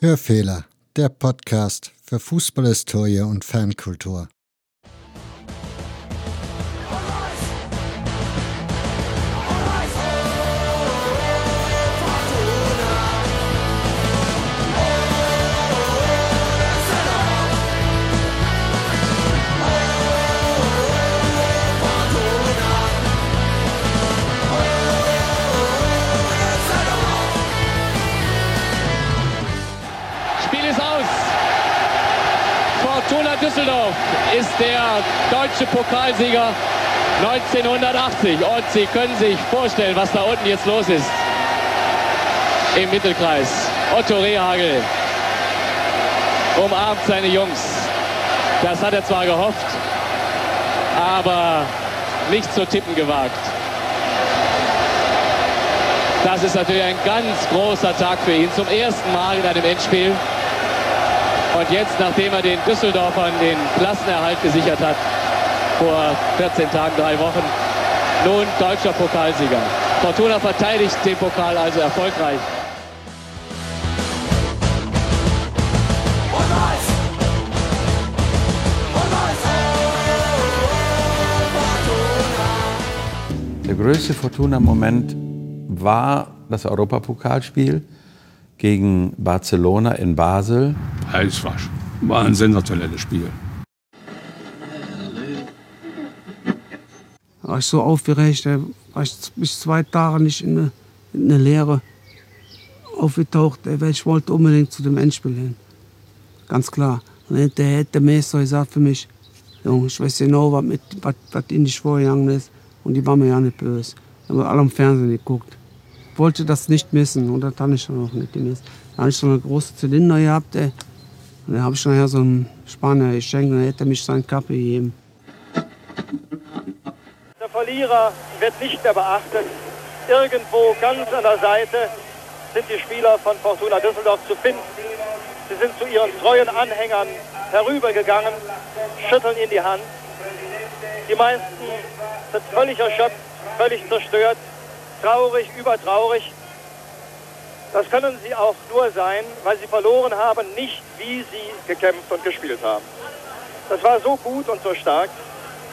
Hörfehler, der Podcast für Fußballhistorie und Fankultur. Der deutsche Pokalsieger 1980. Und Sie können sich vorstellen, was da unten jetzt los ist. Im Mittelkreis. Otto Rehagel umarmt seine Jungs. Das hat er zwar gehofft, aber nicht zu tippen gewagt. Das ist natürlich ein ganz großer Tag für ihn. Zum ersten Mal in einem Endspiel. Und jetzt, nachdem er den Düsseldorfern den Klassenerhalt gesichert hat, vor 14 Tagen, drei Wochen, nun deutscher Pokalsieger. Fortuna verteidigt den Pokal also erfolgreich. Der größte Fortuna-Moment war das Europapokalspiel gegen Barcelona in Basel. Es war, war ein sensationelles Spiel. Da war ich so aufgeregt, da war ich bis zwei Tage nicht in der, in der Lehre aufgetaucht. Ich wollte unbedingt zu dem Endspiel hin. Ganz klar. Und der hätte der Meister gesagt für mich, Junge, ich weiß genau, was, mit, was, was in dich vorgegangen ist. Und die waren mir ja nicht böse. Haben wir alle im Fernsehen geguckt wollte das nicht missen und das habe ich dann auch nicht gemessen. Da habe ich so eine große Zylinder gehabt, ey. Und da habe ich nachher so einen Spanier geschenkt und er hätte mich seinen Kappe gegeben. Der Verlierer wird nicht mehr beachtet. Irgendwo ganz an der Seite sind die Spieler von Fortuna Düsseldorf zu finden. Sie sind zu ihren treuen Anhängern herübergegangen, schütteln in die Hand. Die meisten sind völlig erschöpft, völlig zerstört, traurig, übertraurig. Das können sie auch nur sein, weil sie verloren haben, nicht wie sie gekämpft und gespielt haben. Das war so gut und so stark,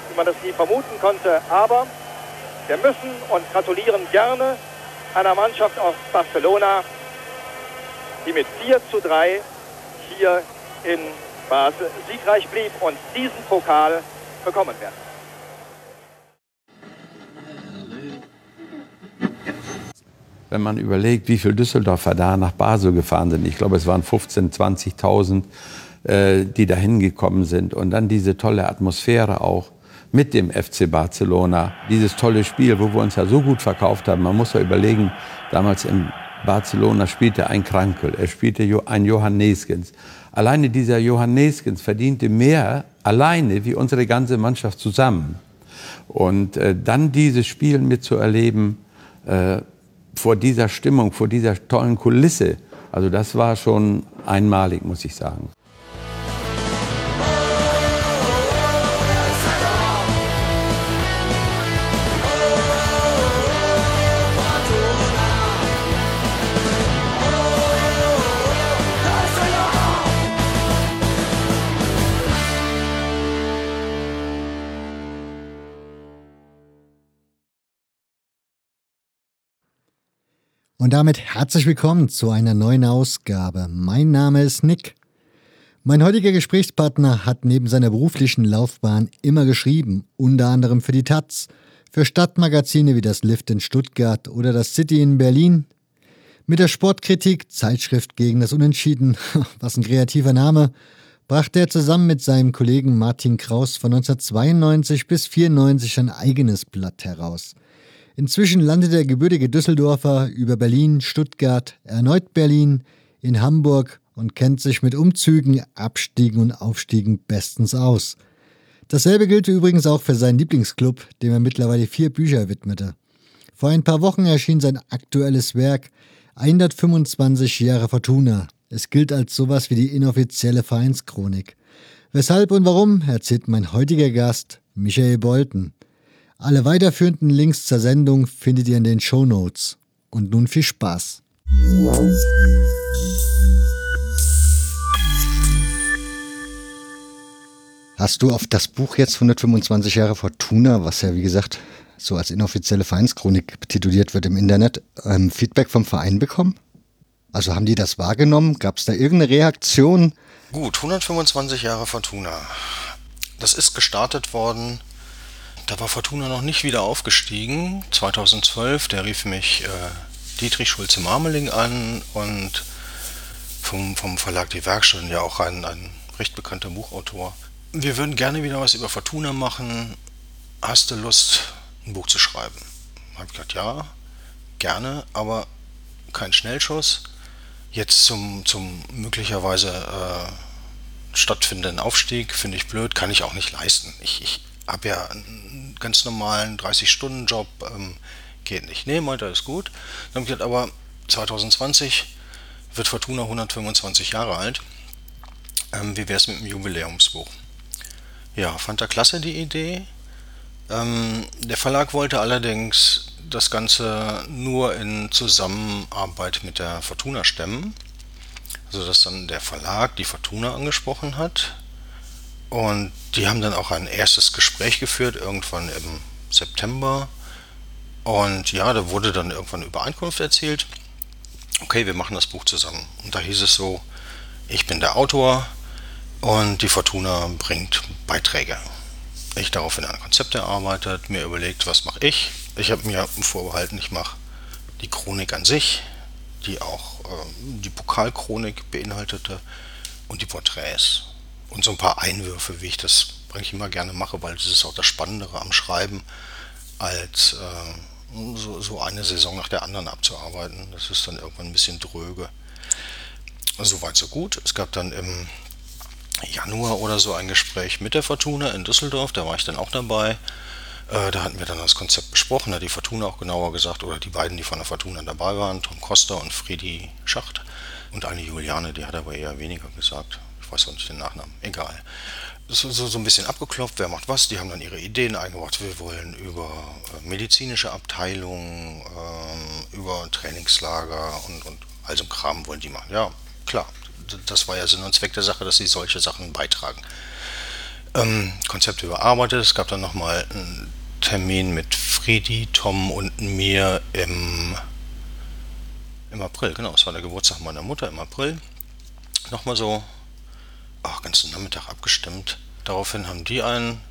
wie man das nie vermuten konnte. Aber wir müssen und gratulieren gerne einer Mannschaft aus Barcelona, die mit 4 zu 3 hier in Basel siegreich blieb und diesen Pokal bekommen wird. Wenn man überlegt, wie viele Düsseldorfer da nach Basel gefahren sind. Ich glaube, es waren 15.000, 20.000, äh, die da hingekommen sind. Und dann diese tolle Atmosphäre auch mit dem FC Barcelona. Dieses tolle Spiel, wo wir uns ja so gut verkauft haben. Man muss ja überlegen, damals in Barcelona spielte ein Krankel, er spielte ein Johann Neskens. Alleine dieser Johann Neskens verdiente mehr alleine wie unsere ganze Mannschaft zusammen. Und äh, dann dieses Spiel mitzuerleben, äh, vor dieser Stimmung, vor dieser tollen Kulisse. Also das war schon einmalig, muss ich sagen. Und damit herzlich willkommen zu einer neuen Ausgabe. Mein Name ist Nick. Mein heutiger Gesprächspartner hat neben seiner beruflichen Laufbahn immer geschrieben, unter anderem für die Taz, für Stadtmagazine wie das Lift in Stuttgart oder das City in Berlin. Mit der Sportkritik Zeitschrift gegen das Unentschieden, was ein kreativer Name, brachte er zusammen mit seinem Kollegen Martin Kraus von 1992 bis 1994 ein eigenes Blatt heraus. Inzwischen landet der gebürtige Düsseldorfer über Berlin, Stuttgart, erneut Berlin, in Hamburg und kennt sich mit Umzügen, Abstiegen und Aufstiegen bestens aus. Dasselbe gilt übrigens auch für seinen Lieblingsclub, dem er mittlerweile vier Bücher widmete. Vor ein paar Wochen erschien sein aktuelles Werk 125 Jahre Fortuna. Es gilt als sowas wie die inoffizielle Vereinschronik. Weshalb und warum erzählt mein heutiger Gast Michael Bolten. Alle weiterführenden Links zur Sendung findet ihr in den Show Notes. Und nun viel Spaß. Hast du auf das Buch jetzt 125 Jahre Fortuna, was ja wie gesagt so als inoffizielle Vereinschronik betituliert wird im Internet, ähm, Feedback vom Verein bekommen? Also haben die das wahrgenommen? Gab es da irgendeine Reaktion? Gut, 125 Jahre Fortuna. Das ist gestartet worden, da war Fortuna noch nicht wieder aufgestiegen. 2012, der rief mich äh, Dietrich Schulze-Marmeling an und vom, vom Verlag Die Werkstatt, ja auch ein, ein recht bekannter Buchautor. Wir würden gerne wieder was über Fortuna machen. Hast du Lust, ein Buch zu schreiben? Habe ich gesagt, ja, gerne, aber kein Schnellschuss. Jetzt zum, zum möglicherweise äh, stattfindenden Aufstieg finde ich blöd, kann ich auch nicht leisten. Ich, ich habe ja einen ganz normalen 30-Stunden-Job, ähm, geht nicht. Nee, meinte, ist gut. Dann habe ich gesagt, aber 2020 wird Fortuna 125 Jahre alt. Ähm, wie wäre es mit dem Jubiläumsbuch? Ja, fand er klasse die Idee. Ähm, der Verlag wollte allerdings das Ganze nur in Zusammenarbeit mit der Fortuna stemmen. Also dass dann der Verlag die Fortuna angesprochen hat. Und die haben dann auch ein erstes Gespräch geführt, irgendwann im September. Und ja, da wurde dann irgendwann Übereinkunft erzielt. Okay, wir machen das Buch zusammen. Und da hieß es so, ich bin der Autor und die Fortuna bringt Beiträge. Ich daraufhin ein Konzept erarbeitet, mir überlegt, was mache ich. Ich habe mir vorbehalten, ich mache die Chronik an sich, die auch äh, die Pokalchronik beinhaltete und die Porträts und so ein paar Einwürfe, wie ich das eigentlich immer gerne mache, weil das ist auch das Spannendere am Schreiben, als äh, so, so, eine Saison nach der anderen abzuarbeiten. Das ist dann irgendwann ein bisschen dröge. Soweit so gut. Es gab dann im Januar oder so ein Gespräch mit der Fortuna in Düsseldorf, da war ich dann auch dabei. Äh, da hatten wir dann das Konzept besprochen, da hat die Fortuna auch genauer gesagt, oder die beiden, die von der Fortuna dabei waren, Tom Costa und Freddy Schacht. Und eine Juliane, die hat aber eher weniger gesagt weiß auch nicht den Nachnamen, egal. So, so, so ein bisschen abgeklopft, wer macht was. Die haben dann ihre Ideen eingebracht. Wir wollen über äh, medizinische Abteilungen, äh, über Trainingslager und, und all so Kram wollen die machen. Ja, klar. Das war ja Sinn und Zweck der Sache, dass sie solche Sachen beitragen. Ähm, Konzepte überarbeitet. Es gab dann nochmal einen Termin mit Friedi, Tom und mir im, im April. Genau, es war der Geburtstag meiner Mutter im April. Nochmal so ach, ganzen Nachmittag abgestimmt. Daraufhin haben die ein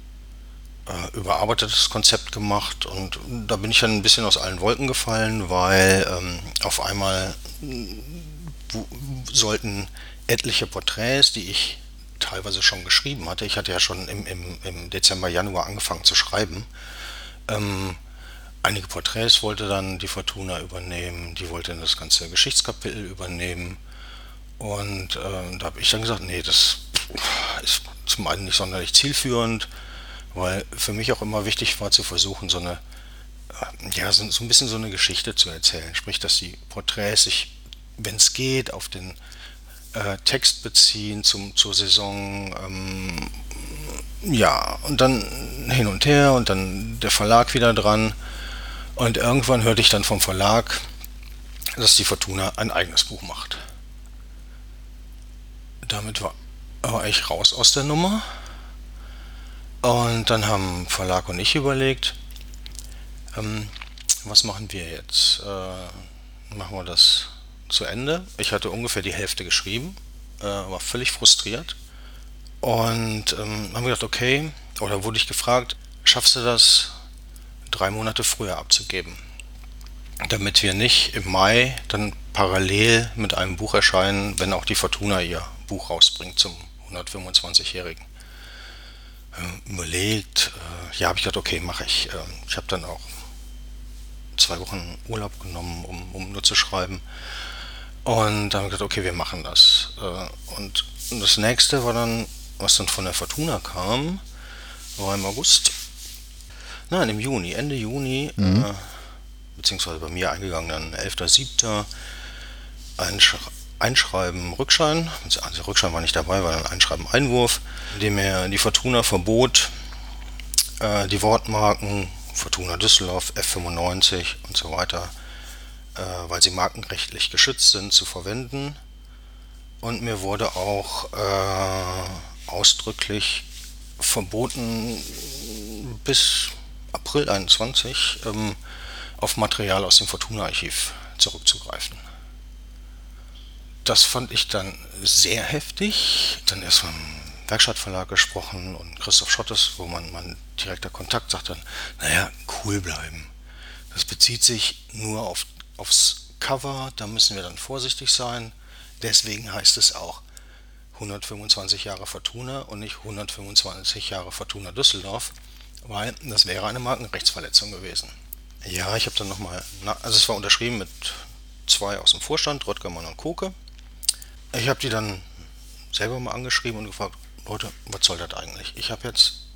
äh, überarbeitetes Konzept gemacht und da bin ich dann ein bisschen aus allen Wolken gefallen, weil ähm, auf einmal sollten etliche Porträts, die ich teilweise schon geschrieben hatte, ich hatte ja schon im, im, im Dezember, Januar angefangen zu schreiben, ähm, einige Porträts wollte dann die Fortuna übernehmen, die wollte das ganze Geschichtskapitel übernehmen und äh, da habe ich dann gesagt, nee, das ist zum einen nicht sonderlich zielführend, weil für mich auch immer wichtig war zu versuchen, so eine, äh, ja, so, so ein bisschen so eine Geschichte zu erzählen. Sprich, dass die Porträts sich, wenn es geht, auf den äh, Text beziehen zum, zur Saison. Ähm, ja, und dann hin und her und dann der Verlag wieder dran. Und irgendwann hörte ich dann vom Verlag, dass die Fortuna ein eigenes Buch macht damit war, war ich raus aus der Nummer. Und dann haben Verlag und ich überlegt, ähm, was machen wir jetzt? Äh, machen wir das zu Ende? Ich hatte ungefähr die Hälfte geschrieben, äh, war völlig frustriert. Und ähm, haben gedacht, okay, oder wurde ich gefragt, schaffst du das drei Monate früher abzugeben? Damit wir nicht im Mai dann parallel mit einem Buch erscheinen, wenn auch die Fortuna ihr Buch rausbringt zum 125-Jährigen. Äh, überlegt, äh, ja, habe ich gedacht, okay, mache ich. Äh, ich habe dann auch zwei Wochen Urlaub genommen, um, um nur zu schreiben. Und dann habe ich gedacht, okay, wir machen das. Äh, und das nächste war dann, was dann von der Fortuna kam, war im August. Nein, im Juni, Ende Juni, mhm. äh, beziehungsweise bei mir eingegangen dann 11.07. ein Einschreiben Rückschein, also Rückschein war nicht dabei, war ein Einschreiben Einwurf, in dem er die Fortuna verbot, äh, die Wortmarken Fortuna Düsseldorf, F95 und so weiter, äh, weil sie markenrechtlich geschützt sind, zu verwenden. Und mir wurde auch äh, ausdrücklich verboten, bis April 21 ähm, auf Material aus dem Fortuna-Archiv zurückzugreifen. Das fand ich dann sehr heftig. Dann erst mal im Werkstattverlag gesprochen und Christoph Schottes, wo man, man direkter Kontakt sagt dann, naja, cool bleiben. Das bezieht sich nur auf, aufs Cover, da müssen wir dann vorsichtig sein. Deswegen heißt es auch 125 Jahre Fortuna und nicht 125 Jahre Fortuna Düsseldorf, weil das wäre eine Markenrechtsverletzung gewesen. Ja, ich habe dann nochmal, also es war unterschrieben mit zwei aus dem Vorstand, Röttgermann und Koke. Ich habe die dann selber mal angeschrieben und gefragt, Leute, was soll das eigentlich? Ich habe jetzt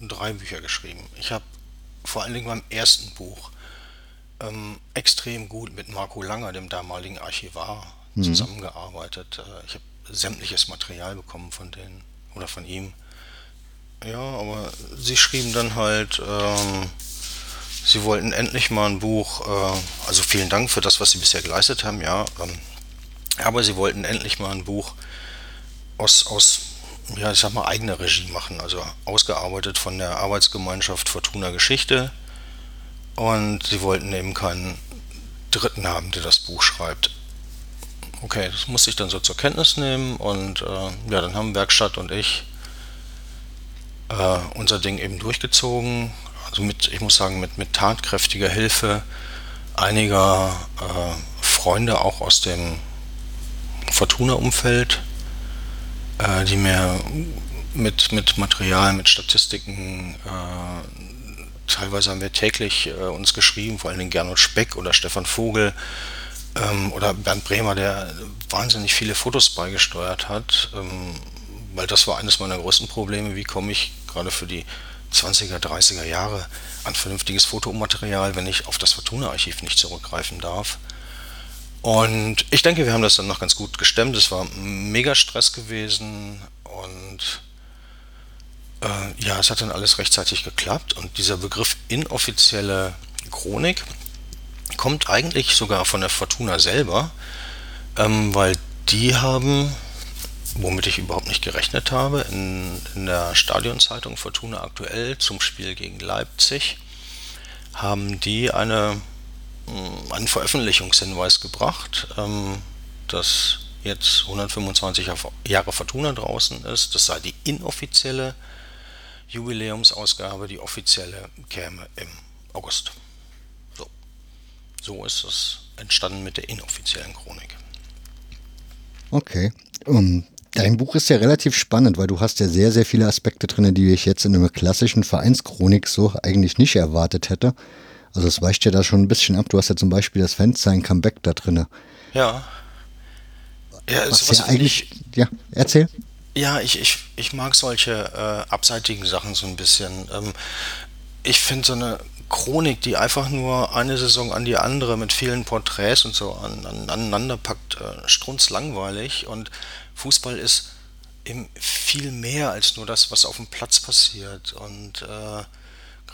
drei Bücher geschrieben. Ich habe vor allen Dingen beim ersten Buch ähm, extrem gut mit Marco Langer, dem damaligen Archivar, mhm. zusammengearbeitet. Äh, ich habe sämtliches Material bekommen von denen oder von ihm. Ja, aber sie schrieben dann halt, ähm, sie wollten endlich mal ein Buch, äh, also vielen Dank für das, was sie bisher geleistet haben, ja, ähm, aber sie wollten endlich mal ein Buch aus, aus ja, ich sag mal, eigener Regie machen, also ausgearbeitet von der Arbeitsgemeinschaft Fortuna Geschichte. Und sie wollten eben keinen Dritten haben, der das Buch schreibt. Okay, das musste ich dann so zur Kenntnis nehmen und äh, ja, dann haben Werkstatt und ich äh, unser Ding eben durchgezogen. Also mit, ich muss sagen, mit, mit tatkräftiger Hilfe einiger äh, Freunde auch aus dem Fortuna-Umfeld, äh, die mir mit, mit Material, mit Statistiken, äh, teilweise haben wir täglich äh, uns geschrieben, vor allem Gernot Speck oder Stefan Vogel, ähm, oder Bernd Bremer, der wahnsinnig viele Fotos beigesteuert hat, ähm, weil das war eines meiner größten Probleme. Wie komme ich gerade für die 20er, 30er Jahre an vernünftiges Fotomaterial, wenn ich auf das Fortuna-Archiv nicht zurückgreifen darf? Und ich denke, wir haben das dann noch ganz gut gestemmt. Es war mega Stress gewesen und äh, ja, es hat dann alles rechtzeitig geklappt. Und dieser Begriff inoffizielle Chronik, kommt eigentlich sogar von der Fortuna selber, ähm, weil die haben, womit ich überhaupt nicht gerechnet habe, in, in der Stadionzeitung Fortuna aktuell zum Spiel gegen Leipzig, haben die eine, einen Veröffentlichungshinweis gebracht, ähm, dass jetzt 125 Jahre Fortuna draußen ist. Das sei die inoffizielle Jubiläumsausgabe, die offizielle käme im August. So ist es entstanden mit der inoffiziellen Chronik. Okay. Um, dein Buch ist ja relativ spannend, weil du hast ja sehr, sehr viele Aspekte drin, die ich jetzt in einer klassischen Vereinschronik so eigentlich nicht erwartet hätte. Also es weicht ja da schon ein bisschen ab. Du hast ja zum Beispiel das Fansign-Comeback da drin. Ja. Ja, was ja eigentlich, ich, ja, erzähl. Ja, ich, ich, ich mag solche äh, abseitigen Sachen so ein bisschen. Ähm, ich finde so eine Chronik, die einfach nur eine Saison an die andere mit vielen Porträts und so an, an, aneinander packt, äh, strunzlangweilig. Und Fußball ist eben viel mehr als nur das, was auf dem Platz passiert. Und äh,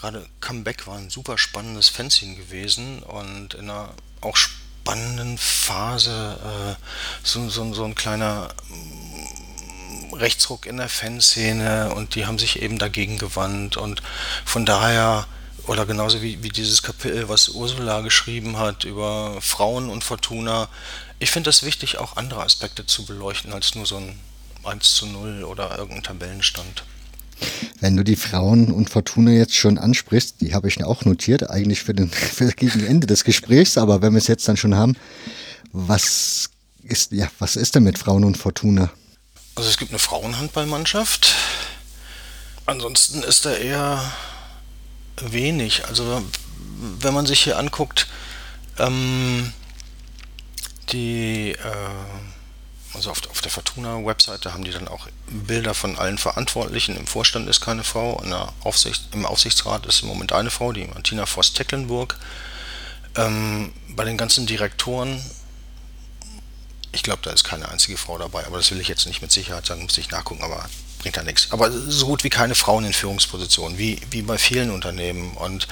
gerade Comeback war ein super spannendes Fanzine gewesen und in einer auch spannenden Phase äh, so, so, so ein kleiner mm, Rechtsruck in der Fanszene und die haben sich eben dagegen gewandt und von daher oder genauso wie, wie dieses Kapitel, was Ursula geschrieben hat über Frauen und Fortuna. Ich finde das wichtig, auch andere Aspekte zu beleuchten, als nur so ein 1 zu 0 oder irgendein Tabellenstand. Wenn du die Frauen und Fortuna jetzt schon ansprichst, die habe ich auch notiert, eigentlich für, den, für gegen Ende des Gesprächs, aber wenn wir es jetzt dann schon haben, was ist, ja, was ist denn mit Frauen und Fortuna? Also es gibt eine Frauenhandballmannschaft. Ansonsten ist da eher wenig. Also wenn man sich hier anguckt, ähm, die, äh, also auf, auf der Fortuna-Webseite haben die dann auch Bilder von allen Verantwortlichen. Im Vorstand ist keine Frau, Aufsicht, im Aufsichtsrat ist im Moment eine Frau, die Martina Voss-Tecklenburg. Ähm, bei den ganzen Direktoren, ich glaube, da ist keine einzige Frau dabei, aber das will ich jetzt nicht mit Sicherheit sagen, muss ich nachgucken, aber bringt da nichts. Aber so gut wie keine Frauen in Führungspositionen, wie, wie bei vielen Unternehmen. Und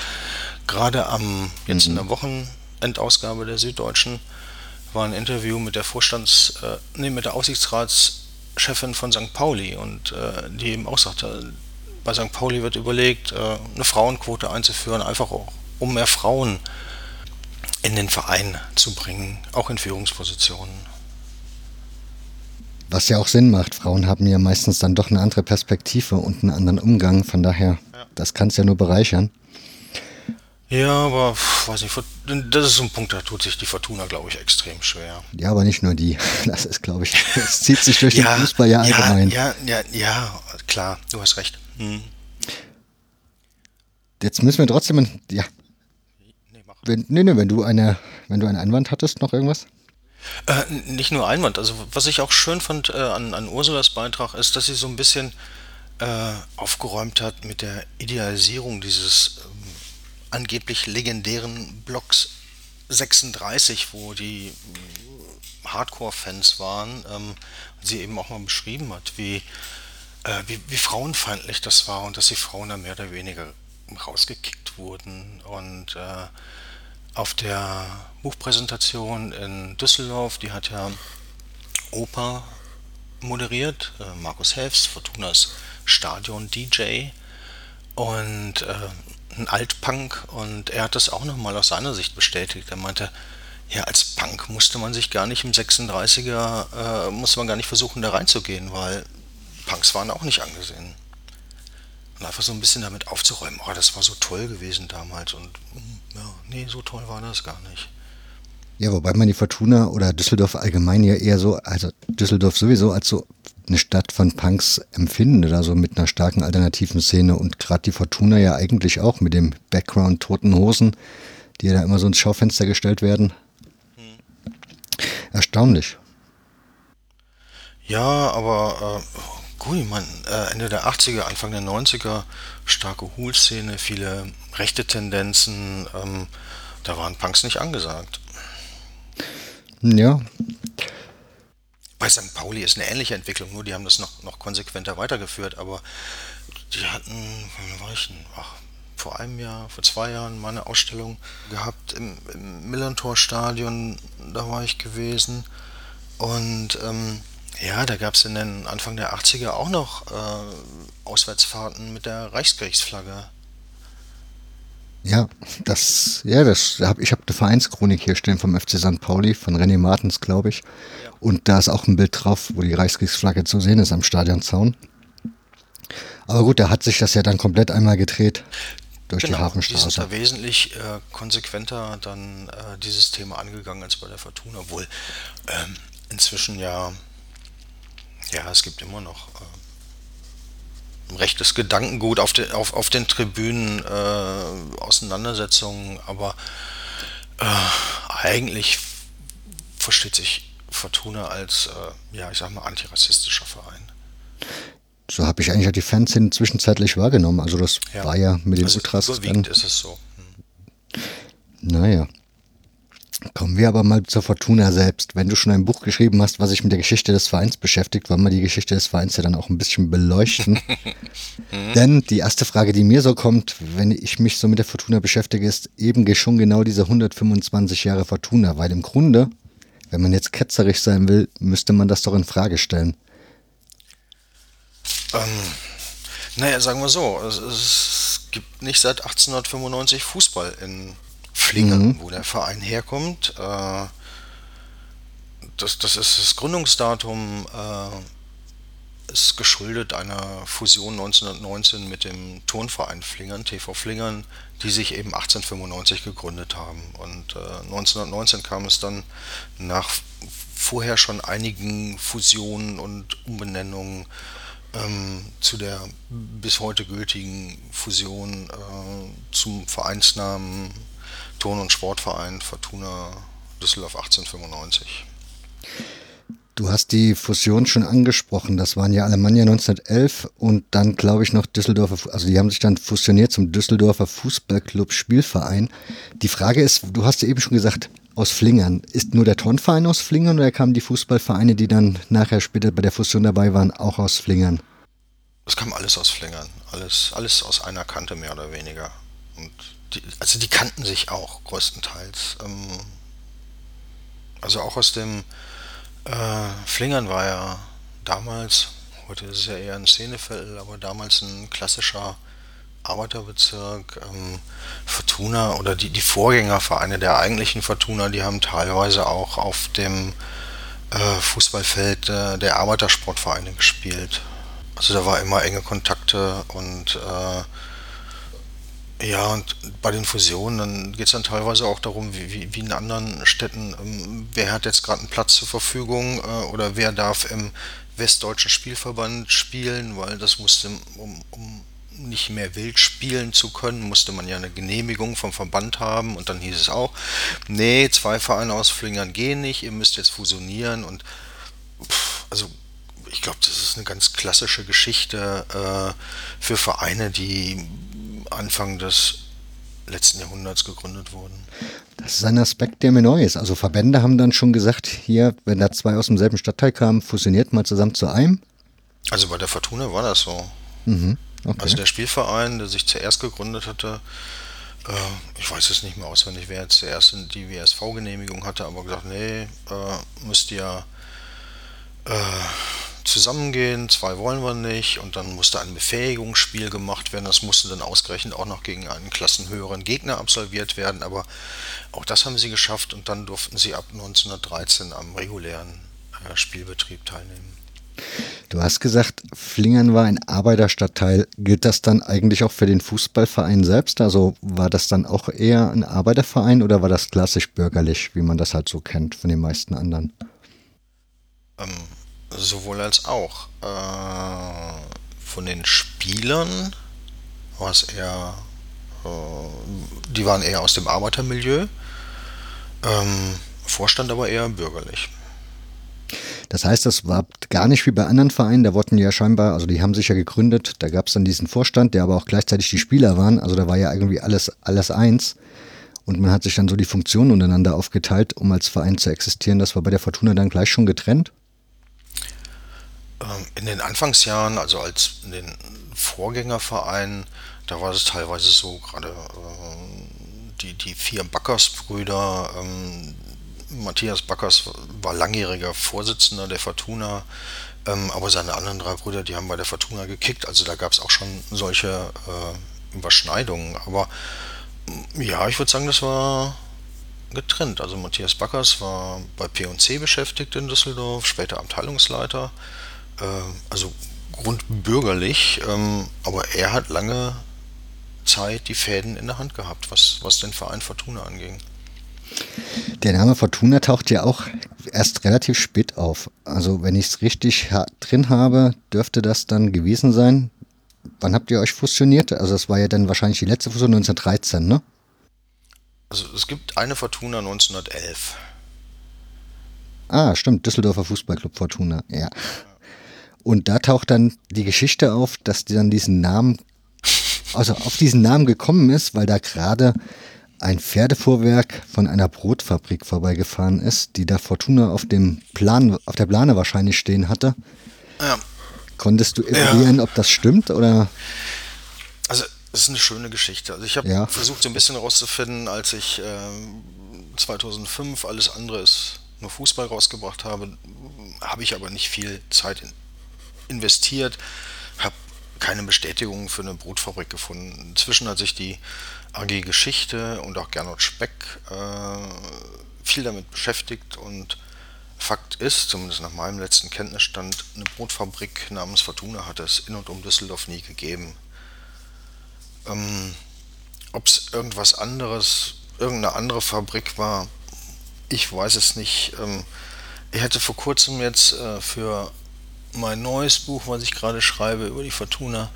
gerade am, jetzt in der Wochenendausgabe der Süddeutschen, war ein Interview mit der Vorstands, äh, nee, mit der Aufsichtsratschefin von St. Pauli und äh, die eben auch sagte, bei St. Pauli wird überlegt, äh, eine Frauenquote einzuführen, einfach auch, um mehr Frauen in den Verein zu bringen, auch in Führungspositionen. Was ja auch Sinn macht. Frauen haben ja meistens dann doch eine andere Perspektive und einen anderen Umgang. Von daher, ja. das kann es ja nur bereichern. Ja, aber weiß nicht, das ist so ein Punkt, da tut sich die Fortuna, glaube ich, extrem schwer. Ja, aber nicht nur die. Das ist, glaube ich, es zieht sich durch ja, den Fußball ja allgemein. Ja, ja, ja, klar, du hast recht. Hm. Jetzt müssen wir trotzdem, ja. Nee, mach. Wenn, nee, nee, wenn du eine, wenn du einen Einwand hattest, noch irgendwas? Äh, nicht nur Einwand. Also was ich auch schön fand äh, an, an Ursulas Beitrag ist, dass sie so ein bisschen äh, aufgeräumt hat mit der Idealisierung dieses angeblich legendären Blocks 36, wo die mm, Hardcore-Fans waren, ähm, sie eben auch mal beschrieben hat, wie, äh, wie, wie, frauenfeindlich das war und dass die Frauen da mehr oder weniger rausgekickt wurden. Und äh, auf der Buchpräsentation in Düsseldorf, die hat ja Oper moderiert, äh, Markus Helfs, Fortunas Stadion-DJ. Und äh, ein Altpunk und er hat das auch nochmal aus seiner Sicht bestätigt. Er meinte, ja, als Punk musste man sich gar nicht im 36er, äh, musste man gar nicht versuchen, da reinzugehen, weil Punks waren auch nicht angesehen. Und einfach so ein bisschen damit aufzuräumen, oh, das war so toll gewesen damals und hm, ja, nee, so toll war das gar nicht. Ja, wobei man die Fortuna oder Düsseldorf allgemein ja eher so, also Düsseldorf sowieso als so eine Stadt von Punks empfindet, also mit einer starken alternativen Szene und gerade die Fortuna ja eigentlich auch mit dem Background Toten Hosen, die ja da immer so ins Schaufenster gestellt werden. Hm. Erstaunlich. Ja, aber äh, gut, ich meine, äh, Ende der 80er, Anfang der 90er, starke Hool-Szene, viele rechte Tendenzen, ähm, da waren Punks nicht angesagt. Ja, bei St. Pauli ist eine ähnliche Entwicklung, nur die haben das noch, noch konsequenter weitergeführt, aber die hatten, wann war ich denn? Ach, vor einem Jahr, vor zwei Jahren mal eine Ausstellung gehabt im, im Millantor-Stadion, da war ich gewesen. Und ähm, ja, da gab es in den Anfang der 80er auch noch äh, Auswärtsfahrten mit der Reichskriegsflagge. Ja, das, ja, das, ich habe eine Vereinschronik hier stehen vom FC St. Pauli, von René Martens, glaube ich. Ja. Und da ist auch ein Bild drauf, wo die Reichskriegsflagge zu sehen ist am Stadionzaun. Aber gut, da hat sich das ja dann komplett einmal gedreht durch genau, die Hafenstraße. Die sind da wesentlich äh, konsequenter dann äh, dieses Thema angegangen als bei der Fortuna, obwohl ähm, inzwischen ja, ja, es gibt immer noch äh, rechtes Gedankengut auf, de, auf, auf den Tribünen, äh, Auseinandersetzungen, aber äh, eigentlich versteht sich Fortuna als, äh, ja, ich sag mal, antirassistischer Verein. So habe ich eigentlich die Fanszene zwischenzeitlich wahrgenommen. Also das ja. war ja mit den also Ultras. Überwiegend dann, ist es so. Hm. Naja. Kommen wir aber mal zur Fortuna selbst. Wenn du schon ein Buch geschrieben hast, was sich mit der Geschichte des Vereins beschäftigt, wollen wir die Geschichte des Vereins ja dann auch ein bisschen beleuchten. Denn die erste Frage, die mir so kommt, wenn ich mich so mit der Fortuna beschäftige, ist eben schon genau diese 125 Jahre Fortuna, weil im Grunde wenn man jetzt ketzerisch sein will, müsste man das doch in Frage stellen. Ähm, naja, sagen wir so, es, es, gibt nicht seit 1895 Fußball in Flingen, wo der Verein herkommt. Äh, das, das ist das Gründungsdatum äh, ist geschuldet einer Fusion 1919 mit dem Turnverein Flingern, TV Flingern, die sich eben 1895 gegründet haben. Und äh, 1919 kam es dann nach vorher schon einigen Fusionen und Umbenennungen ähm, zu der bis heute gültigen Fusion äh, zum Vereinsnamen Turn- und Sportverein Fortuna Düsseldorf 1895. Du hast die Fusion schon angesprochen. Das waren ja Alemannia 1911 und dann, glaube ich, noch Düsseldorfer, also die haben sich dann fusioniert zum Düsseldorfer Fußballclub Spielverein. Die Frage ist, du hast ja eben schon gesagt, aus Flingern. Ist nur der Turnverein aus Flingern oder kamen die Fußballvereine, die dann nachher später bei der Fusion dabei waren, auch aus Flingern? Das kam alles aus Flingern. Alles, alles aus einer Kante mehr oder weniger. Und die, also die kannten sich auch größtenteils. Ähm, also auch aus dem äh, Flingern war ja damals, heute ist es ja eher ein Szeneviertel, aber damals ein klassischer Arbeiterbezirk. Ähm, Fortuna oder die, die Vorgängervereine der eigentlichen Fortuna, die haben teilweise auch auf dem äh, Fußballfeld äh, der Arbeitersportvereine gespielt. Also da war immer enge Kontakte und äh, ja, und bei den Fusionen, dann geht es dann teilweise auch darum, wie, wie, in anderen Städten, ähm, wer hat jetzt gerade einen Platz zur Verfügung äh, oder wer darf im Westdeutschen Spielverband spielen, weil das musste, um, um nicht mehr wild spielen zu können, musste man ja eine Genehmigung vom Verband haben und dann hieß es auch, nee, zwei Vereine aus Flingern gehen nicht, ihr müsst jetzt fusionieren und pff, also ich glaube, das ist eine ganz klassische Geschichte äh, für Vereine, die Anfang des letzten Jahrhunderts gegründet wurden. Das ist ein Aspekt, der mir neu ist. Also Verbände haben dann schon gesagt, hier, wenn da zwei aus demselben Stadtteil kamen, fusioniert mal zusammen zu einem. Also bei der Fortuna war das so. Mhm, okay. Also der Spielverein, der sich zuerst gegründet hatte, äh, ich weiß es nicht mehr auswendig, wer jetzt zuerst die WSV-Genehmigung hatte, aber gesagt, nee, äh, müsst ihr äh, zusammengehen, zwei wollen wir nicht und dann musste ein Befähigungsspiel gemacht werden. Das musste dann ausgerechnet auch noch gegen einen klassenhöheren Gegner absolviert werden, aber auch das haben sie geschafft und dann durften sie ab 1913 am regulären äh, Spielbetrieb teilnehmen. Du hast gesagt, Flingern war ein Arbeiterstadtteil. Gilt das dann eigentlich auch für den Fußballverein selbst? Also war das dann auch eher ein Arbeiterverein oder war das klassisch bürgerlich, wie man das halt so kennt von den meisten anderen? Ähm, sowohl als auch. Äh, von den Spielern war es eher, äh, die waren eher aus dem Arbeitermilieu. Ähm, Vorstand aber eher bürgerlich. Das heißt, das war gar nicht wie bei anderen Vereinen. Da wurden ja scheinbar, also die haben sich ja gegründet, da gab es dann diesen Vorstand, der aber auch gleichzeitig die Spieler waren. Also da war ja irgendwie alles, alles eins. Und man hat sich dann so die Funktionen untereinander aufgeteilt, um als Verein zu existieren. Das war bei der Fortuna dann gleich schon getrennt? Ähm, in den Anfangsjahren, also als in den Vorgängervereinen, da war es teilweise so, gerade äh, die, die vier Backers-Brüder, ähm, Matthias Backers war langjähriger Vorsitzender der Fortuna, ähm, aber seine anderen drei Brüder, die haben bei der Fortuna gekickt, also da gab es auch schon solche äh, Überschneidungen. Aber ja, ich würde sagen, das war getrennt. Also Matthias Backers war bei P&C beschäftigt in Düsseldorf, später Abteilungsleiter äh, also grundbürgerlich, ähm, aber er hat lange Zeit die Fäden in der Hand gehabt, was, was den Verein Fortuna anging. Der Name Fortuna taucht ja auch erst relativ spät auf. Also wenn ich es richtig ha drin habe, dürfte das dann gewesen sein. Wann habt ihr euch fusioniert? Also das war ja dann wahrscheinlich die letzte Fusion 1913, ne? Also es gibt eine Fortuna 1911. Ah, stimmt, Düsseldorfer Fußballclub Fortuna, ja. Und da taucht dann die Geschichte auf, dass die dann diesen Namen, also auf diesen Namen gekommen ist, weil da gerade ein Pferdefuhrwerk von einer Brotfabrik vorbeigefahren ist, die da Fortuna auf dem Plan, auf der Plane wahrscheinlich stehen hatte. Ja. Konntest du eruieren, ja. ob das stimmt oder? Also es ist eine schöne Geschichte. Also ich habe ja. versucht so ein bisschen herauszufinden, als ich äh, 2005 alles andere ist nur Fußball rausgebracht habe, habe ich aber nicht viel Zeit in, investiert, habe keine Bestätigung für eine Brotfabrik gefunden. Inzwischen hat sich die AG Geschichte und auch Gernot Speck äh, viel damit beschäftigt und Fakt ist, zumindest nach meinem letzten Kenntnisstand, eine Brotfabrik namens Fortuna hat es in und um Düsseldorf nie gegeben. Ähm, Ob es irgendwas anderes, irgendeine andere Fabrik war, ich weiß es nicht. Ähm, ich hatte vor kurzem jetzt äh, für mein neues Buch, was ich gerade schreibe über die Fortuna,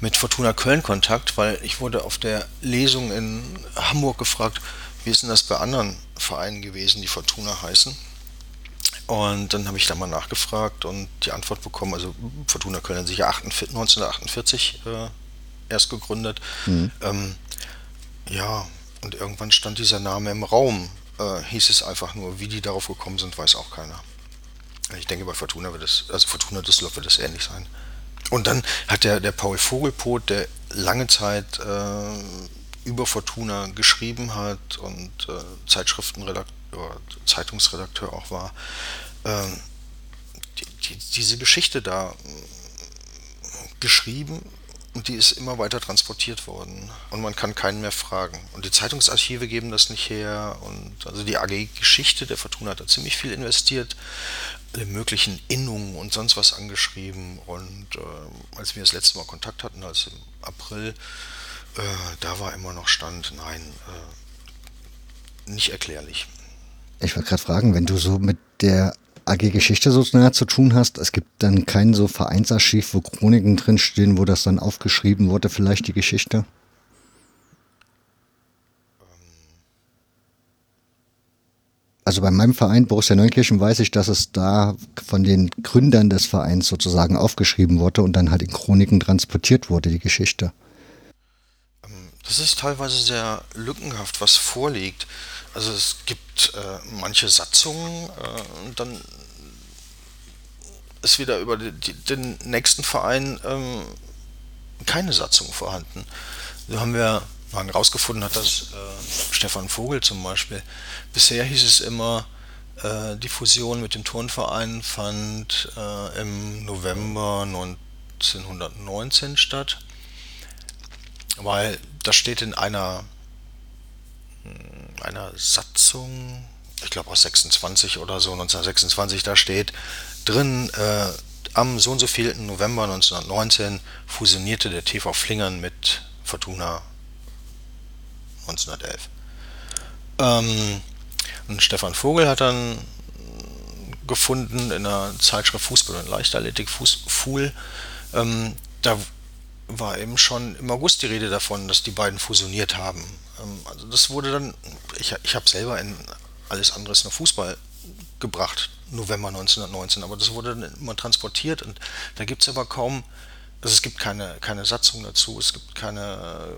mit Fortuna Köln Kontakt, weil ich wurde auf der Lesung in Hamburg gefragt, wie ist denn das bei anderen Vereinen gewesen, die Fortuna heißen? Und dann habe ich da mal nachgefragt und die Antwort bekommen, also Fortuna Köln hat sich ja 1948 äh, erst gegründet. Mhm. Ähm, ja, und irgendwann stand dieser Name im Raum. Äh, hieß es einfach nur, wie die darauf gekommen sind, weiß auch keiner. Ich denke, bei Fortuna wird es, also Fortuna Düsseldorf wird es ähnlich sein. und dann hat der, der Paul Vogelpoth, der lange Zeit äh, über Fortuna geschrieben hat und äh, Zeitschriftenredakteur, Zeitungsredakteur auch war, ähm, die, die, diese Geschichte da äh, geschrieben und die ist immer weiter transportiert worden. Und man kann keinen mehr fragen. Und die Zeitungsarchive geben das nicht her. Und also die AG Geschichte der Fortuna hat da ziemlich viel investiert, möglichen Innungen und sonst was angeschrieben. Und äh, als wir das letzte Mal Kontakt hatten, also im April, äh, da war immer noch Stand, nein, äh, nicht erklärlich. Ich wollte gerade fragen, wenn du so mit der AG Geschichte so nahe zu tun hast. Es gibt dann kein so Vereinsarchiv, wo Chroniken drinstehen, wo das dann aufgeschrieben wurde, vielleicht die Geschichte? Also bei meinem Verein Borussia Neunkirchen weiß ich, dass es da von den Gründern des Vereins sozusagen aufgeschrieben wurde und dann halt in Chroniken transportiert wurde, die Geschichte. Das ist teilweise sehr lückenhaft, was vorliegt. Also es gibt äh, manche Satzungen, äh, und dann ist wieder über die, den nächsten Verein ähm, keine Satzung vorhanden. So haben wir man herausgefunden hat, dass äh, Stefan Vogel zum Beispiel, bisher hieß es immer, äh, die Fusion mit dem Turnverein fand äh, im November 1919 statt, weil das steht in einer einer Satzung, ich glaube aus 26 oder so, 1926, da steht drin, äh, am so und so November 1919 fusionierte der TV Flingern mit Fortuna 1911. Ähm, und Stefan Vogel hat dann gefunden in der Zeitschrift Fußball und Leichtathletik, Fuß, ähm, da war eben schon im August die Rede davon, dass die beiden fusioniert haben. Ähm, also das wurde dann, ich, ich habe selber in alles anderes nur Fußball gebracht, November 1919, aber das wurde dann immer transportiert und da gibt es aber kaum, also es gibt keine, keine Satzung dazu, es gibt keine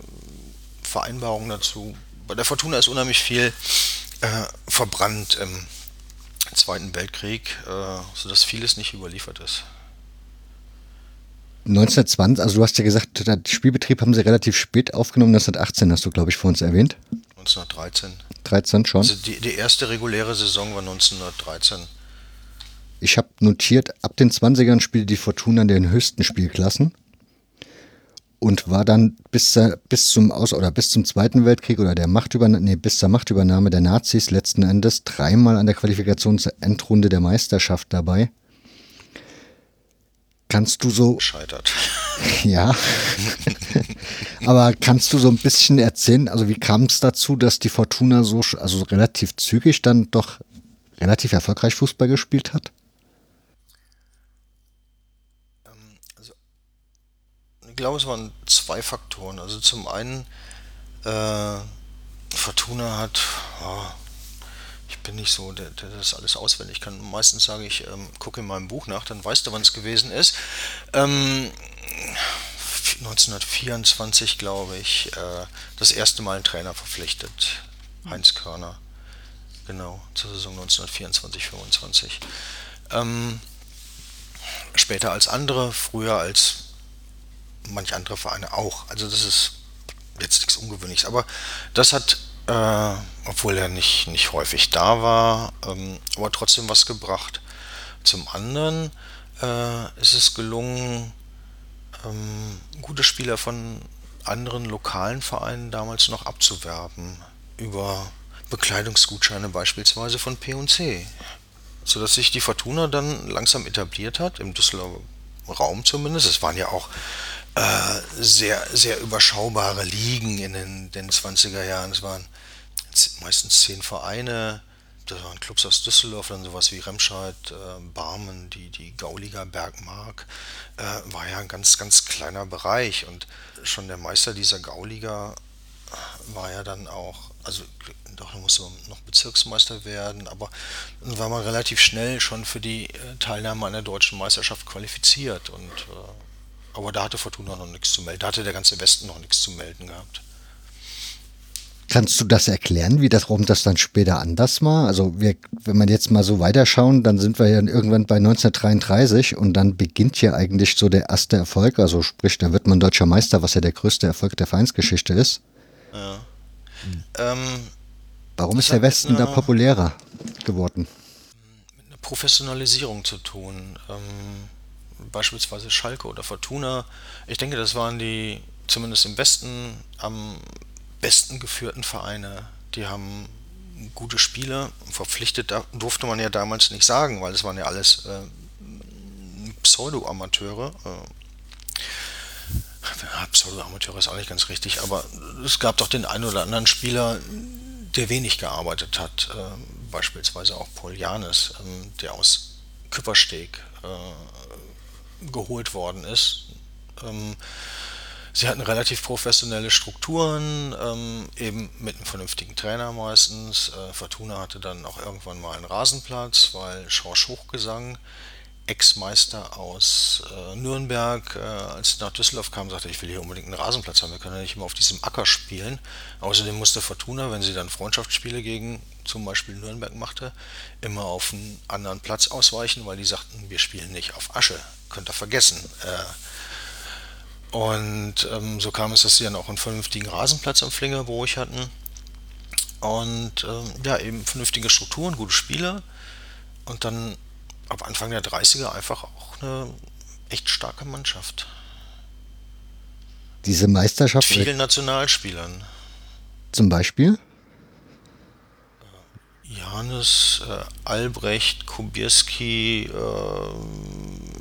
äh, Vereinbarung dazu. Bei der Fortuna ist unheimlich viel äh, verbrannt im Zweiten Weltkrieg, äh, sodass vieles nicht überliefert ist. 1920, also du hast ja gesagt, den Spielbetrieb haben sie relativ spät aufgenommen, 1918 hast du, glaube ich, vor uns erwähnt. 1913. 13 schon. Also die, die erste reguläre Saison war 1913. Ich habe notiert, ab den 20ern spielte die Fortuna in den höchsten Spielklassen und war dann bis, bis zum Aus oder bis zum Zweiten Weltkrieg oder der Machtübernahme, nee, bis zur Machtübernahme der Nazis letzten Endes dreimal an der Qualifikationsendrunde der Meisterschaft dabei. Kannst du so. Scheitert. Ja. Aber kannst du so ein bisschen erzählen, also wie kam es dazu, dass die Fortuna so, also relativ zügig dann doch relativ erfolgreich Fußball gespielt hat? Ähm, also, ich glaube, es waren zwei Faktoren. Also zum einen, äh, Fortuna hat, oh, ich bin nicht so, der, der das alles auswendig kann. Meistens sage ich, ähm, gucke in meinem Buch nach, dann weißt du, wann es gewesen ist. Ähm, 1924, glaube ich, äh, das erste Mal einen Trainer verpflichtet. Heinz Körner. Genau, zur Saison 1924-25. Ähm, später als andere, früher als manch andere Vereine auch. Also das ist jetzt nichts Ungewöhnliches. Aber das hat äh, obwohl er nicht, nicht häufig da war, ähm, aber trotzdem was gebracht. Zum anderen äh, ist es gelungen, ähm, gute Spieler von anderen lokalen Vereinen damals noch abzuwerben, über Bekleidungsgutscheine beispielsweise von P&C, sodass sich die Fortuna dann langsam etabliert hat, im Düsseldorfer Raum zumindest. Es waren ja auch sehr, sehr überschaubare Ligen in den, den 20er Jahren. Es waren meistens zehn Vereine. Das waren Clubs aus Düsseldorf, dann sowas wie Remscheid, äh, Barmen, die, die Gauliga Bergmark. Äh, war ja ein ganz, ganz kleiner Bereich. Und schon der Meister dieser Gauliga war ja dann auch, also doch musste man noch Bezirksmeister werden, aber dann war man relativ schnell schon für die äh, Teilnahme an der deutschen Meisterschaft qualifiziert. Und, äh, aber da hatte Fortuna noch nichts zu melden. Da hatte der ganze Westen noch nichts zu melden gehabt. Kannst du das erklären, wie das, warum das dann später anders war? Also wir, wenn man jetzt mal so weiterschauen, dann sind wir ja irgendwann bei 1933 und dann beginnt ja eigentlich so der erste Erfolg. Also sprich, da wird man deutscher Meister, was ja der größte Erfolg der Vereinsgeschichte ist. Ja. Hm. Ähm, warum ist der Westen da populärer geworden? Mit einer Professionalisierung zu tun. Ähm, beispielsweise Schalke oder Fortuna. Ich denke, das waren die zumindest im Westen am besten geführten Vereine. Die haben gute Spieler. Verpflichtet durfte man ja damals nicht sagen, weil es waren ja alles äh, Pseudo-Amateure. Äh, Pseudo-Amateure ist auch nicht ganz richtig, aber es gab doch den einen oder anderen Spieler, der wenig gearbeitet hat. Äh, beispielsweise auch Paul Janis, äh, der aus Küppersteg äh, geholt worden ist. Ähm, Sie hatten relativ professionelle Strukturen, ähm, eben mit einem vernünftigen Trainer meistens. Äh, Fortuna hatte dann auch irgendwann mal einen Rasenplatz, weil Schorsch Hochgesang, Ex-Meister aus äh, Nürnberg, äh, als sie nach Düsseldorf kam, sagte, ich will hier unbedingt einen Rasenplatz haben, wir können ja nicht immer auf diesem Acker spielen. Außerdem musste Fortuna, wenn sie dann Freundschaftsspiele gegen zum Beispiel Nürnberg machte, immer auf einen anderen Platz ausweichen, weil die sagten, wir spielen nicht auf Asche, könnt ihr vergessen. Äh, und ähm, so kam es, dass sie dann auch einen vernünftigen Rasenplatz am Flingerbruch hatten. Und ähm, ja, eben vernünftige Strukturen, gute Spieler. Und dann ab Anfang der 30er einfach auch eine echt starke Mannschaft. Diese Meisterschaft. Mit vielen Nationalspielern. Zum Beispiel? Janis, äh, Albrecht, Kubierski, äh,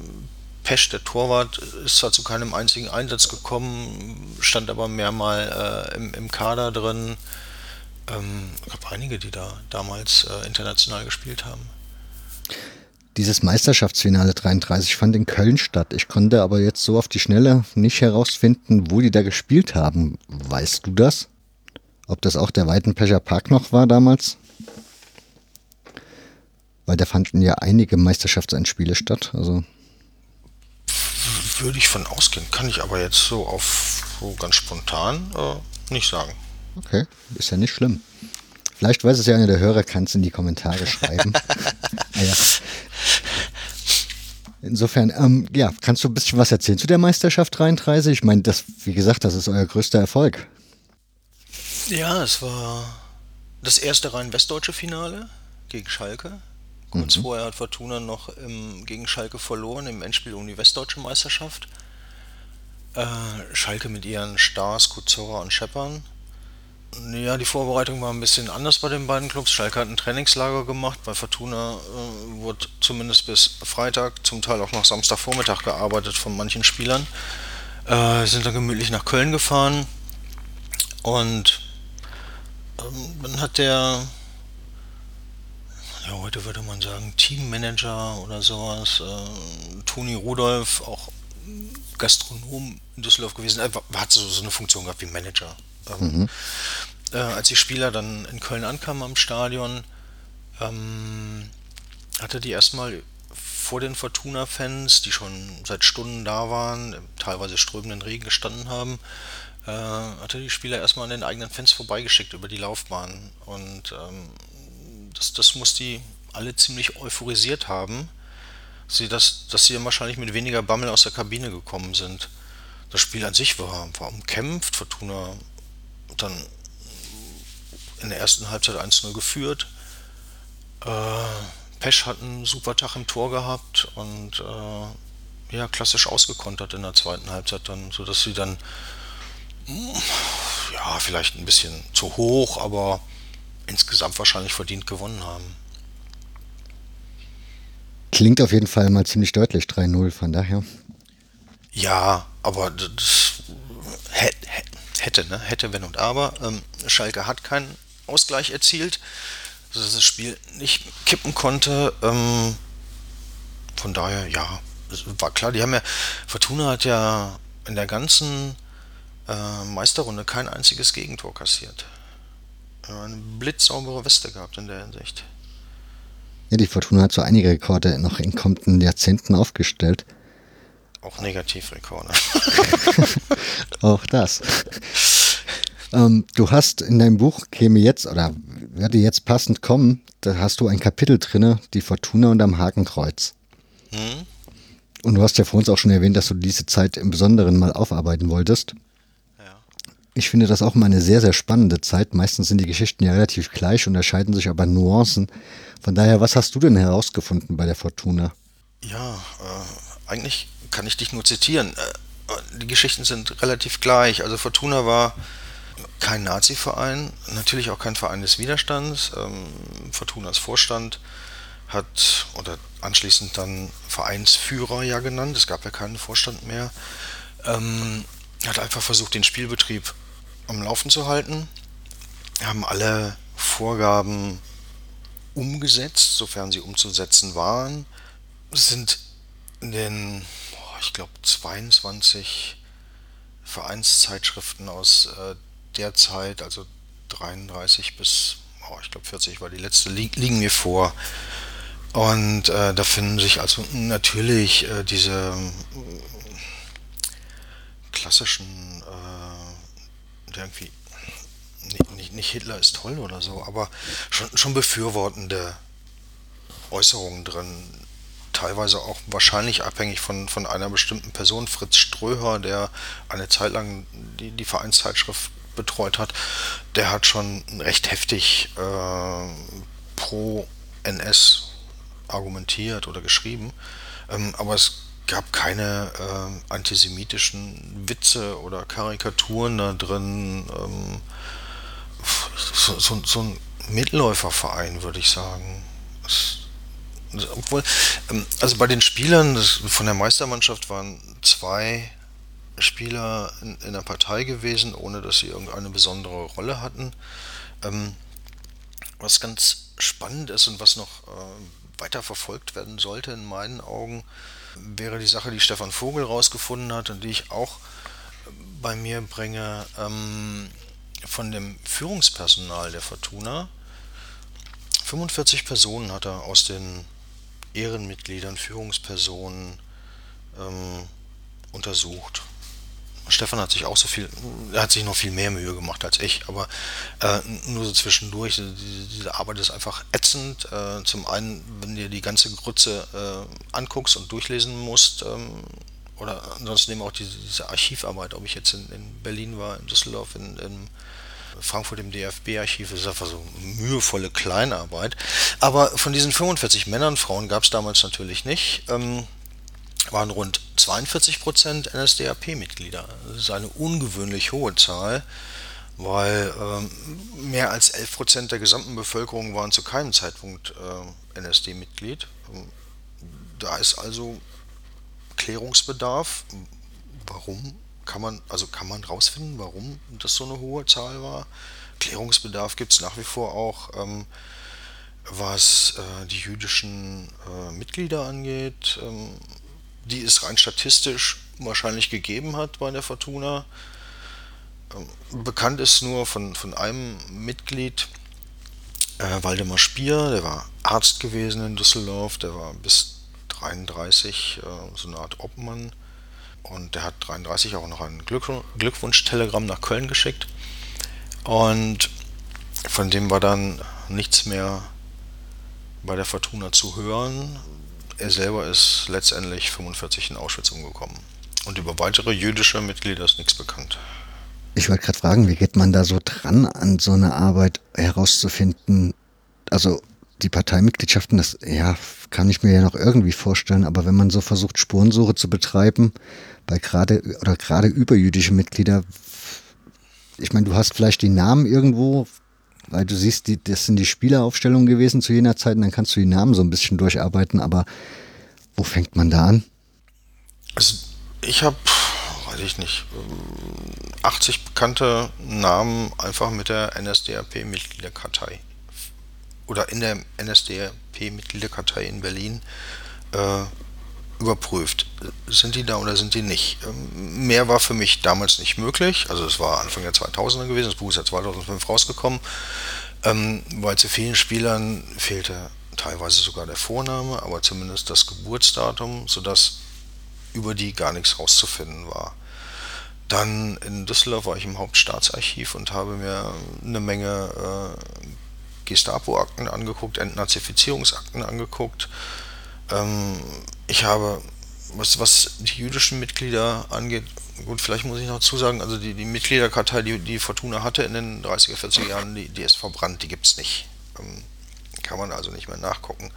Pesch, der Torwart, ist zwar zu keinem einzigen Einsatz gekommen, stand aber mehrmal äh, im, im, Kader drin. Ähm, gab einige, die da damals äh, international gespielt haben. Dieses Meisterschaftsfinale 33 fand in Köln statt. Ich konnte aber jetzt so auf die Schnelle nicht herausfinden, wo die da gespielt haben. Weißt du das? Ob das auch der Weitenpecher Park noch war damals? Weil da fanden ja einige Meisterschaftseinspiele statt. Also würde ich von ausgehen, kann ich aber jetzt so auf so ganz spontan äh, nicht sagen. Okay, ist ja nicht schlimm. Vielleicht weiß es ja einer der Hörer, kann es in die Kommentare schreiben. naja. Insofern, ähm, ja, kannst du ein bisschen was erzählen zu der Meisterschaft 33? Ich meine, das, wie gesagt, das ist euer größter Erfolg. Ja, es war das erste rein westdeutsche Finale gegen Schalke. Kurz mhm. vorher hat Fortuna noch im, gegen Schalke verloren im Endspiel um die Westdeutsche Meisterschaft. Äh, Schalke mit ihren Stars, Kuzora und Scheppern. Ja, die Vorbereitung war ein bisschen anders bei den beiden Clubs. Schalke hat ein Trainingslager gemacht. Bei Fortuna äh, wurde zumindest bis Freitag, zum Teil auch noch Samstagvormittag gearbeitet von manchen Spielern. Äh, sind dann gemütlich nach Köln gefahren. Und ähm, dann hat der ja, heute würde man sagen, Teammanager oder sowas. Äh, Toni Rudolph, auch Gastronom in Düsseldorf gewesen, er hat so, so eine Funktion gehabt wie Manager. Ähm, mhm. äh, als die Spieler dann in Köln ankamen am Stadion, ähm, hatte die erstmal vor den Fortuna-Fans, die schon seit Stunden da waren, teilweise strömenden Regen gestanden haben, äh, hatte die Spieler erstmal an den eigenen Fans vorbeigeschickt über die Laufbahn. Und ähm, das, das muss die alle ziemlich euphorisiert haben, sie das, dass sie dann wahrscheinlich mit weniger Bammel aus der Kabine gekommen sind. Das Spiel an sich war, war umkämpft, Fortuna dann in der ersten Halbzeit 1-0 geführt. Äh, Pesch hat einen super Tag im Tor gehabt und äh, ja, klassisch ausgekontert in der zweiten Halbzeit dann, sodass sie dann ja, vielleicht ein bisschen zu hoch, aber insgesamt wahrscheinlich verdient gewonnen haben. Klingt auf jeden Fall mal ziemlich deutlich 3-0, von daher. Ja, aber das hätte, ne? hätte, wenn und aber. Ähm, Schalke hat keinen Ausgleich erzielt, sodass das Spiel nicht kippen konnte. Ähm, von daher, ja, war klar. Die haben ja, Fortuna hat ja in der ganzen äh, Meisterrunde kein einziges Gegentor kassiert eine blitzsaubere Weste gehabt in der Hinsicht. Ja, die Fortuna hat so einige Rekorde noch in kommenden Jahrzehnten aufgestellt. Auch Negativrekorde. Auch das. Ähm, du hast in deinem Buch, käme jetzt, oder werde jetzt passend kommen, da hast du ein Kapitel drinne, die Fortuna und am Hakenkreuz. Hm? Und du hast ja vor uns auch schon erwähnt, dass du diese Zeit im Besonderen mal aufarbeiten wolltest. Ich finde das auch mal eine sehr, sehr spannende Zeit. Meistens sind die Geschichten ja relativ gleich, unterscheiden sich aber Nuancen. Von daher, was hast du denn herausgefunden bei der Fortuna? Ja, äh, eigentlich kann ich dich nur zitieren. Äh, die Geschichten sind relativ gleich. Also Fortuna war kein Nazi-Verein, natürlich auch kein Verein des Widerstands. Ähm, Fortunas Vorstand hat oder anschließend dann Vereinsführer ja genannt, es gab ja keinen Vorstand mehr, ähm, hat einfach versucht, den Spielbetrieb am Laufen zu halten, haben alle Vorgaben umgesetzt, sofern sie umzusetzen waren, sind in den, ich glaube, 22 Vereinszeitschriften aus äh, der Zeit, also 33 bis, ich glaube 40 war die letzte, li liegen mir vor. Und äh, da finden sich also natürlich äh, diese äh, klassischen, äh, irgendwie, nicht, nicht, Hitler ist toll oder so, aber schon, schon befürwortende Äußerungen drin. Teilweise auch wahrscheinlich abhängig von, von einer bestimmten Person, Fritz Ströher, der eine Zeit lang die, die Vereinszeitschrift betreut hat, der hat schon recht heftig äh, pro NS argumentiert oder geschrieben. Ähm, aber es gab keine äh, antisemitischen Witze oder Karikaturen da drin. Ähm, so, so, so, ein Mitläuferverein, würde ich sagen. Das, obwohl, ähm, also bei den Spielern das, von der Meistermannschaft waren zwei Spieler in, in der Partei gewesen, ohne dass sie irgendeine besondere Rolle hatten. Ähm, was ganz spannend ist und was noch äh, weiter verfolgt werden sollte, in meinen Augen, wäre die Sache, die Stefan Vogel rausgefunden hat und die ich auch bei mir bringe, ähm, von dem Führungspersonal der Fortuna. 45 Personen hat er aus den Ehrenmitgliedern, Führungspersonen ähm, untersucht. Stefan hat sich auch so viel, er hat sich noch viel mehr Mühe gemacht als ich, aber äh, nur so zwischendurch, diese, diese, Arbeit ist einfach ätzend. Äh, zum einen, wenn dir die ganze Grütze äh, anguckst und durchlesen musst, ähm, oder ansonsten eben auch diese, diese, Archivarbeit, ob ich jetzt in, in Berlin war, in Düsseldorf, in, in Frankfurt im DFB-Archiv, ist einfach so mühevolle Kleinarbeit. Aber von diesen 45 Männern, Frauen gab es damals natürlich nicht. Ähm, waren rund 42 Prozent NSDAP-Mitglieder. Das ist eine ungewöhnlich hohe Zahl, weil ähm, mehr als 11 Prozent der gesamten Bevölkerung waren zu keinem Zeitpunkt äh, NSD-Mitglied. Da ist also Klärungsbedarf. Warum kann man, also kann man rausfinden, warum das so eine hohe Zahl war? Klärungsbedarf gibt es nach wie vor auch. Ähm, was äh, die jüdischen äh, Mitglieder angeht, ähm, die es rein statistisch wahrscheinlich gegeben hat bei der Fortuna. Ähm, bekannt ist nur von, von einem Mitglied, äh, Waldemar Spier, der war Arzt gewesen in Düsseldorf, der war bis 33 äh, so eine Art Obmann und der hat 33 auch noch ein Glück, Glückwunsch-Telegramm nach Köln geschickt und von dem war dann nichts mehr bei der Fortuna zu hören. Er selber ist letztendlich 45 in Auschwitz umgekommen. Und über weitere jüdische Mitglieder ist nichts bekannt. Ich wollte gerade fragen, wie geht man da so dran, an so eine Arbeit herauszufinden? Also die Parteimitgliedschaften, das ja, kann ich mir ja noch irgendwie vorstellen, aber wenn man so versucht, Spurensuche zu betreiben, bei gerade oder gerade überjüdische Mitglieder, ich meine, du hast vielleicht die Namen irgendwo, weil du siehst, die, das sind die Spieleraufstellungen gewesen zu jener Zeit und dann kannst du die Namen so ein bisschen durcharbeiten, aber wo fängt man da an? Also ich habe, weiß ich nicht, 80 bekannte Namen einfach mit der NSDAP-Mitgliederkartei oder in der NSDAP-Mitgliederkartei in Berlin äh, überprüft. Sind die da oder sind die nicht? Ähm, mehr war für mich damals nicht möglich. Also es war Anfang der 2000er gewesen, das Buch ist ja 2005 rausgekommen, ähm, weil zu vielen Spielern fehlte teilweise sogar der Vorname, aber zumindest das Geburtsdatum, sodass über die gar nichts rauszufinden war. Dann in Düsseldorf war ich im Hauptstaatsarchiv und habe mir eine Menge äh, Gestapo-Akten angeguckt, Entnazifizierungsakten angeguckt. Ähm, ich habe, was, was die jüdischen Mitglieder angeht, gut, vielleicht muss ich noch zusagen, also die, die Mitgliederkartei, die, die Fortuna hatte in den 30er, 40er Jahren, die, die ist verbrannt, die gibt es nicht. Ähm, kann man also nicht mehr nachgucken.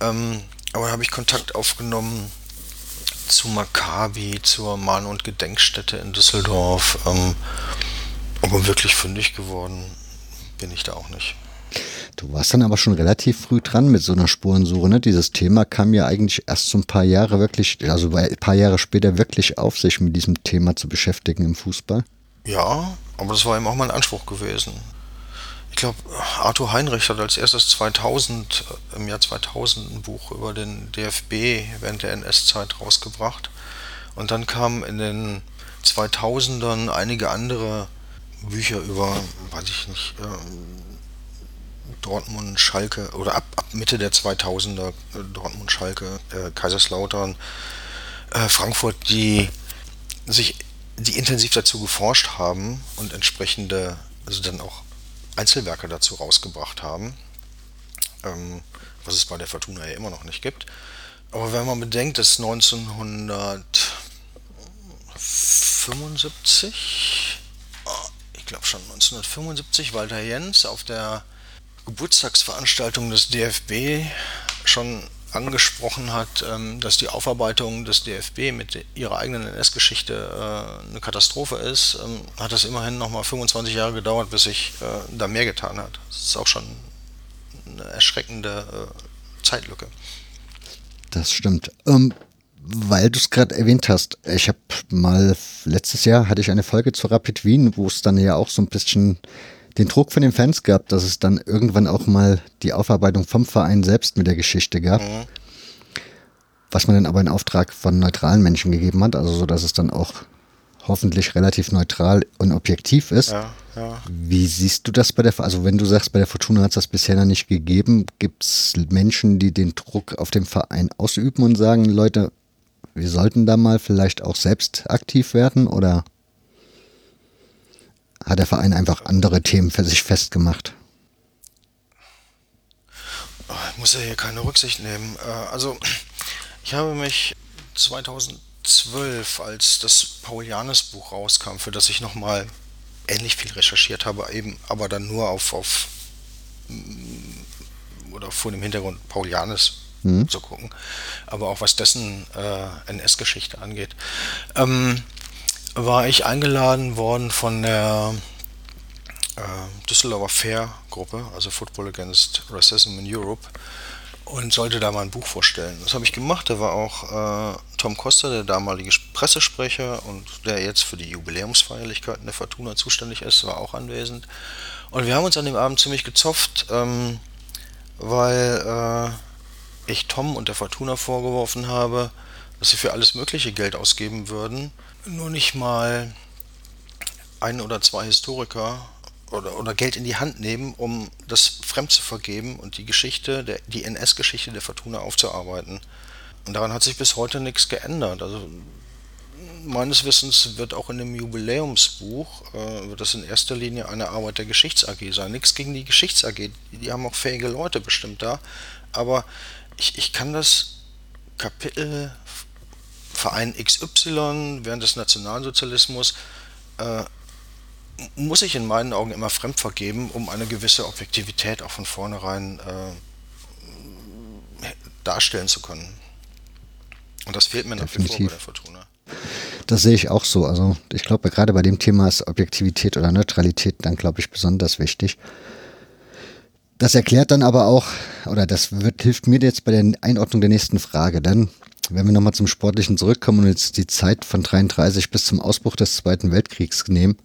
Ähm, aber habe ich Kontakt aufgenommen zu Maccabi, zur Mahn- und Gedenkstätte in Düsseldorf. Ähm, aber wirklich fündig geworden bin ich da auch nicht. Du warst dann aber schon relativ früh dran mit so einer Spurensuche. Ne? Dieses Thema kam ja eigentlich erst so ein paar Jahre wirklich, also ein paar Jahre später wirklich auf, sich mit diesem Thema zu beschäftigen im Fußball. Ja, aber das war eben auch mein Anspruch gewesen. Ich glaube, Arthur Heinrich hat als erstes 2000, im Jahr 2000 ein Buch über den DFB während der NS-Zeit rausgebracht. Und dann kamen in den 2000ern einige andere Bücher über, weiß ich nicht, ähm, Dortmund, Schalke oder ab, ab Mitte der 2000er äh, Dortmund, Schalke, äh, Kaiserslautern, äh, Frankfurt, die sich, die intensiv dazu geforscht haben und entsprechende, also dann auch Einzelwerke dazu rausgebracht haben, ähm, was es bei der Fortuna ja immer noch nicht gibt. Aber wenn man bedenkt, dass 1975, ich glaube schon 1975, Walter Jens auf der Geburtstagsveranstaltung des DFB schon angesprochen hat, ähm, dass die Aufarbeitung des DFB mit ihrer eigenen NS-Geschichte äh, eine Katastrophe ist, ähm, hat es immerhin nochmal 25 Jahre gedauert, bis sich äh, da mehr getan hat. Das ist auch schon eine erschreckende äh, Zeitlücke. Das stimmt. Ähm, weil du es gerade erwähnt hast, ich habe mal letztes Jahr hatte ich eine Folge zu Rapid Wien, wo es dann ja auch so ein bisschen den Druck von den Fans gehabt, dass es dann irgendwann auch mal die Aufarbeitung vom Verein selbst mit der Geschichte gab. Mhm. Was man dann aber in Auftrag von neutralen Menschen gegeben hat, also so, dass es dann auch hoffentlich relativ neutral und objektiv ist. Ja, ja. Wie siehst du das bei der, also wenn du sagst, bei der Fortuna hat es das bisher noch nicht gegeben, gibt es Menschen, die den Druck auf den Verein ausüben und sagen, Leute, wir sollten da mal vielleicht auch selbst aktiv werden oder? Hat der Verein einfach andere Themen für sich festgemacht. Ich muss ja hier keine Rücksicht nehmen. Äh, also, ich habe mich 2012, als das Paul-Janes-Buch rauskam, für das ich nochmal ähnlich viel recherchiert habe, eben aber dann nur auf, auf mm, oder vor dem Hintergrund Paul Janes mhm. zu gucken, aber auch was dessen äh, NS-Geschichte angeht. Ähm, war ich eingeladen worden von der äh, Düsseldorfer Fair Gruppe, also Football Against Racism in Europe, und sollte da mal ein Buch vorstellen. Das habe ich gemacht. Da war auch äh, Tom Costa, der damalige Pressesprecher und der jetzt für die Jubiläumsfeierlichkeiten der Fortuna zuständig ist, war auch anwesend. Und wir haben uns an dem Abend ziemlich gezopft, ähm, weil äh, ich Tom und der Fortuna vorgeworfen habe, dass sie für alles mögliche Geld ausgeben würden nur nicht mal ein oder zwei Historiker oder, oder Geld in die Hand nehmen, um das fremd zu vergeben und die Geschichte, der, die NS-Geschichte der Fortuna aufzuarbeiten. Und daran hat sich bis heute nichts geändert. Also meines Wissens wird auch in dem Jubiläumsbuch, äh, wird das in erster Linie eine Arbeit der Geschichts-AG sein. Nichts gegen die Geschichts-AG, die, die haben auch fähige Leute bestimmt da. Aber ich, ich kann das Kapitel Verein XY während des Nationalsozialismus äh, muss ich in meinen Augen immer fremd vergeben, um eine gewisse Objektivität auch von vornherein äh, darstellen zu können. Und das fehlt mir Definitiv. nach wie vor bei der Fortuna. Das sehe ich auch so. Also ich glaube, gerade bei dem Thema ist Objektivität oder Neutralität dann, glaube ich, besonders wichtig. Das erklärt dann aber auch, oder das wird, hilft mir jetzt bei der Einordnung der nächsten Frage. Denn wenn wir nochmal zum Sportlichen zurückkommen und jetzt die Zeit von 33 bis zum Ausbruch des Zweiten Weltkriegs nehmen,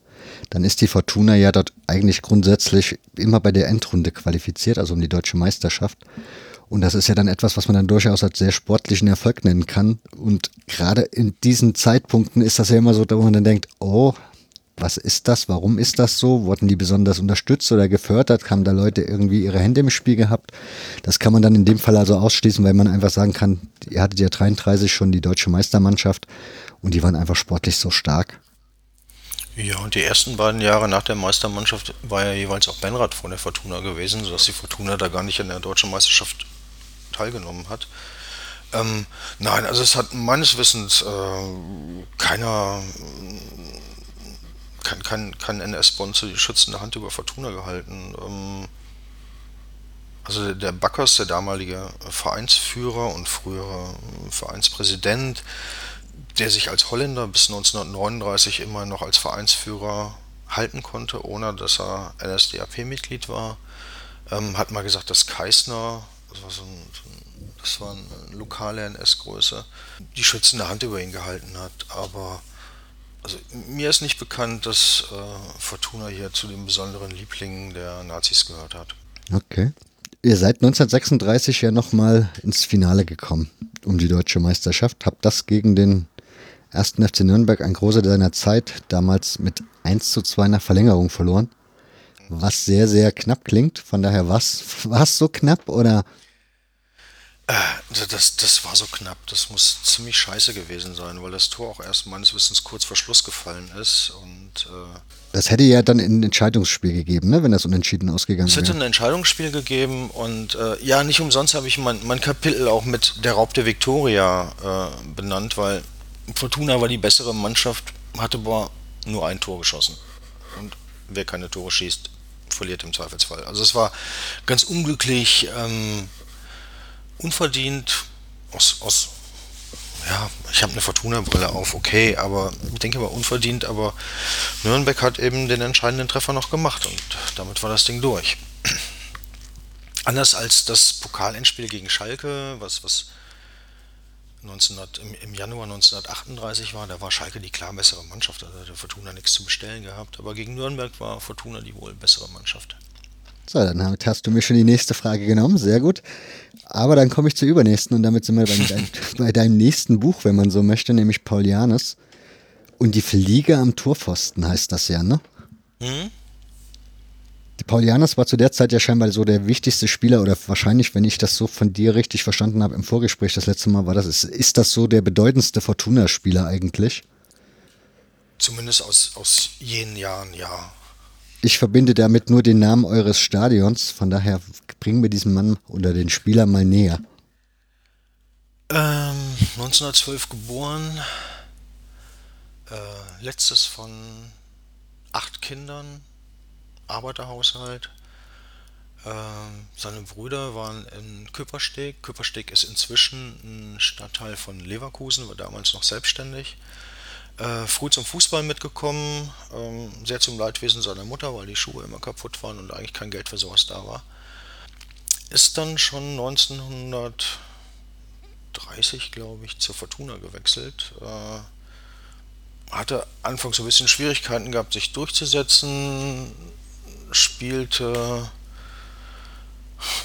dann ist die Fortuna ja dort eigentlich grundsätzlich immer bei der Endrunde qualifiziert, also um die deutsche Meisterschaft. Und das ist ja dann etwas, was man dann durchaus als sehr sportlichen Erfolg nennen kann. Und gerade in diesen Zeitpunkten ist das ja immer so, wo man dann denkt, oh, was ist das? Warum ist das so? Wurden die besonders unterstützt oder gefördert? Haben da Leute irgendwie ihre Hände im Spiel gehabt? Das kann man dann in dem Fall also ausschließen, weil man einfach sagen kann, ihr hattet ja 33 schon die deutsche Meistermannschaft und die waren einfach sportlich so stark. Ja, und die ersten beiden Jahre nach der Meistermannschaft war ja jeweils auch Benrad von der Fortuna gewesen, sodass die Fortuna da gar nicht an der deutschen Meisterschaft teilgenommen hat. Ähm, nein, also es hat meines Wissens äh, keiner, kein, kein, kein NS-Sponsor die schützende Hand über Fortuna gehalten. Ähm, also der Backers, der damalige Vereinsführer und frühere Vereinspräsident, der sich als Holländer bis 1939 immer noch als Vereinsführer halten konnte, ohne dass er NSDAP-Mitglied war, ähm, hat mal gesagt, dass Kaisner, das war, so ein, das war eine lokale NS-Größe, die schützende Hand über ihn gehalten hat. Aber also, mir ist nicht bekannt, dass äh, Fortuna hier zu den besonderen Lieblingen der Nazis gehört hat. Okay. Ihr seid 1936 ja nochmal ins Finale gekommen um die deutsche Meisterschaft. Habt das gegen den ersten FC Nürnberg ein großer seiner Zeit, damals mit 1 zu 2 nach Verlängerung verloren. Was sehr, sehr knapp klingt. Von daher, war es so knapp oder? Äh, also das, das war so knapp. Das muss ziemlich scheiße gewesen sein, weil das Tor auch erst meines Wissens kurz vor Schluss gefallen ist. Und, äh, das hätte ja dann ein Entscheidungsspiel gegeben, ne, wenn das unentschieden ausgegangen wäre. Es hätte ein Entscheidungsspiel gegeben und äh, ja, nicht umsonst habe ich mein, mein Kapitel auch mit der Raub der Viktoria äh, benannt, weil Fortuna war die bessere Mannschaft, hatte aber nur ein Tor geschossen. Und wer keine Tore schießt, verliert im Zweifelsfall. Also es war ganz unglücklich, ähm, unverdient, aus, aus ja, ich habe eine Fortuna-Brille auf, okay, aber ich denke mal unverdient, aber Nürnberg hat eben den entscheidenden Treffer noch gemacht und damit war das Ding durch. Anders als das Pokalendspiel gegen Schalke, was, was 1900, im, im, Januar 1938 war, da war Schalke die klar bessere Mannschaft. Da hatte Fortuna nichts zu bestellen gehabt. Aber gegen Nürnberg war Fortuna die wohl bessere Mannschaft. So, dann hast du mir schon die nächste Frage genommen. Sehr gut. Aber dann komme ich zur übernächsten und damit sind wir bei, dein, bei deinem nächsten Buch, wenn man so möchte, nämlich Paulianes. Und die Fliege am Torpfosten heißt das ja, ne? Mhm. Paulianas war zu der Zeit ja scheinbar so der wichtigste Spieler oder wahrscheinlich, wenn ich das so von dir richtig verstanden habe im Vorgespräch das letzte Mal, war das, ist, ist das so der bedeutendste Fortuna-Spieler eigentlich? Zumindest aus, aus jenen Jahren, ja. Ich verbinde damit nur den Namen eures Stadions, von daher bringen wir diesen Mann oder den Spieler mal näher. Ähm, 1912 geboren, äh, letztes von acht Kindern, Arbeiterhaushalt. Ähm, seine Brüder waren in Küppersteg. Küppersteg ist inzwischen ein Stadtteil von Leverkusen, war damals noch selbstständig. Äh, früh zum Fußball mitgekommen, ähm, sehr zum Leidwesen seiner Mutter, weil die Schuhe immer kaputt waren und eigentlich kein Geld für sowas da war. Ist dann schon 1930, glaube ich, zur Fortuna gewechselt. Äh, hatte anfangs so ein bisschen Schwierigkeiten gehabt, sich durchzusetzen, spielte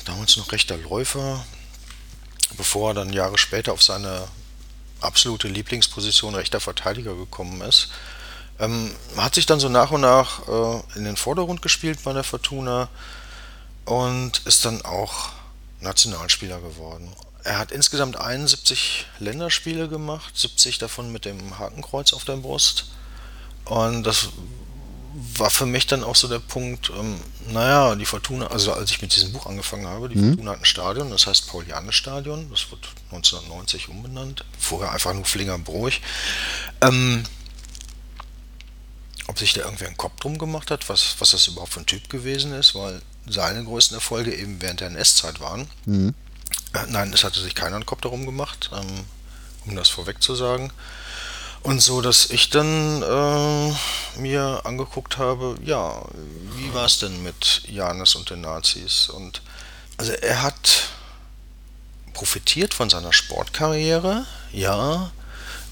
damals noch rechter Läufer, bevor er dann Jahre später auf seine absolute Lieblingsposition rechter Verteidiger gekommen ist. Ähm, hat sich dann so nach und nach äh, in den Vordergrund gespielt bei der Fortuna und ist dann auch Nationalspieler geworden. Er hat insgesamt 71 Länderspiele gemacht, 70 davon mit dem Hakenkreuz auf der Brust. Und das war für mich dann auch so der Punkt, ähm, naja, die Fortuna, also als ich mit diesem Buch angefangen habe, die mhm. Fortuna hat ein Stadion, das heißt Paulianes-Stadion, das wird 1990 umbenannt, vorher einfach nur Flingerbroich. Ähm, ob sich da irgendwer einen Kopf drum gemacht hat, was, was das überhaupt für ein Typ gewesen ist, weil seine größten Erfolge eben während der NS-Zeit waren. Mhm. Äh, nein, es hatte sich keiner einen Kopf darum gemacht, ähm, um das vorweg zu sagen. Und so, dass ich dann äh, mir angeguckt habe, ja, wie war es denn mit Janis und den Nazis? Und also er hat profitiert von seiner Sportkarriere, ja,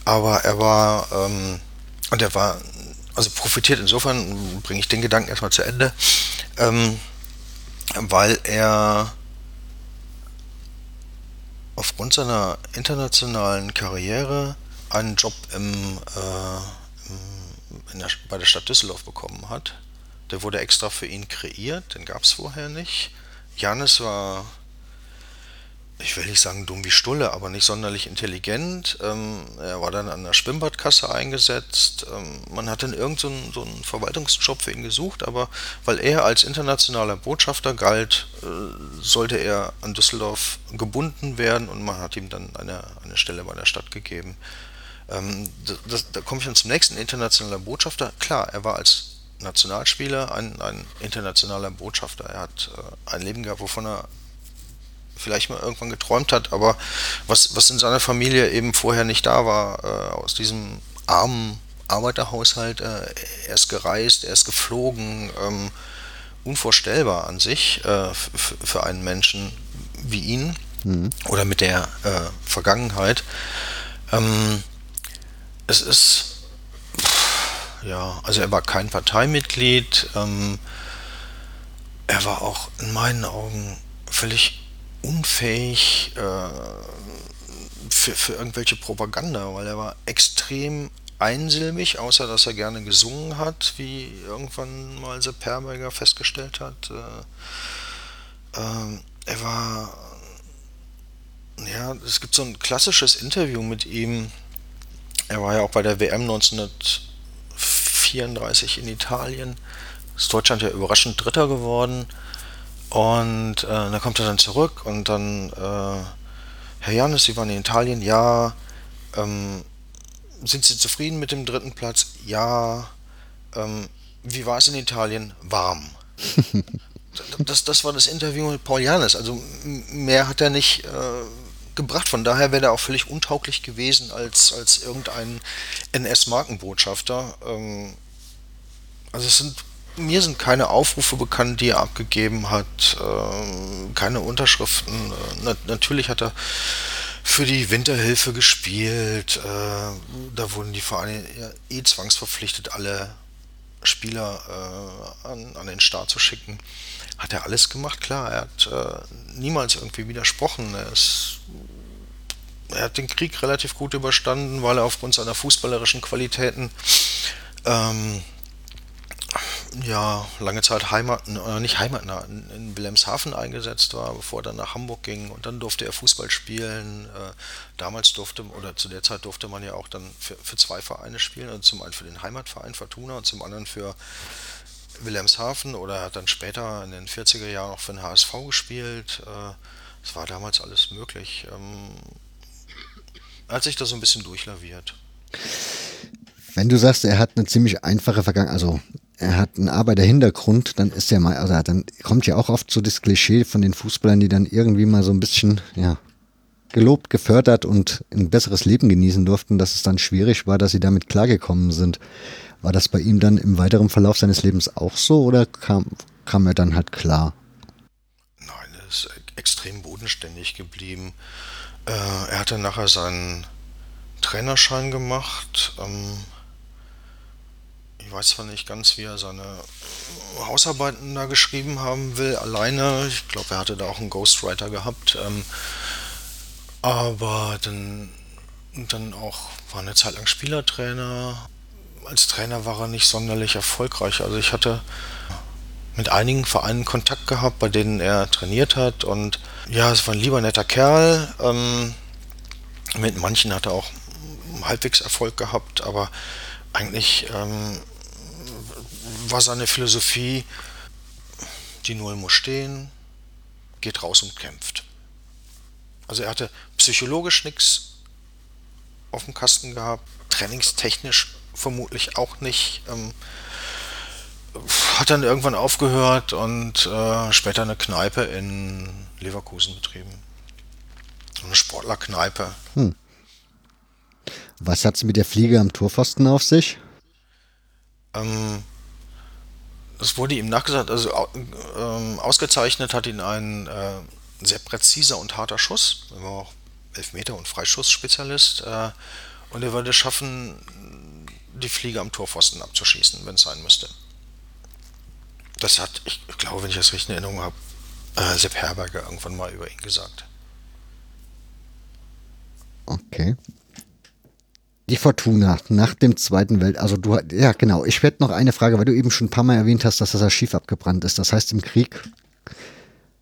aber er war, ähm, und er war, also profitiert insofern, bringe ich den Gedanken erstmal zu Ende, ähm, weil er aufgrund seiner internationalen Karriere einen Job im, äh, der, bei der Stadt Düsseldorf bekommen hat. Der wurde extra für ihn kreiert, den gab es vorher nicht. Janis war ich will nicht sagen dumm wie Stulle, aber nicht sonderlich intelligent. Ähm, er war dann an der Schwimmbadkasse eingesetzt. Ähm, man hat dann irgendeinen so, so Verwaltungsjob für ihn gesucht, aber weil er als internationaler Botschafter galt, äh, sollte er an Düsseldorf gebunden werden und man hat ihm dann eine, eine Stelle bei der Stadt gegeben. Ähm, das, da komme ich dann zum nächsten internationaler Botschafter. Klar, er war als Nationalspieler ein, ein internationaler Botschafter. Er hat äh, ein Leben gehabt, wovon er vielleicht mal irgendwann geträumt hat, aber was, was in seiner Familie eben vorher nicht da war, äh, aus diesem armen Arbeiterhaushalt, äh, er ist gereist, er ist geflogen, ähm, unvorstellbar an sich äh, für einen Menschen wie ihn mhm. oder mit der äh, Vergangenheit. Ähm, es ist, ja, also er war kein Parteimitglied, ähm, er war auch in meinen Augen völlig unfähig äh, für, für irgendwelche Propaganda, weil er war extrem einsilbig, außer dass er gerne gesungen hat, wie irgendwann mal Sepp Perberger festgestellt hat. Äh, äh, er war, ja, es gibt so ein klassisches Interview mit ihm. Er war ja auch bei der WM 1934 in Italien. Ist Deutschland ja überraschend Dritter geworden. Und äh, dann kommt er dann zurück und dann, äh, Herr Janis, Sie waren in Italien, ja. Ähm, sind Sie zufrieden mit dem dritten Platz? Ja. Ähm, wie war es in Italien? Warm. das, das war das Interview mit Paul Janis. Also mehr hat er nicht äh, gebracht. Von daher wäre er auch völlig untauglich gewesen als, als irgendein NS-Markenbotschafter. Ähm, also es sind mir sind keine Aufrufe bekannt, die er abgegeben hat, äh, keine Unterschriften. Na, natürlich hat er für die Winterhilfe gespielt. Äh, da wurden die Vereine eh zwangsverpflichtet, alle Spieler äh, an, an, den Start zu schicken. Hat er alles gemacht, klar. Er hat äh, niemals irgendwie widersprochen. Er, ist, er hat den Krieg relativ gut überstanden, weil er aufgrund seiner fußballerischen Qualitäten ähm, ja, lange Zeit Heimat, äh, nicht heimatnah, in, in Wilhelmshaven eingesetzt war, bevor er dann nach Hamburg ging und dann durfte er Fußball spielen. Äh, damals durfte, oder zu der Zeit durfte man ja auch dann für, für zwei Vereine spielen, also zum einen für den Heimatverein Fortuna und zum anderen für Wilhelmshaven oder hat dann später in den 40er Jahren auch für den HSV gespielt. Äh, es war damals alles möglich. Ähm, er hat sich da so ein bisschen durchlaviert. Wenn du sagst, er hat eine ziemlich einfache Vergangenheit, also er hat einen Arbeiterhintergrund, dann ist er mal, also dann kommt ja auch oft so das Klischee von den Fußballern, die dann irgendwie mal so ein bisschen, ja, gelobt, gefördert und ein besseres Leben genießen durften, dass es dann schwierig war, dass sie damit klargekommen sind. War das bei ihm dann im weiteren Verlauf seines Lebens auch so oder kam, kam er dann halt klar? Nein, er ist extrem bodenständig geblieben. Äh, er hatte nachher seinen Trainerschein gemacht. Ähm, ich weiß zwar nicht ganz, wie er seine Hausarbeiten da geschrieben haben will, alleine. Ich glaube, er hatte da auch einen Ghostwriter gehabt. Ähm, aber dann, dann auch war eine Zeit lang Spielertrainer. Als Trainer war er nicht sonderlich erfolgreich. Also ich hatte mit einigen Vereinen Kontakt gehabt, bei denen er trainiert hat. Und ja, es war ein lieber netter Kerl. Ähm, mit manchen hat er auch halbwegs Erfolg gehabt, aber eigentlich ähm, war seine Philosophie, die Null muss stehen, geht raus und kämpft. Also er hatte psychologisch nichts auf dem Kasten gehabt, trainingstechnisch vermutlich auch nicht. Ähm, hat dann irgendwann aufgehört und äh, später eine Kneipe in Leverkusen betrieben. Eine Sportlerkneipe. Hm. Was hat es mit der Fliege am Torpfosten auf sich? Ähm, das wurde ihm nachgesagt, also ähm, ausgezeichnet hat ihn ein äh, sehr präziser und harter Schuss. Er war auch Elfmeter- und Freischussspezialist. Äh, und er würde schaffen, die Fliege am Torpfosten abzuschießen, wenn es sein müsste. Das hat, ich glaube, wenn ich das richtig in Erinnerung habe, äh, Sepp Herberger irgendwann mal über ihn gesagt. Okay. Die Fortuna nach dem Zweiten Welt, also du, ja genau, ich werde noch eine Frage, weil du eben schon ein paar Mal erwähnt hast, dass das Archiv abgebrannt ist. Das heißt, im Krieg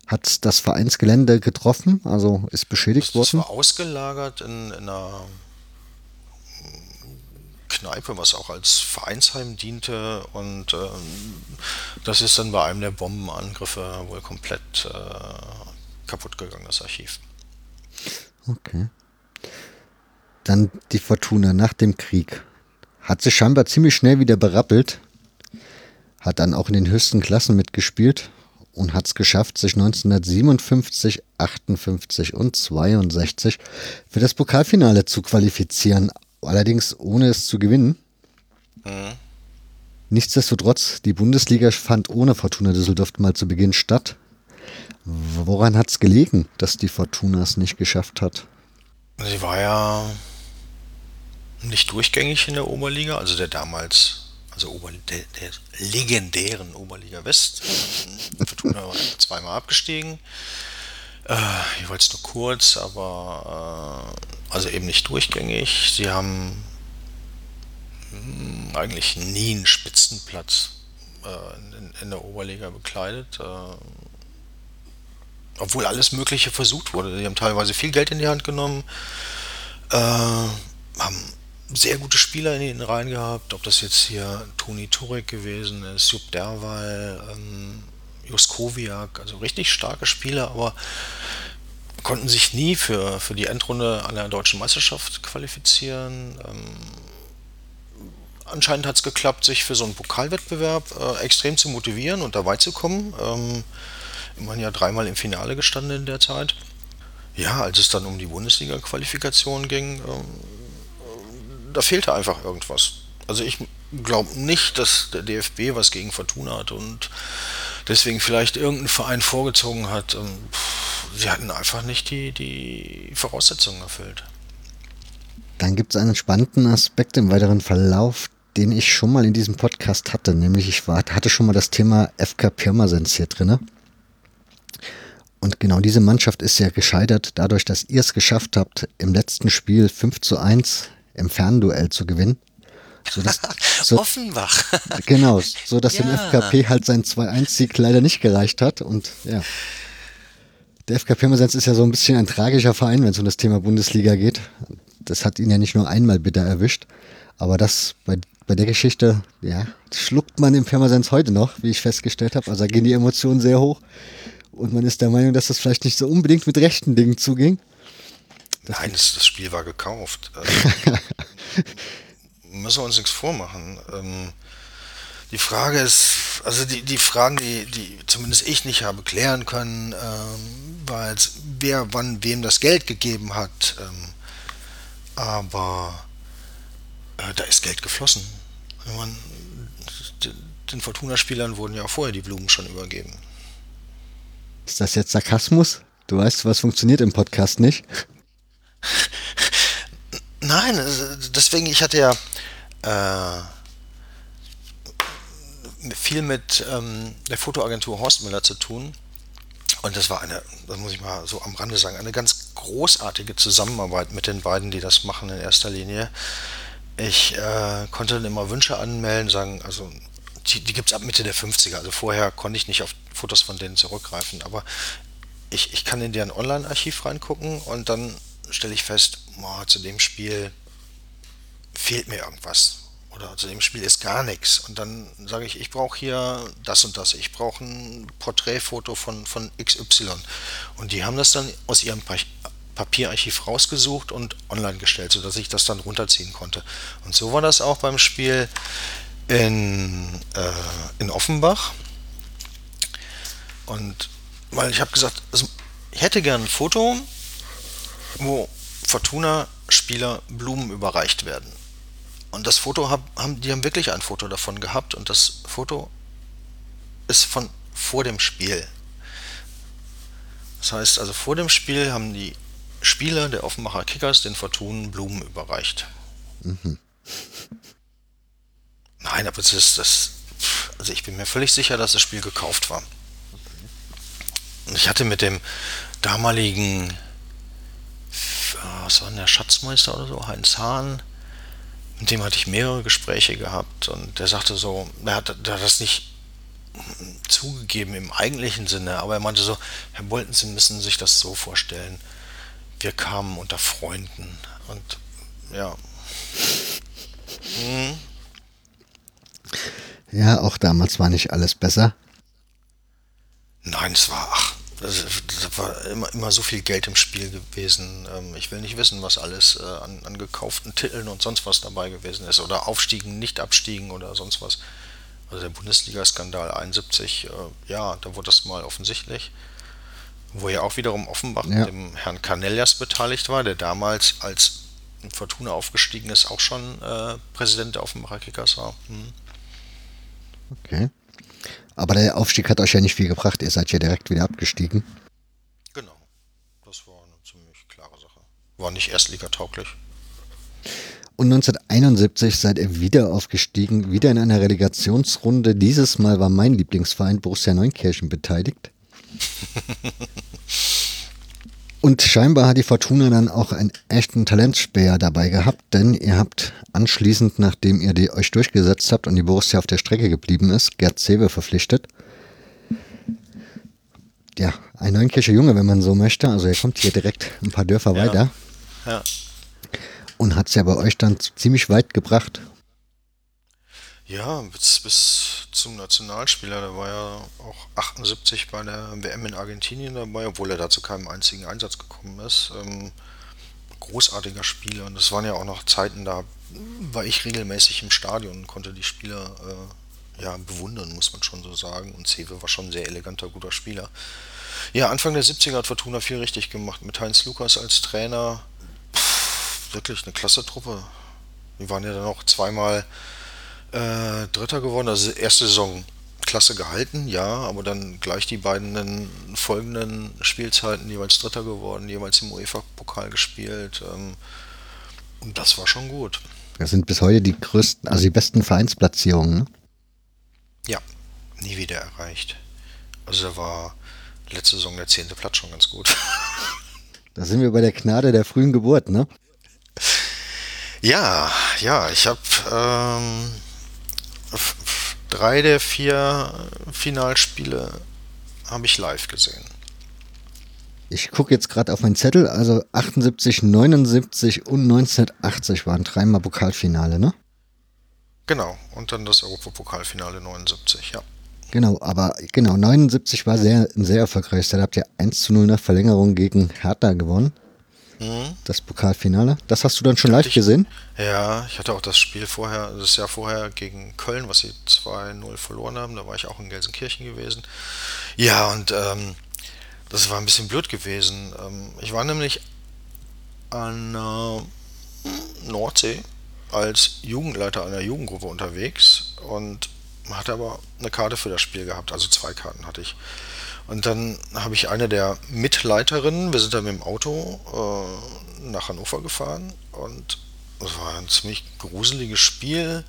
Hat das Vereinsgelände getroffen, also ist beschädigt Das worden? war ausgelagert in, in einer Kneipe, was auch als Vereinsheim diente. Und ähm, das ist dann bei einem der Bombenangriffe wohl komplett äh, kaputt gegangen, das Archiv. Okay. Dann die Fortuna nach dem Krieg. Hat sich scheinbar ziemlich schnell wieder berappelt. Hat dann auch in den höchsten Klassen mitgespielt und hat es geschafft, sich 1957, 58 und 62 für das Pokalfinale zu qualifizieren. Allerdings ohne es zu gewinnen. Nichtsdestotrotz, die Bundesliga fand ohne Fortuna Düsseldorf mal zu Beginn statt. Woran hat es gelegen, dass die Fortuna es nicht geschafft hat? Sie war ja nicht durchgängig in der Oberliga, also der damals, also Ober, der, der legendären Oberliga West. Fortuna war zweimal abgestiegen. Äh, jeweils nur kurz, aber äh, also eben nicht durchgängig. Sie haben mh, eigentlich nie einen Spitzenplatz äh, in, in der Oberliga bekleidet. Äh, obwohl alles Mögliche versucht wurde. Die haben teilweise viel Geld in die Hand genommen, äh, haben sehr gute Spieler in den Reihen gehabt, ob das jetzt hier Toni Turek gewesen ist, Jupp Derwal, ähm, Juskowiak, also richtig starke Spieler, aber konnten sich nie für, für die Endrunde der deutschen Meisterschaft qualifizieren. Ähm, anscheinend hat es geklappt, sich für so einen Pokalwettbewerb äh, extrem zu motivieren und dabei zu kommen. Ähm, immerhin ja dreimal im Finale gestanden in der Zeit. Ja, als es dann um die Bundesliga-Qualifikation ging, ähm, da fehlte einfach irgendwas. Also ich glaube nicht, dass der DFB was gegen Fortuna hat und deswegen vielleicht irgendein Verein vorgezogen hat. Ähm, sie hatten einfach nicht die, die Voraussetzungen erfüllt. Dann gibt es einen spannenden Aspekt im weiteren Verlauf, den ich schon mal in diesem Podcast hatte. Nämlich ich war, hatte schon mal das Thema FK Pirmasens hier drinne. Und genau diese Mannschaft ist ja gescheitert, dadurch, dass ihr es geschafft habt, im letzten Spiel 5 zu 1 im Fernduell zu gewinnen. Sodass, so, Offenbach. genau, so dass dem Ja. FKP halt sein 2-1-Sieg leider nicht gereicht hat. Und ja, der FK Pirmasens ist ja so ein bisschen ein tragischer Verein, wenn es um das Thema Bundesliga geht. Das hat ihn ja nicht nur einmal bitter erwischt. Aber das bei, bei der Geschichte, ja, schluckt man im Pirmasens heute noch, wie ich festgestellt habe. Also da gehen die Emotionen sehr hoch. Und man ist der Meinung, dass das vielleicht nicht so unbedingt mit rechten Dingen zuging. Nein, das, das Spiel war gekauft. Also, müssen wir uns nichts vormachen. Ähm, die Frage ist, also die, die Fragen, die, die zumindest ich nicht habe klären können, ähm, war jetzt, wer wann wem das Geld gegeben hat. Ähm, aber äh, da ist Geld geflossen. Man, den, Fortuna-Spielern wurden ja vorher die Blumen schon übergeben. Ist das jetzt Sarkasmus? Du weißt, was funktioniert im Podcast nicht. Nein, deswegen, ich hatte ja äh, viel mit ähm, der Fotoagentur Horstmüller zu tun. Und das war eine, das muss ich mal so am Rande sagen, eine ganz großartige Zusammenarbeit mit den beiden, die das machen in erster Linie. Ich äh, konnte dann immer Wünsche anmelden, sagen, also die, die gibt es ab Mitte der 50er. Also vorher konnte ich nicht auf Fotos von denen zurückgreifen, aber ich, ich kann in deren Online-Archiv reingucken und dann stelle ich fest, boah, zu dem Spiel fehlt mir irgendwas. Oder zu dem Spiel ist gar nichts. Und dann sage ich, ich brauche hier das und das. Ich brauche ein Porträtfoto von, von XY. Und die haben das dann aus ihrem Pa- Papierarchiv rausgesucht und online gestellt, sodass ich das dann runterziehen konnte. Und so war das auch beim Spiel in, äh, in Offenbach. Und weil ich habe gesagt, also ich hätte gern ein Foto, wo Fortuna-Spieler Blumen überreicht werden. Und das Foto hab, haben, die haben wirklich ein Foto davon gehabt und das Foto ist von vor dem Spiel. Das heißt also vor dem Spiel haben die Spieler der Offenbacher Kickers den Fortunen Blumen überreicht. Nein, aber das ist das. Also ich bin mir völlig sicher, dass das Spiel gekauft war. Und ich hatte mit dem damaligen, was war denn der Schatzmeister oder so, Heinz Hahn, mit dem hatte ich mehrere Gespräche gehabt und der sagte so, er hat, der hat das nicht zugegeben im eigentlichen Sinne, aber er meinte so, Herr Bolton, Sie müssen sich das so vorstellen. Wir kamen unter Freunden und ja. Hm. Ja, auch damals war nicht alles besser. Nein, es war, ach, das war immer, immer so viel Geld im Spiel gewesen. Ähm, ich will nicht wissen, was alles äh, an, an gekauften Titeln und sonst was dabei gewesen ist. Oder Aufstiegen, nicht Abstiegen oder sonst was. Also der Bundesliga-Skandal 71, äh, ja, da wurde das mal offensichtlich. Wo ja auch wiederum Offenbach Ja. mit dem Herrn Canellas beteiligt war, der damals als Fortuna aufgestiegen ist, auch schon äh, Präsident der Offenbacher Kickers war. Hm. Okay. Aber der Aufstieg hat euch ja nicht viel gebracht. Ihr seid ja direkt wieder abgestiegen. Genau. Das war eine ziemlich klare Sache. War nicht erstligatauglich. Und 1971 seid ihr wieder aufgestiegen, wieder in einer Relegationsrunde. Dieses Mal war mein Lieblingsverein Borussia Neunkirchen beteiligt. Und scheinbar hat die Fortuna dann auch einen echten Talentspäher dabei gehabt, denn ihr habt anschließend, nachdem ihr die, euch durchgesetzt habt und die Borussia auf der Strecke geblieben ist, Gerd Zewe verpflichtet. Ja, ein Neunkircher Junge, wenn man so möchte. Also er kommt hier direkt ein paar Dörfer Ja. weiter Ja. und hat es ja bei euch dann ziemlich weit gebracht. Ja, bis, bis zum Nationalspieler, der war ja auch 78 bei der WM in Argentinien dabei, obwohl er da zu keinem einzigen Einsatz gekommen ist. Ähm, großartiger Spieler und das waren ja auch noch Zeiten, da war ich regelmäßig im Stadion und konnte die Spieler äh, ja, bewundern, muss man schon so sagen. Und Cewe war schon ein sehr eleganter, guter Spieler. Ja, Anfang der 70er hat Fortuna viel richtig gemacht mit Heinz Lukas als Trainer. Pff, wirklich eine klasse Truppe. Die waren ja dann auch zweimal äh, Dritter geworden, also erste Saison klasse gehalten, ja, aber dann gleich die beiden folgenden Spielzeiten jeweils Dritter geworden, jeweils im UEFA-Pokal gespielt. Ähm, und das war schon gut. Das sind bis heute die größten, also die besten Vereinsplatzierungen. Ne? Ja, nie wieder erreicht. Also da war letzte Saison der zehnte Platz schon ganz gut. Da sind wir bei der Gnade der frühen Geburt, ne? Ja, ja, ich habe ähm, drei der vier Finalspiele habe ich live gesehen. Ich gucke jetzt gerade auf meinen Zettel, also 78, 79 und 1980 waren dreimal Pokalfinale, ne? Genau, und dann das Europapokalfinale 79, ja. Genau, aber genau, 79 war sehr, ein sehr erfolgreiches. Da habt ihr 1 zu 0 nach Verlängerung gegen Hertha gewonnen. Mhm. Das Pokalfinale. Das hast du dann schon live ich- gesehen? Ja, ich hatte auch das Spiel vorher, das Jahr vorher gegen Köln, was sie 2-0 verloren haben. Da war ich auch in Gelsenkirchen gewesen. Ja, und ähm, das war ein bisschen blöd gewesen. Ähm, ich war nämlich an äh, Nordsee als Jugendleiter einer Jugendgruppe unterwegs und hatte aber eine Karte für das Spiel gehabt, also zwei Karten hatte ich. Und dann habe ich eine der Mitleiterinnen, wir sind dann mit dem Auto äh, nach Hannover gefahren und es war ein ziemlich gruseliges Spiel.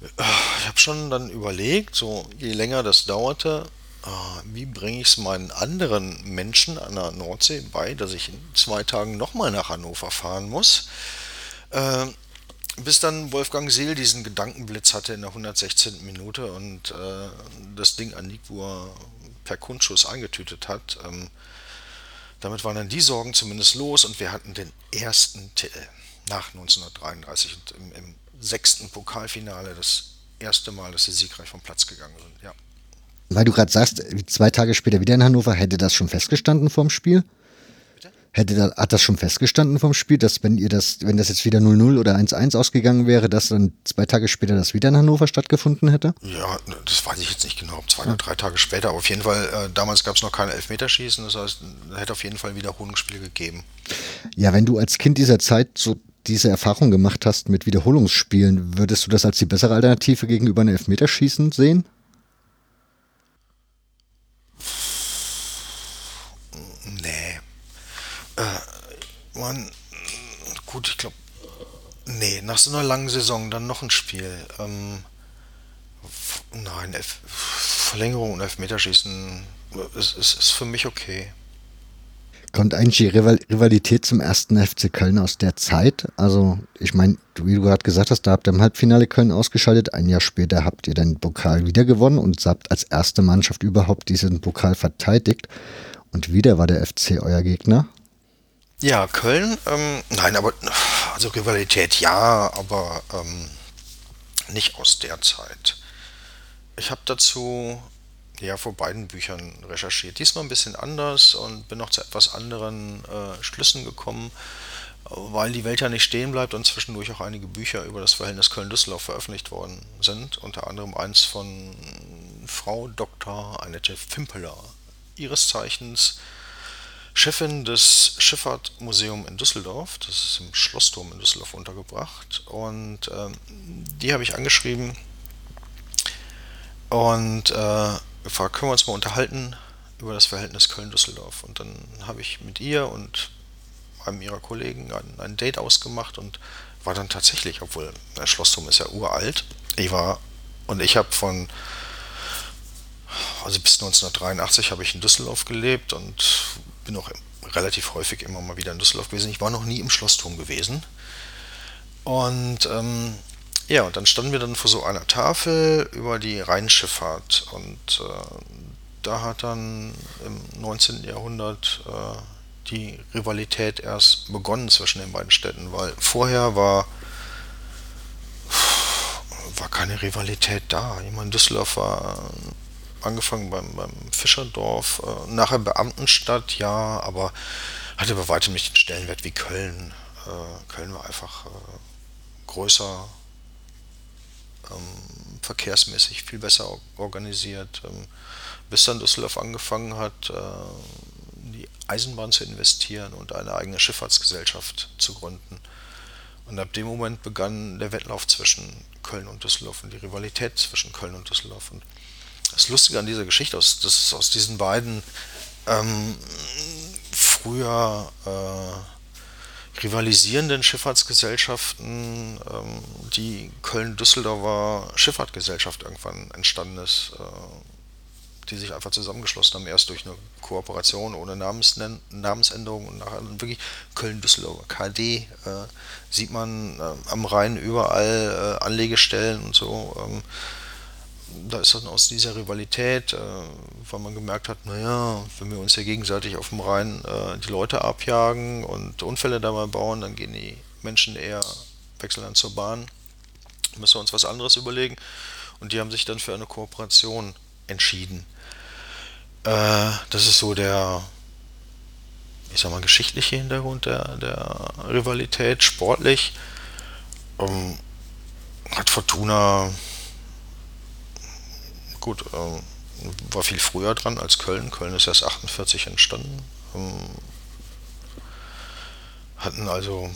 Ich habe schon dann überlegt, so je länger das dauerte, ah, wie bringe ich es meinen anderen Menschen an der Nordsee bei, dass ich in zwei Tagen nochmal nach Hannover fahren muss. Äh, bis dann Wolfgang Seel diesen Gedankenblitz hatte in der 116. Minute und äh, das Ding an Nigbur per Kundschuss eingetütet hat. Ähm, damit waren dann die Sorgen zumindest los und wir hatten den ersten Titel nach 1933 und im, im sechsten Pokalfinale das erste Mal, dass sie siegreich vom Platz gegangen sind. Ja. Weil du gerade sagst, zwei Tage später wieder in Hannover, hätte das schon festgestanden vorm Spiel? Hätte da, hat das schon festgestanden vom Spiel, dass wenn ihr das, wenn das jetzt wieder 0-0 oder 1-1 ausgegangen wäre, dass dann zwei Tage später das wieder in Hannover stattgefunden hätte? Ja, das weiß ich jetzt nicht genau, ob zwei oder drei Tage später, aber auf jeden Fall, äh, damals gab es noch kein Elfmeterschießen, das heißt, da hätte auf jeden Fall ein Wiederholungsspiel gegeben. Ja, wenn du als Kind dieser Zeit so diese Erfahrung gemacht hast mit Wiederholungsspielen, würdest du das als die bessere Alternative gegenüber einem Elfmeterschießen sehen? Nee. Äh, man, gut, ich glaube, nee, nach so einer langen Saison dann noch ein Spiel. Ähm, nein, Elf Verlängerung und Elfmeterschießen ist, ist, ist für mich okay. Kommt eigentlich die Rivalität zum ersten FC Köln aus der Zeit? Also, ich meine, wie du gerade gesagt hast, da habt ihr im Halbfinale Köln ausgeschaltet. Ein Jahr später habt ihr den Pokal wieder gewonnen und habt als erste Mannschaft überhaupt diesen Pokal verteidigt. Und wieder war der FC euer Gegner. Ja, Köln, ähm, nein, aber also Rivalität ja, aber ähm, nicht aus der Zeit. Ich habe dazu ja vor beiden Büchern recherchiert. Diesmal ein bisschen anders und bin noch zu etwas anderen äh, Schlüssen gekommen, weil die Welt ja nicht stehen bleibt und zwischendurch auch einige Bücher über das Verhältnis Köln-Düsseldorf veröffentlicht worden sind. Unter anderem eins von Frau Dr. Annette Fimpeler, ihres Zeichens Chefin des Schifffahrtmuseums in Düsseldorf. Das ist im Schlossturm in Düsseldorf untergebracht. Und ähm, die habe ich angeschrieben und äh, gefragt, können wir uns mal unterhalten über das Verhältnis Köln-Düsseldorf. Und dann habe ich mit ihr und einem ihrer Kollegen ein, ein, Date ausgemacht und war dann tatsächlich, obwohl der Schlossturm ist ja uralt, ich war und ich habe von, also bis 1983 habe ich in Düsseldorf gelebt und bin auch relativ häufig immer mal wieder in Düsseldorf gewesen. Ich war noch nie im Schlossturm gewesen. Und ähm, ja, und dann standen wir dann vor so einer Tafel über die Rheinschifffahrt und äh, da hat dann im 19. Jahrhundert äh, die Rivalität erst begonnen zwischen den beiden Städten, weil vorher war, war keine Rivalität da. Ich meine, Düsseldorf war angefangen beim, beim Fischerdorf, äh, nachher Beamtenstadt, ja, aber hatte bei weitem nicht den Stellenwert wie Köln. Äh, Köln war einfach äh, größer, ähm, verkehrsmäßig viel besser organisiert. Ähm, bis dann Düsseldorf angefangen hat, äh, die Eisenbahn zu investieren und eine eigene Schifffahrtsgesellschaft zu gründen. Und ab dem Moment begann der Wettlauf zwischen Köln und Düsseldorf und die Rivalität zwischen Köln und Düsseldorf. Und das Lustige an dieser Geschichte, aus, das ist aus diesen beiden ähm, früher äh, rivalisierenden Schifffahrtsgesellschaften, ähm, die Köln-Düsseldorfer Schifffahrtgesellschaft irgendwann entstanden ist, äh, die sich einfach zusammengeschlossen haben, erst durch eine Kooperation ohne Namensnen Namensänderung und nachher wirklich Köln-Düsseldorfer KD äh, sieht man äh, am Rhein überall äh, Anlegestellen und so. Ähm, da ist dann aus dieser Rivalität, äh, weil man gemerkt hat, naja, wenn wir uns ja gegenseitig auf dem Rhein äh, die Leute abjagen und Unfälle dabei bauen, dann gehen die Menschen eher, wechseln dann zur Bahn, müssen wir uns was anderes überlegen. Und die haben sich dann für eine Kooperation entschieden. Äh, das ist so der, ich sag mal, geschichtliche Hintergrund der, der Rivalität, sportlich. Ähm, hat Fortuna gut, ähm, war viel früher dran als Köln. Köln ist erst 48 entstanden. Ähm, hatten also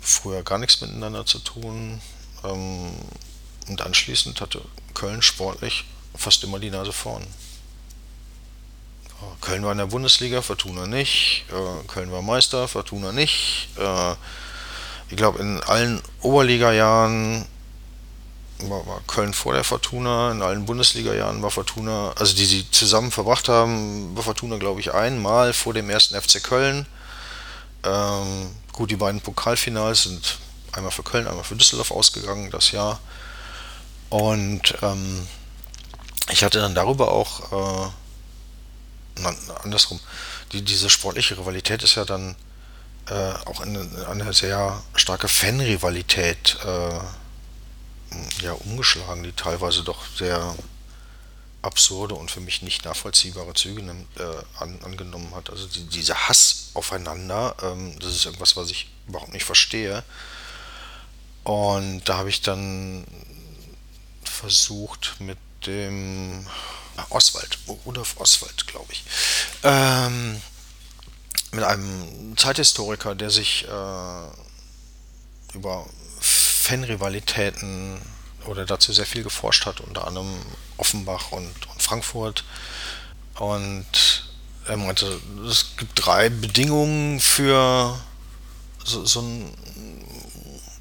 früher gar nichts miteinander zu tun. Ähm, und anschließend hatte Köln sportlich fast immer die Nase vorn. Köln war in der Bundesliga, Fortuna nicht. Äh, Köln war Meister, Fortuna nicht. Äh, ich glaube, in allen Oberliga-Jahren war, war, Köln vor der Fortuna, in allen Bundesliga-Jahren war Fortuna, also die sie zusammen verbracht haben, war Fortuna, glaube ich, einmal vor dem ersten FC Köln. Ähm, gut, die beiden Pokalfinals sind einmal für Köln, einmal für Düsseldorf ausgegangen, das Jahr. Und ähm, ich hatte dann darüber auch, äh, na, andersrum, die, diese sportliche Rivalität ist ja dann äh, auch eine, eine, sehr starke Fanrivalität äh, ja, umgeschlagen, die teilweise doch sehr absurde und für mich nicht nachvollziehbare Züge äh, an, angenommen hat. Also die, dieser Hass aufeinander, ähm, das ist irgendwas, was ich überhaupt nicht verstehe. Und da habe ich dann versucht mit dem Oswald, Rudolf Oswald, glaube ich, ähm, mit einem Zeithistoriker, der sich äh, über Fanrivalitäten oder dazu sehr viel geforscht hat, unter anderem Offenbach und, und Frankfurt. Und er meinte, es gibt drei Bedingungen für so, so ein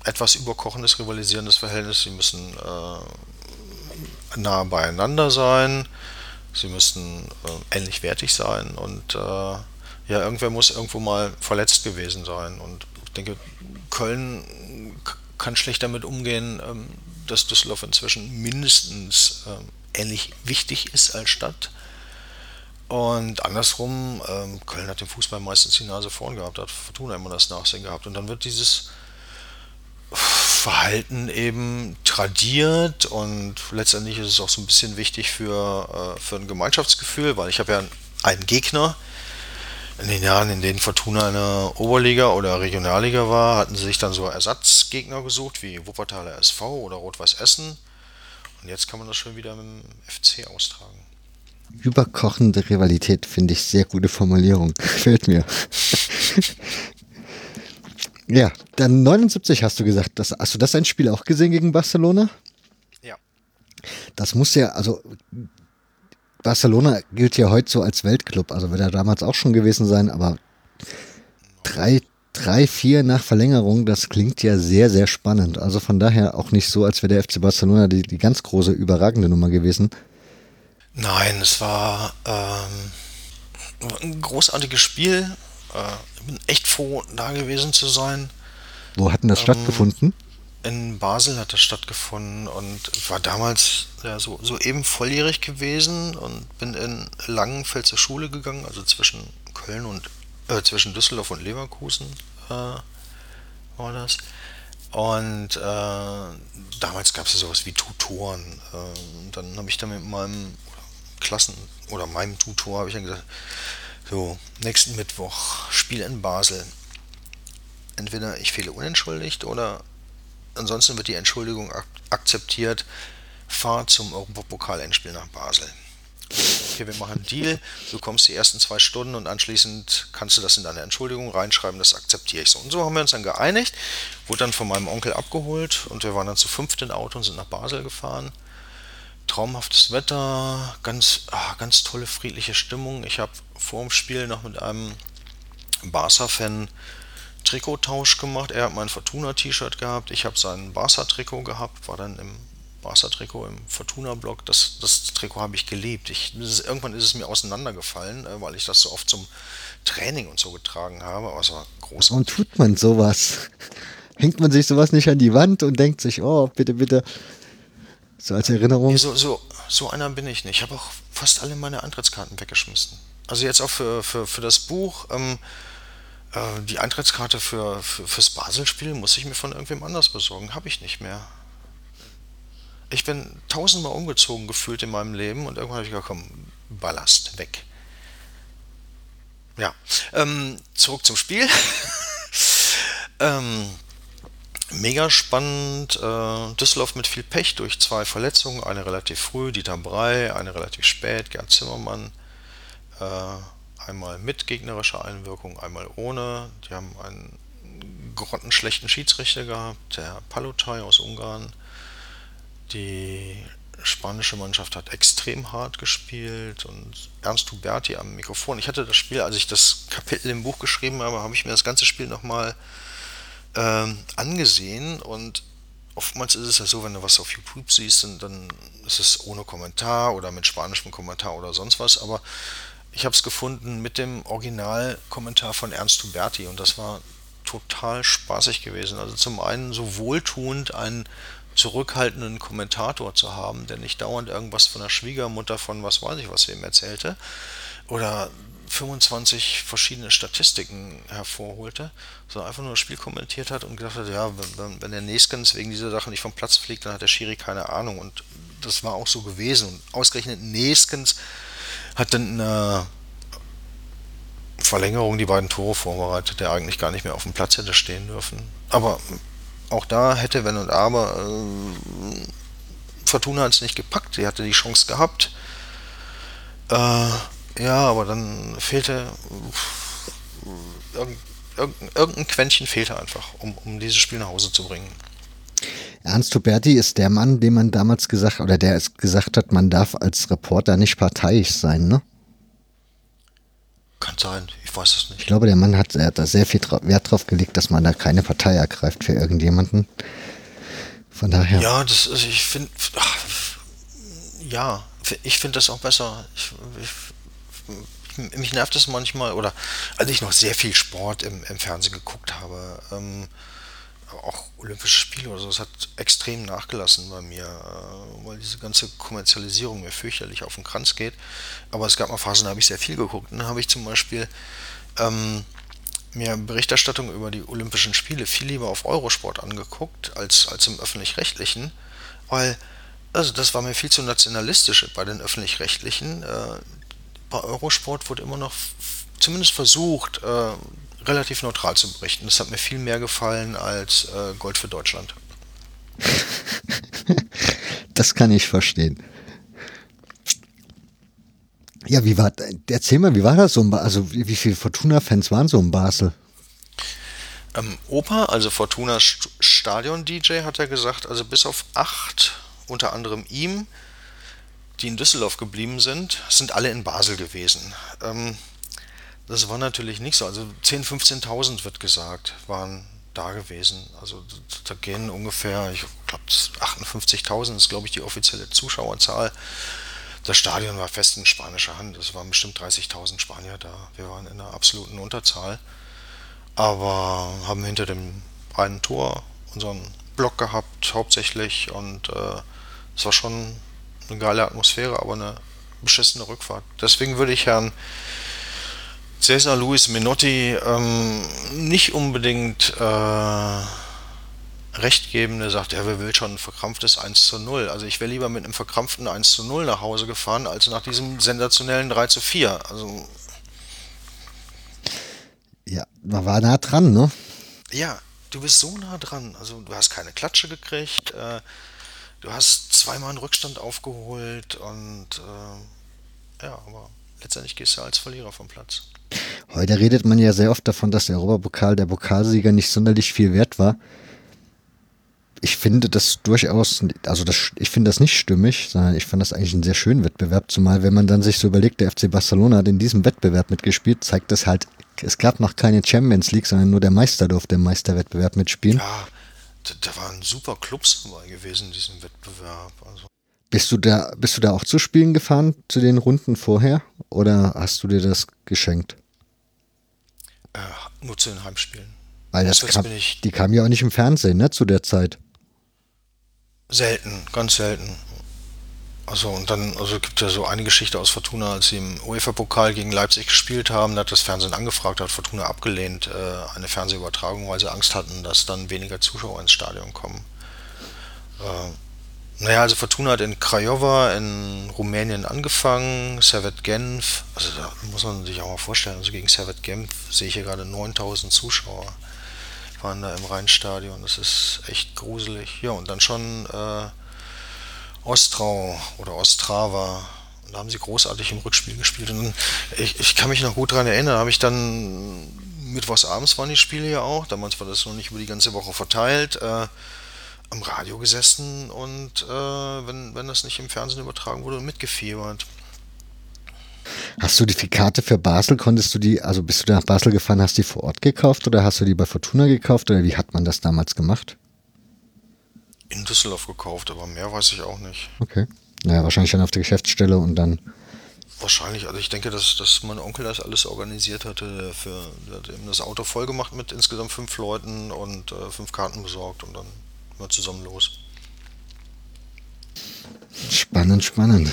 etwas überkochendes, rivalisierendes Verhältnis. Sie müssen äh, nah beieinander sein, sie müssen äh, ähnlich wertig sein und äh, ja, irgendwer muss irgendwo mal verletzt gewesen sein. Und ich denke, Köln kann schlecht damit umgehen, ähm, dass Düsseldorf inzwischen mindestens ähm, ähnlich wichtig ist als Stadt. Und andersrum, ähm, Köln hat den Fußball meistens die Nase vorn gehabt, hat Fortuna immer das Nachsehen gehabt. Und dann wird dieses Verhalten eben tradiert und letztendlich ist es auch so ein bisschen wichtig für, äh, für ein Gemeinschaftsgefühl, weil ich habe ja einen Gegner, in den Jahren, in denen Fortuna eine Oberliga oder Regionalliga war, hatten sie sich dann so Ersatzgegner gesucht, wie Wuppertaler SV oder Rot-Weiß Essen. Und jetzt kann man das schon wieder mit dem FC austragen. Überkochende Rivalität finde ich sehr gute Formulierung. Gefällt mir. ja, dann 79 hast du gesagt. Das, hast du das ein Spiel auch gesehen gegen Barcelona? Ja. Das muss ja, also Barcelona gilt ja heute so als Weltclub, also wird er damals auch schon gewesen sein, aber drei, drei, vier nach Verlängerung, das klingt ja sehr, sehr spannend. Also von daher auch nicht so, als wäre der FC Barcelona die, die ganz große, überragende Nummer gewesen. Nein, es war ähm, ein großartiges Spiel. Äh, ich bin echt froh, da gewesen zu sein. Wo hatten das ähm, stattgefunden? In Basel hat das stattgefunden und war damals ja, so, so eben volljährig gewesen und bin in Langenfeld zur Schule gegangen, also zwischen Köln und äh, zwischen Düsseldorf und Leverkusen äh, war das. Und äh, damals gab es ja sowas wie Tutoren. Äh, dann habe ich dann mit meinem Klassen- oder meinem Tutor habe ich dann gesagt, so, nächsten Mittwoch, Spiel in Basel. Entweder ich fehle unentschuldigt oder ansonsten wird die Entschuldigung ak akzeptiert, fahr zum Europapokal-Endspiel nach Basel. Okay, wir machen einen Deal, du kommst die ersten zwei Stunden und anschließend kannst du das in deine Entschuldigung reinschreiben, das akzeptiere ich so. Und so haben wir uns dann geeinigt, wurde dann von meinem Onkel abgeholt und wir waren dann zu fünft im Auto und sind nach Basel gefahren. Traumhaftes Wetter, ganz, ah, ganz tolle friedliche Stimmung. Ich habe vor dem Spiel noch mit einem Barca-Fan Trikottausch gemacht. Er hat mein Fortuna-T-Shirt gehabt, ich habe sein Barca-Trikot gehabt, war dann im Barca-Trikot im Fortuna-Blog. Das, das Trikot habe ich geliebt. Ich, ist, irgendwann ist es mir auseinandergefallen, äh, weil ich das so oft zum Training und so getragen habe. Aber es war großartig. Warum tut man sowas? Hängt man sich sowas nicht an die Wand und denkt sich, oh, bitte, bitte. So als Erinnerung? Nee, so, so, so einer bin ich nicht. Ich habe auch fast alle meine Eintrittskarten weggeschmissen. Also jetzt auch für, für, für das Buch. Ähm, äh, die Eintrittskarte für, für, fürs Basel-Spiel muss ich mir von irgendwem anders besorgen. Habe ich nicht mehr. Ich bin tausendmal umgezogen gefühlt in meinem Leben und irgendwann habe ich gesagt, komm, Ballast weg. Ja, ähm, zurück zum Spiel. ähm, mega spannend. Äh, Düsseldorf mit viel Pech durch zwei Verletzungen. Eine relativ früh, Dieter Brey, eine relativ spät, Gerd Zimmermann. Äh, Einmal mit gegnerischer Einwirkung, einmal ohne. Die haben einen grottenschlechten Schiedsrichter gehabt, der Palotai aus Ungarn. Die spanische Mannschaft hat extrem hart gespielt und Ernst Huberti am Mikrofon. Ich hatte das Spiel, als ich das Kapitel im Buch geschrieben habe, habe ich mir das ganze Spiel nochmal ähm, angesehen und oftmals ist es ja so, wenn du was auf YouTube siehst, dann ist es ohne Kommentar oder mit spanischem Kommentar oder sonst was, aber ich habe es gefunden mit dem Originalkommentar von Ernst Huberti und das war total spaßig gewesen. Also zum einen so wohltuend einen zurückhaltenden Kommentator zu haben, der nicht dauernd irgendwas von der Schwiegermutter von was weiß ich was ihm erzählte oder 25 verschiedene Statistiken hervorholte, sondern einfach nur das Spiel kommentiert hat und gedacht hat, ja, wenn, wenn der Neskens wegen dieser Sache nicht vom Platz fliegt, dann hat der Schiri keine Ahnung und das war auch so gewesen und ausgerechnet Neskens hat dann in der Verlängerung die beiden Tore vorbereitet, der eigentlich gar nicht mehr auf dem Platz hätte stehen dürfen. Aber auch da hätte Wenn und Aber. Äh, Fortuna hat es nicht gepackt, die hatte die Chance gehabt. Äh, ja, aber dann fehlte irgendein, irgendein Quäntchen fehlte einfach, um, um dieses Spiel nach Hause zu bringen. Ernst Huberti ist der Mann, dem man damals gesagt, oder der es gesagt hat, man darf als Reporter nicht parteiisch sein, ne? Kann sein, ich weiß es nicht. Ich glaube, der Mann hat, er hat da sehr viel Wert drauf gelegt, dass man da keine Partei ergreift für irgendjemanden. Von daher. Ja, das ist, ich finde, ja, ich finde das auch besser. Ich, ich, ich, mich nervt es manchmal, oder als ich noch sehr viel Sport im, im Fernsehen geguckt habe, ähm, auch Olympische Spiele oder so, es hat extrem nachgelassen bei mir, äh, weil diese ganze Kommerzialisierung mir fürchterlich auf den Kranz geht. Aber es gab mal Phasen, da habe ich sehr viel geguckt. Und dann habe ich zum Beispiel ähm, mir Berichterstattung über die Olympischen Spiele viel lieber auf Eurosport angeguckt als, als im öffentlich-rechtlichen, weil also das war mir viel zu nationalistisch bei den öffentlich-rechtlichen. Äh, bei Eurosport wurde immer noch zumindest versucht, äh, relativ neutral zu berichten. Das hat mir viel mehr gefallen als äh, Gold für Deutschland. das kann ich verstehen. Ja, wie war, erzähl mal, wie war das so? Also, wie, wie viele Fortuna-Fans waren so in Basel? Ähm, Opa, also Fortuna Stadion-DJ, hat er gesagt, also bis auf acht, unter anderem ihm, die in Düsseldorf geblieben sind, sind alle in Basel gewesen. Ähm, das war natürlich nicht so. Also 10.000, 15.000 wird gesagt, waren da gewesen. Also da gehen ungefähr, ich glaube 58.000 ist glaube ich die offizielle Zuschauerzahl. Das Stadion war fest in spanischer Hand. Es waren bestimmt 30.000 Spanier da. Wir waren in einer absoluten Unterzahl. Aber haben hinter dem einen Tor unseren Block gehabt, hauptsächlich. Und äh, es war schon eine geile Atmosphäre, aber eine beschissene Rückfahrt. Deswegen würde ich Herrn Cesar Luis Menotti ähm, nicht unbedingt äh, recht geben, der sagt, ja, wer will schon ein verkrampftes 1 zu 0. Also ich wäre lieber mit einem verkrampften 1 zu 0 nach Hause gefahren, als nach diesem sensationellen 3 zu 4. Also ja, man war nah dran, ne? Ja, du bist so nah dran. Also du hast keine Klatsche gekriegt, äh, du hast zweimal einen Rückstand aufgeholt und äh, ja, aber letztendlich gehst du als Verlierer vom Platz. Heute redet man ja sehr oft davon, dass der Europapokal der Pokalsieger nicht sonderlich viel wert war. Ich finde das durchaus, also das, ich finde das nicht stimmig, sondern ich fand das eigentlich einen sehr schönen Wettbewerb, zumal wenn man dann sich so überlegt, der FC Barcelona hat in diesem Wettbewerb mitgespielt, zeigt das halt, es gab noch keine Champions League, sondern nur der Meister durfte im Meisterwettbewerb mitspielen. Ja, da waren super Clubs dabei gewesen in diesem Wettbewerb. Also. Bist du da, bist du da auch zu Spielen gefahren, zu den Runden vorher? Oder hast du dir das geschenkt? Äh, nur zu den Heimspielen. Weil das kam, die kamen ja auch nicht im Fernsehen, ne, zu der Zeit. Selten, ganz selten. Also und dann, also gibt ja so eine Geschichte aus Fortuna, als sie im UEFA-Pokal gegen Leipzig gespielt haben, da hat das Fernsehen angefragt, hat Fortuna abgelehnt, äh, eine Fernsehübertragung, weil sie Angst hatten, dass dann weniger Zuschauer ins Stadion kommen. Äh, naja, also Fortuna hat in Craiova in Rumänien angefangen, Servet Genf, also da muss man sich auch mal vorstellen, also gegen Servet Genf sehe ich hier gerade 9000 Zuschauer waren da im Rheinstadion, das ist echt gruselig. Ja, und dann schon äh, Ostrau oder Ostrava, da haben sie großartig im Rückspiel gespielt. Und ich, ich kann mich noch gut daran erinnern, habe ich dann mittwochs abends waren die Spiele ja auch, damals war das noch nicht über die ganze Woche verteilt. Äh, am Radio gesessen und äh, wenn, wenn das nicht im Fernsehen übertragen wurde, mitgefiebert. Hast du die Karte für Basel, konntest du die, also bist du nach Basel gefahren, hast die vor Ort gekauft oder hast du die bei Fortuna gekauft oder wie hat man das damals gemacht? In Düsseldorf gekauft, aber mehr weiß ich auch nicht. Okay. Naja, wahrscheinlich dann auf der Geschäftsstelle und dann. Wahrscheinlich, also ich denke, dass, dass mein Onkel das alles organisiert hatte. Für, der hat eben das Auto voll gemacht mit insgesamt fünf Leuten und äh, fünf Karten besorgt und dann mal zusammen los. Spannend, spannend.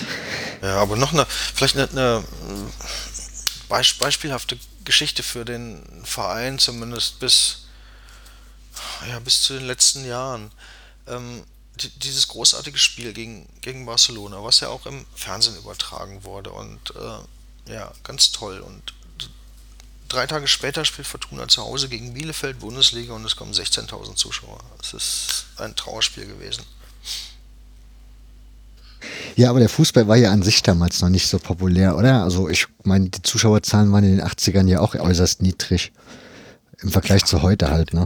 Ja, aber noch eine, vielleicht eine, eine beispielhafte Geschichte für den Verein, zumindest bis, ja, bis zu den letzten Jahren. Ähm, die, dieses großartige Spiel gegen, gegen Barcelona, was ja auch im Fernsehen übertragen wurde und äh, ja, ganz toll. Und drei Tage später spielt Fortuna zu Hause gegen Bielefeld Bundesliga und es kommen 16.000 Zuschauer. Es ist ein Trauerspiel gewesen. Ja, aber der Fußball war ja an sich damals noch nicht so populär, oder? Also ich meine, die Zuschauerzahlen waren in den 80ern ja auch äußerst niedrig. Im Vergleich zu heute halt, ne?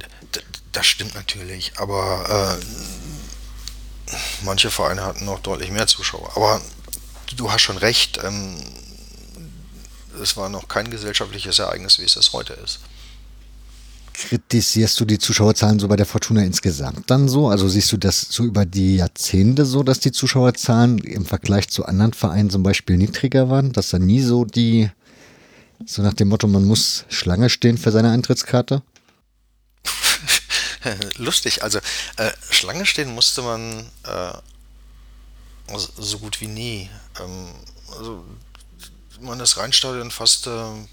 Das stimmt natürlich, aber äh, manche Vereine hatten noch deutlich mehr Zuschauer. Aber du hast schon recht, ähm, es war noch kein gesellschaftliches Ereignis, wie es das heute ist. Kritisierst du die Zuschauerzahlen so bei der Fortuna insgesamt dann so? Also siehst du das so über die Jahrzehnte so, dass die Zuschauerzahlen im Vergleich zu anderen Vereinen zum Beispiel niedriger waren, dass da nie so die So nach dem Motto, man muss Schlange stehen für seine Eintrittskarte? Lustig, also äh, Schlange stehen musste man äh, so gut wie nie. Ähm, also man das Rheinstadion fasste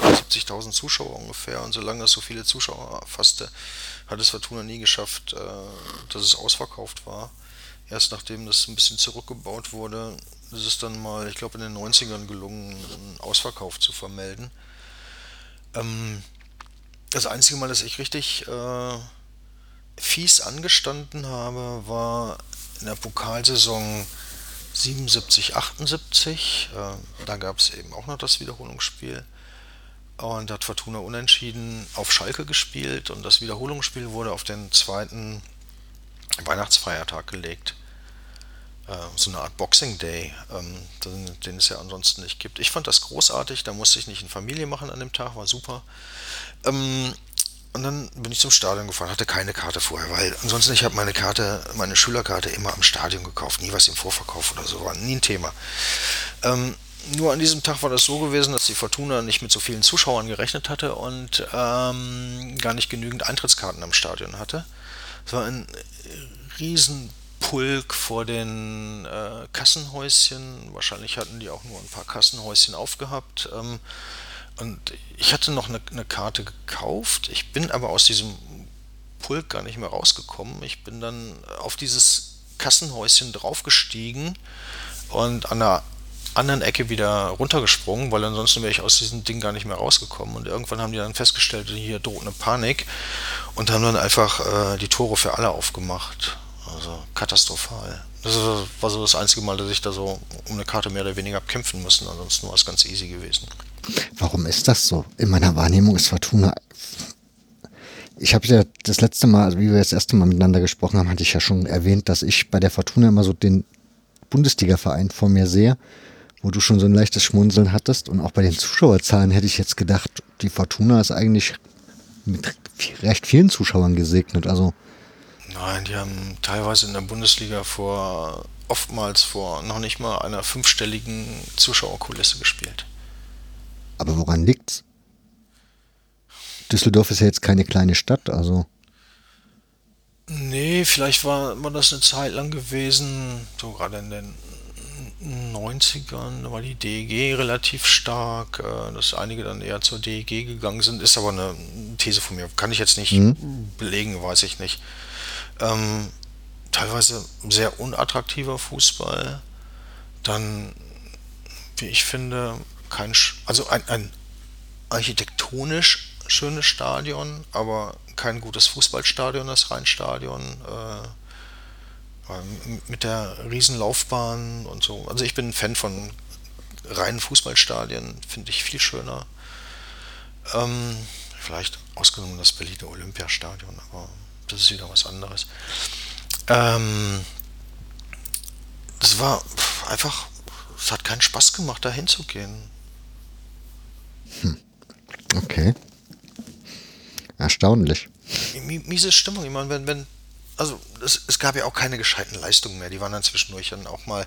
70.000 Zuschauer ungefähr und solange es so viele Zuschauer fasste, hat es Fortuna nie geschafft, äh, dass es ausverkauft war. Erst nachdem das ein bisschen zurückgebaut wurde, ist es dann mal, ich glaube in den 90ern gelungen, einen Ausverkauf zu vermelden. Ähm, das einzige Mal, dass ich richtig äh, fies angestanden habe, war in der Pokalsaison 77, 78. Äh, da gab es eben auch noch das Wiederholungsspiel. Und hat Fortuna unentschieden auf Schalke gespielt und das Wiederholungsspiel wurde auf den zweiten Weihnachtsfeiertag gelegt. Äh, so eine Art Boxing Day, ähm, den, den, es ja ansonsten nicht gibt. Ich fand das großartig, da musste ich nicht in Familie machen an dem Tag, war super. Ähm, und dann bin ich zum Stadion gefahren, hatte keine Karte vorher, weil ansonsten ich habe meine Karte, meine Schülerkarte immer am Stadion gekauft, nie was im Vorverkauf oder so, war nie ein Thema. Ähm, nur an diesem Tag war das so gewesen, dass die Fortuna nicht mit so vielen Zuschauern gerechnet hatte und ähm, gar nicht genügend Eintrittskarten am Stadion hatte. Es war ein Riesenpulk vor den äh, Kassenhäuschen. Wahrscheinlich hatten die auch nur ein paar Kassenhäuschen aufgehabt. Ähm, und ich hatte noch eine, eine, Karte gekauft. Ich bin aber aus diesem Pulk gar nicht mehr rausgekommen. Ich bin dann auf dieses Kassenhäuschen draufgestiegen und an der anderen Ecke wieder runtergesprungen, weil ansonsten wäre ich aus diesem Ding gar nicht mehr rausgekommen. Und irgendwann haben die dann festgestellt, hier droht eine Panik und haben dann einfach äh, die Tore für alle aufgemacht. Also katastrophal. Das war so das einzige Mal, dass ich da so um eine Karte mehr oder weniger kämpfen müssen. Ansonsten war es ganz easy gewesen. Warum ist das so? In meiner Wahrnehmung ist Fortuna. Ich habe ja das letzte Mal, also wie wir das erste Mal miteinander gesprochen haben, hatte ich ja schon erwähnt, dass ich bei der Fortuna immer so den Bundesliga-Verein vor mir sehe wo du schon so ein leichtes Schmunzeln hattest. Und auch bei den Zuschauerzahlen hätte ich jetzt gedacht, die Fortuna ist eigentlich mit recht vielen Zuschauern gesegnet. Also Nein, die haben teilweise in der Bundesliga vor oftmals vor noch nicht mal einer fünfstelligen Zuschauerkulisse gespielt. Aber woran liegt's? Düsseldorf ist ja jetzt keine kleine Stadt, also. Nee, vielleicht war, war das eine Zeit lang gewesen, so gerade in den 90ern war die DEG relativ stark, äh, dass einige dann eher zur DEG gegangen sind, ist aber eine These von mir. Kann ich jetzt nicht mhm. belegen, weiß ich nicht. Ähm, teilweise sehr unattraktiver Fußball. Dann, wie ich finde, kein, also ein, ein architektonisch schönes Stadion, aber kein gutes Fußballstadion, das Rheinstadion. Äh, mit der Riesenlaufbahn und so. Also ich bin ein Fan von reinen Fußballstadien, finde ich viel schöner. Ähm, vielleicht ausgenommen das Berliner Olympiastadion, aber das ist wieder was anderes. Ähm, das war einfach, es hat keinen Spaß gemacht, da hinzugehen. Hm. Okay. Erstaunlich. Miese Stimmung. Ich meine, wenn, wenn also es, es, gab ja auch keine gescheiten Leistungen mehr. Die waren dann zwischendurch dann auch mal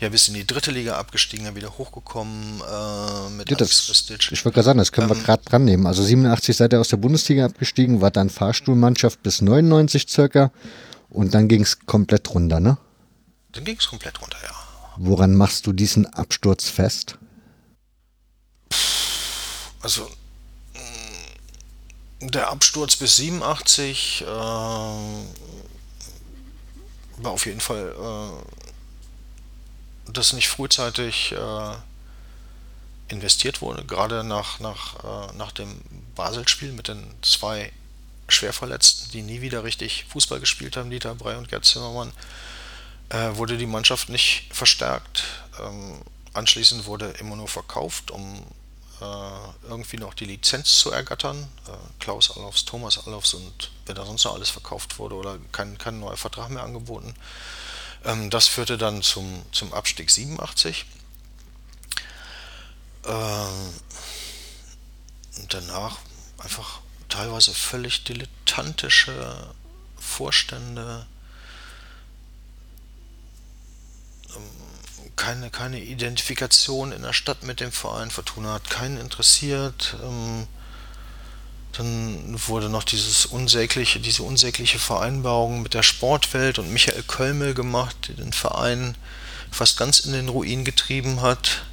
ja bis in die dritte Liga abgestiegen, dann wieder hochgekommen äh, mit ja, das, Ich wollte gerade sagen, das können ähm, wir gerade dran nehmen. Also 87 seid ihr aus der Bundesliga abgestiegen, war dann Fahrstuhlmannschaft bis 99 circa und dann ging es komplett runter, ne? Dann ging es komplett runter, ja. Woran machst du diesen Absturz fest? Also der Absturz bis 87 äh, war auf jeden Fall, äh, dass nicht frühzeitig äh, investiert wurde, gerade nach, nach, äh, nach dem Basel-Spiel mit den zwei Schwerverletzten, die nie wieder richtig Fußball gespielt haben, Dieter Brey und Gerd Zimmermann, äh, wurde die Mannschaft nicht verstärkt. Ähm, anschließend wurde immer nur verkauft, um irgendwie noch die Lizenz zu ergattern. Äh, Klaus Allofs, Thomas Allofs und wer da sonst noch alles verkauft wurde oder kein, kein neuer Vertrag mehr angeboten. Ähm, das führte dann zum, zum Abstieg 87. Ähm, und danach einfach teilweise völlig dilettantische Vorstände, ähm, keine, keine Identifikation in der Stadt mit dem Verein. Fortuna hat keinen interessiert. Ähm, dann wurde noch dieses unsägliche, diese unsägliche Vereinbarung mit der Sportwelt und Michael Kölmel gemacht, der den Verein fast ganz in den Ruin getrieben hat.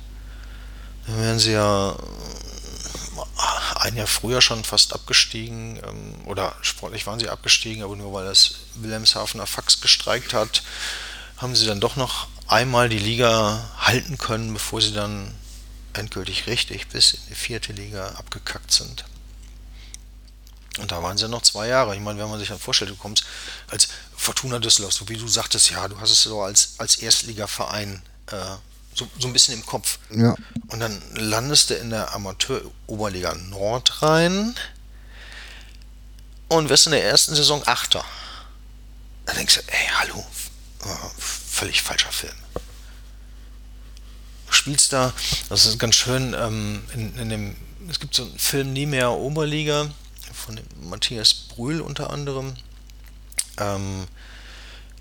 Dann wären sie ja äh, ein Jahr früher schon fast abgestiegen, ähm, oder sportlich waren sie abgestiegen, aber nur weil das Wilhelmshavener Fax gestreikt hat, haben sie dann doch noch einmal die Liga halten können, bevor sie dann endgültig richtig bis in die vierte Liga abgekackt sind. Und da waren sie noch zwei Jahre. Ich meine, wenn man sich dann vorstellt, du kommst als Fortuna Düsseldorf, so wie du sagtest, ja, du hast es so als, als Erstligaverein äh, so, so ein bisschen im Kopf. Ja. Und dann landest du in der Amateur-Oberliga Nord rein und wirst in der ersten Saison Achter. Dann denkst du, ey, hallo, völlig falscher Film. Du spielst da, das ist ganz schön, ähm, in, in dem, es gibt so einen Film Nie mehr Oberliga, von Matthias Brühl unter anderem. Ähm,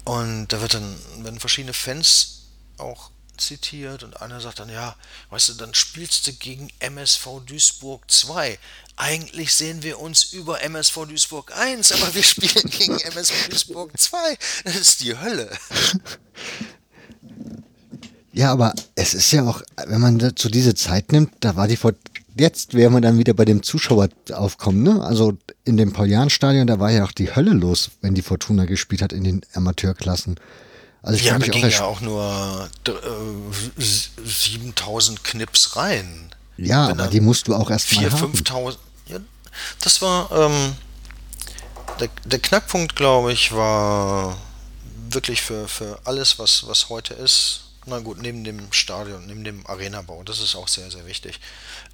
und da wird dann, werden verschiedene Fans auch zitiert und einer sagt dann, ja, weißt du, dann spielst du gegen MSV Duisburg 2. Eigentlich sehen wir uns über MSV Duisburg 1, aber wir spielen gegen MSV Duisburg 2. Das ist die Hölle. Ja, aber es ist ja auch, wenn man dazu diese Zeit nimmt, da war die vor jetzt wären wir dann wieder bei dem Zuschaueraufkommen, ne? Also in dem Paulian-Stadion, da war ja auch die Hölle los, wenn die Fortuna gespielt hat in den Amateurklassen. Also ich ja, da ging auch ja auch nur äh, 7000 Knips rein. Ja, aber die musst du auch erst 4, mal 5000. Ja, das war ähm, der, der Knackpunkt, glaube ich, war wirklich für, für alles, was, was heute ist, na gut, neben dem Stadion, neben dem Arenabau, das ist auch sehr, sehr wichtig.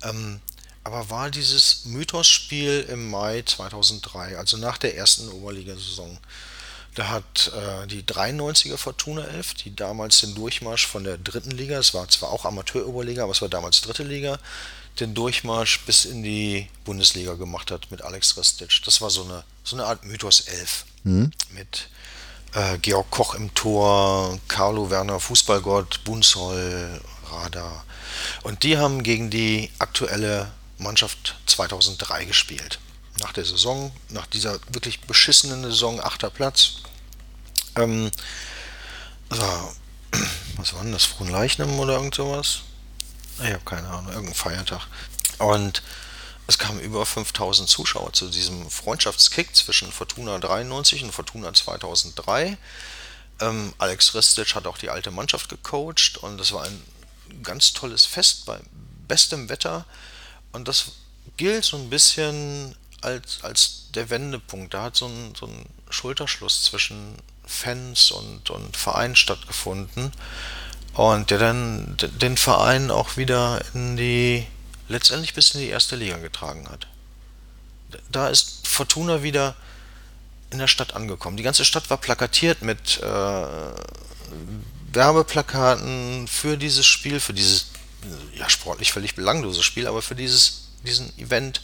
Ähm, aber war dieses Mythos-Spiel im Mai 2003, also nach der ersten Oberligasaison, da hat äh, die 93er Fortuna 11, die damals den Durchmarsch von der dritten Liga, es war zwar auch Amateur-Oberliga, aber es war damals dritte Liga, den Durchmarsch bis in die Bundesliga gemacht hat mit Alex Ristic. Das war so eine, so eine Art Mythos 11 mhm. mit äh, Georg Koch im Tor, Carlo Werner, Fußballgott, Bunzoll, Radar. Und die haben gegen die aktuelle Mannschaft 2003 gespielt. Nach der Saison, nach dieser wirklich beschissenen Saison, achter Platz. Ähm, also, was war denn das? Frohenleichnam oder irgend sowas? Ich habe keine Ahnung, irgendein Feiertag. Und es kamen über 5000 Zuschauer zu diesem Freundschaftskick zwischen Fortuna 93 und Fortuna 2003. Ähm, Alex Ristic hat auch die alte Mannschaft gecoacht und das war ein ganz tolles Fest bei bestem Wetter. Und das gilt so ein bisschen als, als der Wendepunkt. Da hat so ein, so ein Schulterschluss zwischen Fans und, und Verein stattgefunden. Und der dann den Verein auch wieder in die letztendlich bis in die erste Liga getragen hat. Da ist Fortuna wieder in der Stadt angekommen. Die ganze Stadt war plakatiert mit äh, Werbeplakaten für dieses Spiel, für dieses ja sportlich völlig belanglose Spiel, aber für dieses diesen Event.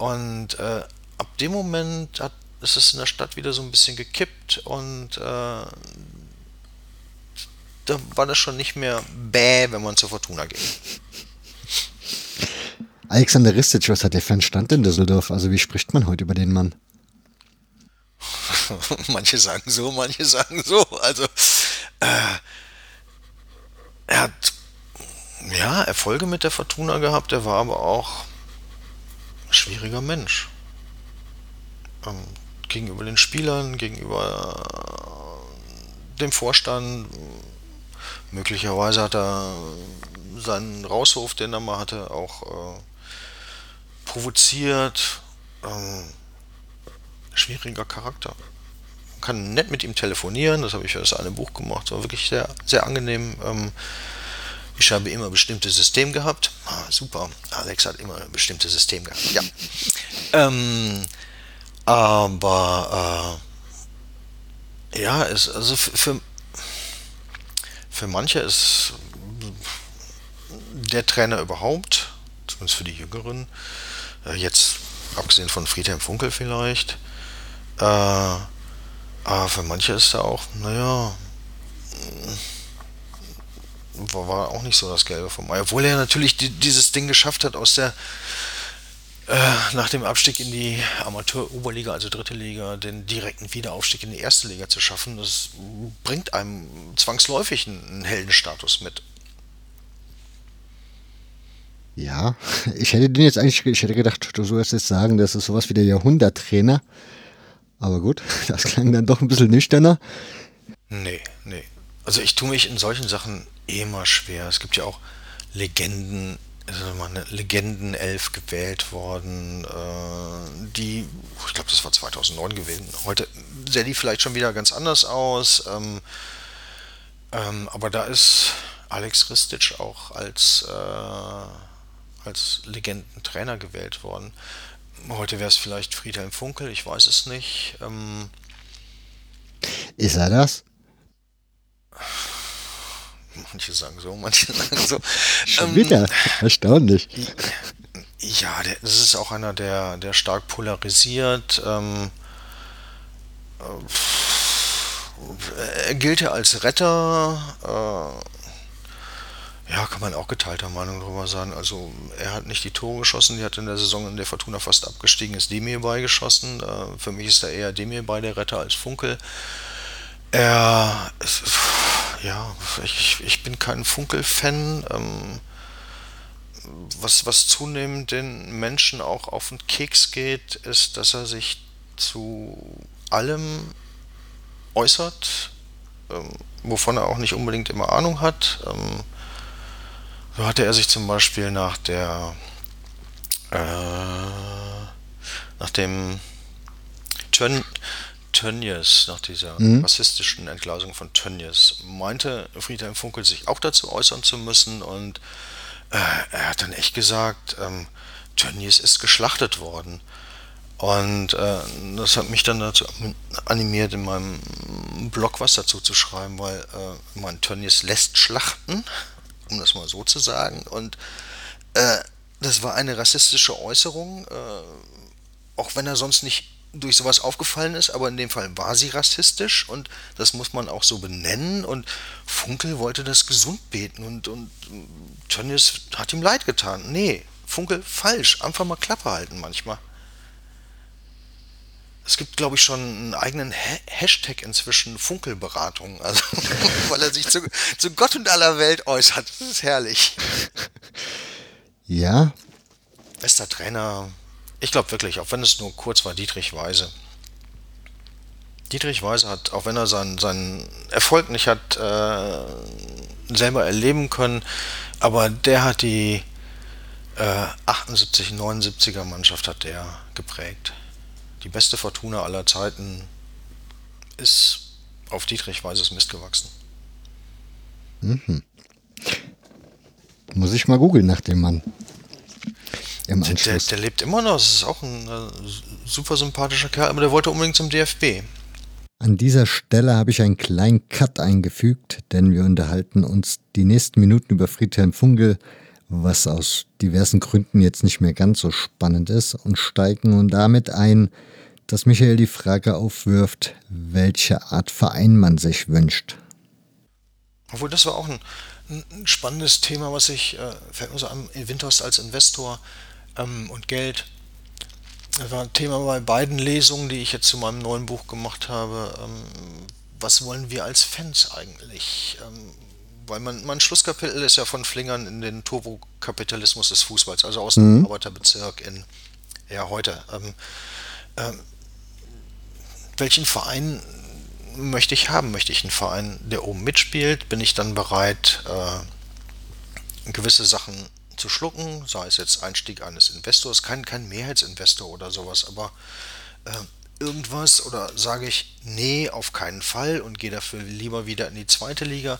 Und äh, ab dem Moment hat, ist es in der Stadt wieder so ein bisschen gekippt und äh, da war das schon nicht mehr bäh, wenn man zur Fortuna ging. Alexander Ristic, was hat der für einen Stand in Düsseldorf? Also wie spricht man heute über den Mann? manche sagen so, manche sagen so. Also äh, er hat ja Erfolge mit der Fortuna gehabt, er war aber auch schwieriger Mensch. Ähm, gegenüber den Spielern, gegenüber dem Vorstand. Möglicherweise hat er seinen Rauswurf, den er mal hatte, auch äh, provoziert, ähm, schwieriger Charakter. Man kann nett mit ihm telefonieren, das habe ich für das eine Buch gemacht, war wirklich sehr, sehr angenehm. Ähm, ich habe immer ein bestimmtes System gehabt. Ah, super, Alex hat immer ein bestimmtes System gehabt. Ja. ähm, aber äh, ja, es, also für, für manche ist der Trainer überhaupt, zumindest für die Jüngeren, äh, jetzt abgesehen von Friedhelm Funkel vielleicht. Äh, aber für manche ist er auch, naja, war, war auch nicht so das Gelbe vom Ei. Obwohl er natürlich die, dieses Ding geschafft hat, aus der äh, nach dem Abstieg in die Amateur-Oberliga, also dritte Liga, den direkten Wiederaufstieg in die erste Liga zu schaffen. Das bringt einem zwangsläufig einen, einen Heldenstatus mit. Ja, ich hätte den jetzt eigentlich, ich hätte gedacht, du sollst jetzt sagen, das ist sowas wie der Jahrhunderttrainer. Aber gut, das klang dann doch ein bisschen nüchterner. Nee, nee. Also ich tue mich in solchen Sachen immer schwer. Es gibt ja auch Legenden, also eine Legendenelf gewählt worden, äh, die, ich glaube, das war 2009 gewesen. Heute sähe die vielleicht schon wieder ganz anders aus. Ähm, ähm, aber da ist Alex Ristic auch als, äh, als Legendentrainer gewählt worden. Heute wäre es vielleicht Friedhelm Funkel, ich weiß es nicht. Ähm, ist er das? Manche sagen so, manche sagen so. Schon ähm, wieder, erstaunlich. Ja, der, das ist auch einer, der, der stark polarisiert. Ähm, äh, er gilt ja als Retter. Äh, ja, kann man auch geteilter Meinung darüber sein. Also er hat nicht die Tore geschossen, die hat in der Saison in der Fortuna fast abgestiegen, ist Demir beigeschossen. Äh, für mich ist er eher Demir bei der Retter als Funkel. Er, ja, ich, ich bin kein Funkel-Fan. Ähm, was, was zunehmend den Menschen auch auf den Keks geht, ist, dass er sich zu allem äußert, ähm, wovon er auch nicht unbedingt immer Ahnung hat. Ähm, so hatte er sich zum Beispiel nach der äh, nach dem Turn, Tönnies, nach dieser mhm. rassistischen Entgleisung von Tönnies, meinte Friedhelm Funkel sich auch dazu äußern zu müssen und äh, er hat dann echt gesagt, ähm, Tönnies ist geschlachtet worden. Und äh, das hat mich dann dazu animiert, in meinem Blog was dazu zu schreiben, weil äh, mein Tönnies lässt schlachten, um das mal so zu sagen. Und äh, das war eine rassistische Äußerung, äh, auch wenn er sonst nicht durch sowas aufgefallen ist, aber in dem Fall war sie rassistisch und das muss man auch so benennen und Funkel wollte das gesund beten und, und Tönnies hat ihm leid getan. Nee, Funkel falsch, einfach mal Klappe halten manchmal. Es gibt, glaube ich, schon einen eigenen ha Hashtag inzwischen, Funkelberatung, also, weil er sich zu, zu Gott und aller Welt äußert. Das ist herrlich. Ja. Bester Trainer, ich glaube wirklich, auch wenn es nur kurz war, Dietrich Weise. Dietrich Weise hat, auch wenn er seinen, seinen Erfolg nicht hat äh, selber erleben können, aber der hat die äh, 78, 79er Mannschaft hat der geprägt. Die beste Fortuna aller Zeiten ist auf Dietrich Weises Mist gewachsen. Mhm. Muss ich mal googeln nach dem Mann im Anschluss. Der, der, lebt immer noch, das ist auch ein äh, super sympathischer Kerl, aber der wollte unbedingt zum DFB. An dieser Stelle habe ich einen kleinen Cut eingefügt, denn wir unterhalten uns die nächsten Minuten über Friedhelm Funkel, was aus diversen Gründen jetzt nicht mehr ganz so spannend ist, und steigen nun damit ein, dass Michael die Frage aufwirft, welche Art Verein man sich wünscht. Obwohl, das war auch ein, ein spannendes Thema, was ich, äh, fällt mir so an, Windhorst als Investor ähm, und Geld. Das war ein Thema bei beiden Lesungen, die ich jetzt zu meinem neuen Buch gemacht habe. Ähm, was wollen wir als Fans eigentlich? Ähm, weil man, mein Schlusskapitel ist ja von Flingern in den Turbokapitalismus des Fußballs, also aus dem mhm. Arbeiterbezirk in, ja, heute. Ähm, ähm, welchen Verein möchte ich haben? Möchte ich einen Verein, der oben mitspielt? Bin ich dann bereit, äh, gewisse Sachen zu schlucken, sei es jetzt Einstieg eines Investors, kein, kein Mehrheitsinvestor oder sowas, aber äh, irgendwas oder sage ich, nee, auf keinen Fall und gehe dafür lieber wieder in die zweite Liga.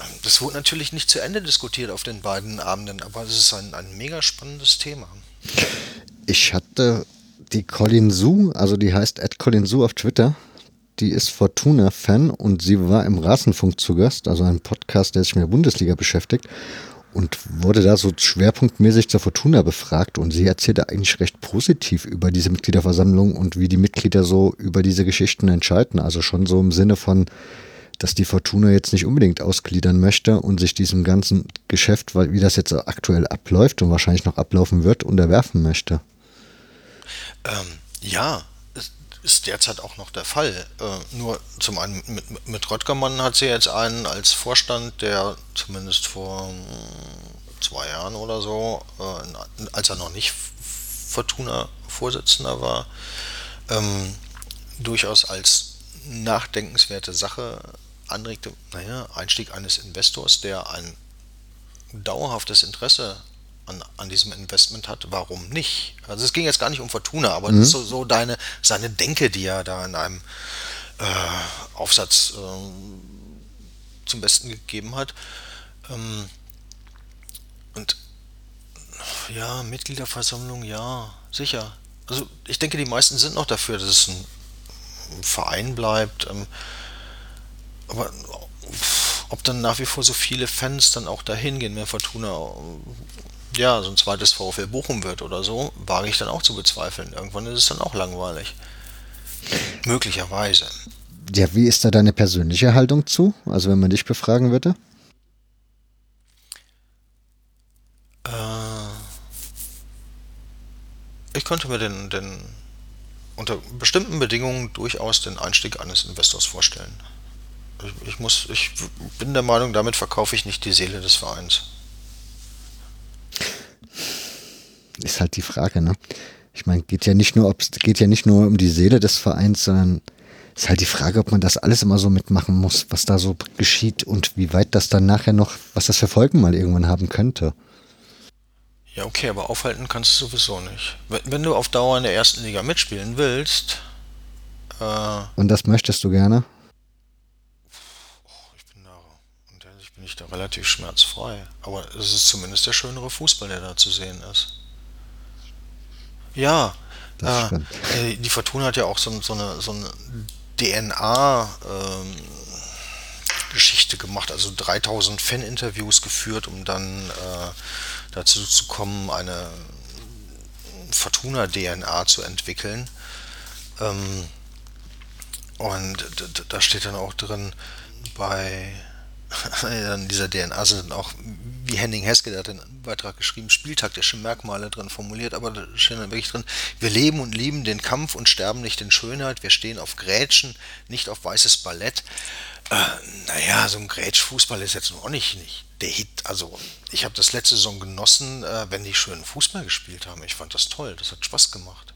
Ähm, das wurde natürlich nicht zu Ende diskutiert auf den beiden Abenden, aber es ist ein, ein mega spannendes Thema. Ich hatte die Colin Su, also die heißt Ed Colin Su auf Twitter, die ist Fortuna-Fan und sie war im Rasenfunk zu Gast, also ein Podcast, der sich mit der Bundesliga beschäftigt und wurde da so schwerpunktmäßig zur Fortuna befragt und sie erzählte eigentlich recht positiv über diese Mitgliederversammlung und wie die Mitglieder so über diese Geschichten entscheiden. Also schon so im Sinne von, dass die Fortuna jetzt nicht unbedingt ausgliedern möchte und sich diesem ganzen Geschäft, wie das jetzt aktuell abläuft und wahrscheinlich noch ablaufen wird, unterwerfen möchte. Ähm, ja, ist derzeit auch noch der Fall. Äh, nur zum einen mit, mit Röttgermann hat sie jetzt einen als Vorstand, der zumindest vor hm, zwei Jahren oder so, äh, als er noch nicht Fortuna-Vorsitzender war, ähm, durchaus als nachdenkenswerte Sache anregte, naja, Einstieg eines Investors, der ein dauerhaftes Interesse an, an diesem Investment hat, warum nicht? Also es ging jetzt gar nicht um Fortuna, aber mhm. das ist so, so deine, seine Denke, die er da in einem äh, Aufsatz äh, zum Besten gegeben hat. Ähm, und ja, Mitgliederversammlung, ja, sicher. Also ich denke, die meisten sind noch dafür, dass es ein Verein bleibt. Ähm, aber ob dann nach wie vor so viele Fans dann auch dahin gehen, mehr Fortuna, ja, so ein zweites VfL Bochum wird oder so, wage ich dann auch zu bezweifeln. Irgendwann ist es dann auch langweilig. Möglicherweise. Ja, wie ist da deine persönliche Haltung zu? Also wenn man dich befragen würde? Äh, ich könnte mir den, den unter bestimmten Bedingungen durchaus den Einstieg eines Investors vorstellen. Ich, ich, muss, ich bin der Meinung, damit verkaufe ich nicht die Seele des Vereins. Ist halt die Frage, ne? Ich meine, geht ja nicht nur, ob's, geht ja nicht nur um die Seele des Vereins, sondern ist halt die Frage, ob man das alles immer so mitmachen muss, was da so geschieht und wie weit das dann nachher noch, was das für Folgen mal irgendwann haben könnte. Ja, okay, aber aufhalten kannst du sowieso nicht. Wenn, du auf Dauer in der ersten Liga mitspielen willst. Äh, und das möchtest du gerne? Ich bin da, und bin ich da relativ schmerzfrei. Aber es ist zumindest der schönere Fußball, der da zu sehen ist. Ja, äh, äh, die Fortuna hat ja auch so, so eine, so eine DNA. Ähm, gemacht, also 3000 Fan-Interviews geführt, um dann äh, dazu zu kommen, eine Fortuna-DNA zu entwickeln. Ähm, und da steht dann auch drin, bei in dieser DNA sind auch, wie Henning Heske, der hat den Beitrag geschrieben, spieltaktische Merkmale drin formuliert, aber da steht dann wirklich drin, wir leben und lieben den Kampf und sterben nicht in Schönheit, wir stehen auf Grätschen, nicht auf weißes Ballett. Äh, naja, so ein Grätschfußball ist jetzt noch nicht, nicht der Hit. Also ich habe das letzte Saison genossen, äh, wenn die schönen Fußball gespielt haben. Ich fand das toll, das hat Spaß gemacht.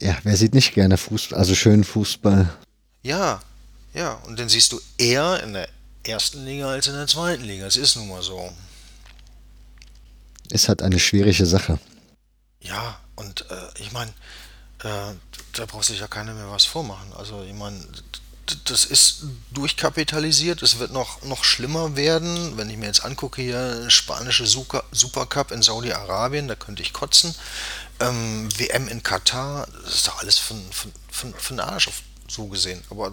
Ja, wer sieht nicht gerne Fußball, also schönen Fußball? Ja, ja, und den siehst du eher in der ersten Liga als in der zweiten Liga. Es ist nun mal so. Ist halt eine schwierige Sache. Ja, und äh, ich meine, äh, da braucht sich ja keiner mehr was vormachen. Also ich meine, das ist durchkapitalisiert. Es wird noch, noch schlimmer werden. Wenn ich mir jetzt angucke hier, spanische Supercup in Saudi-Arabien, da könnte ich kotzen. Ähm, WM in Katar, das ist doch alles von, von, von, von Arsch auf, so gesehen. Aber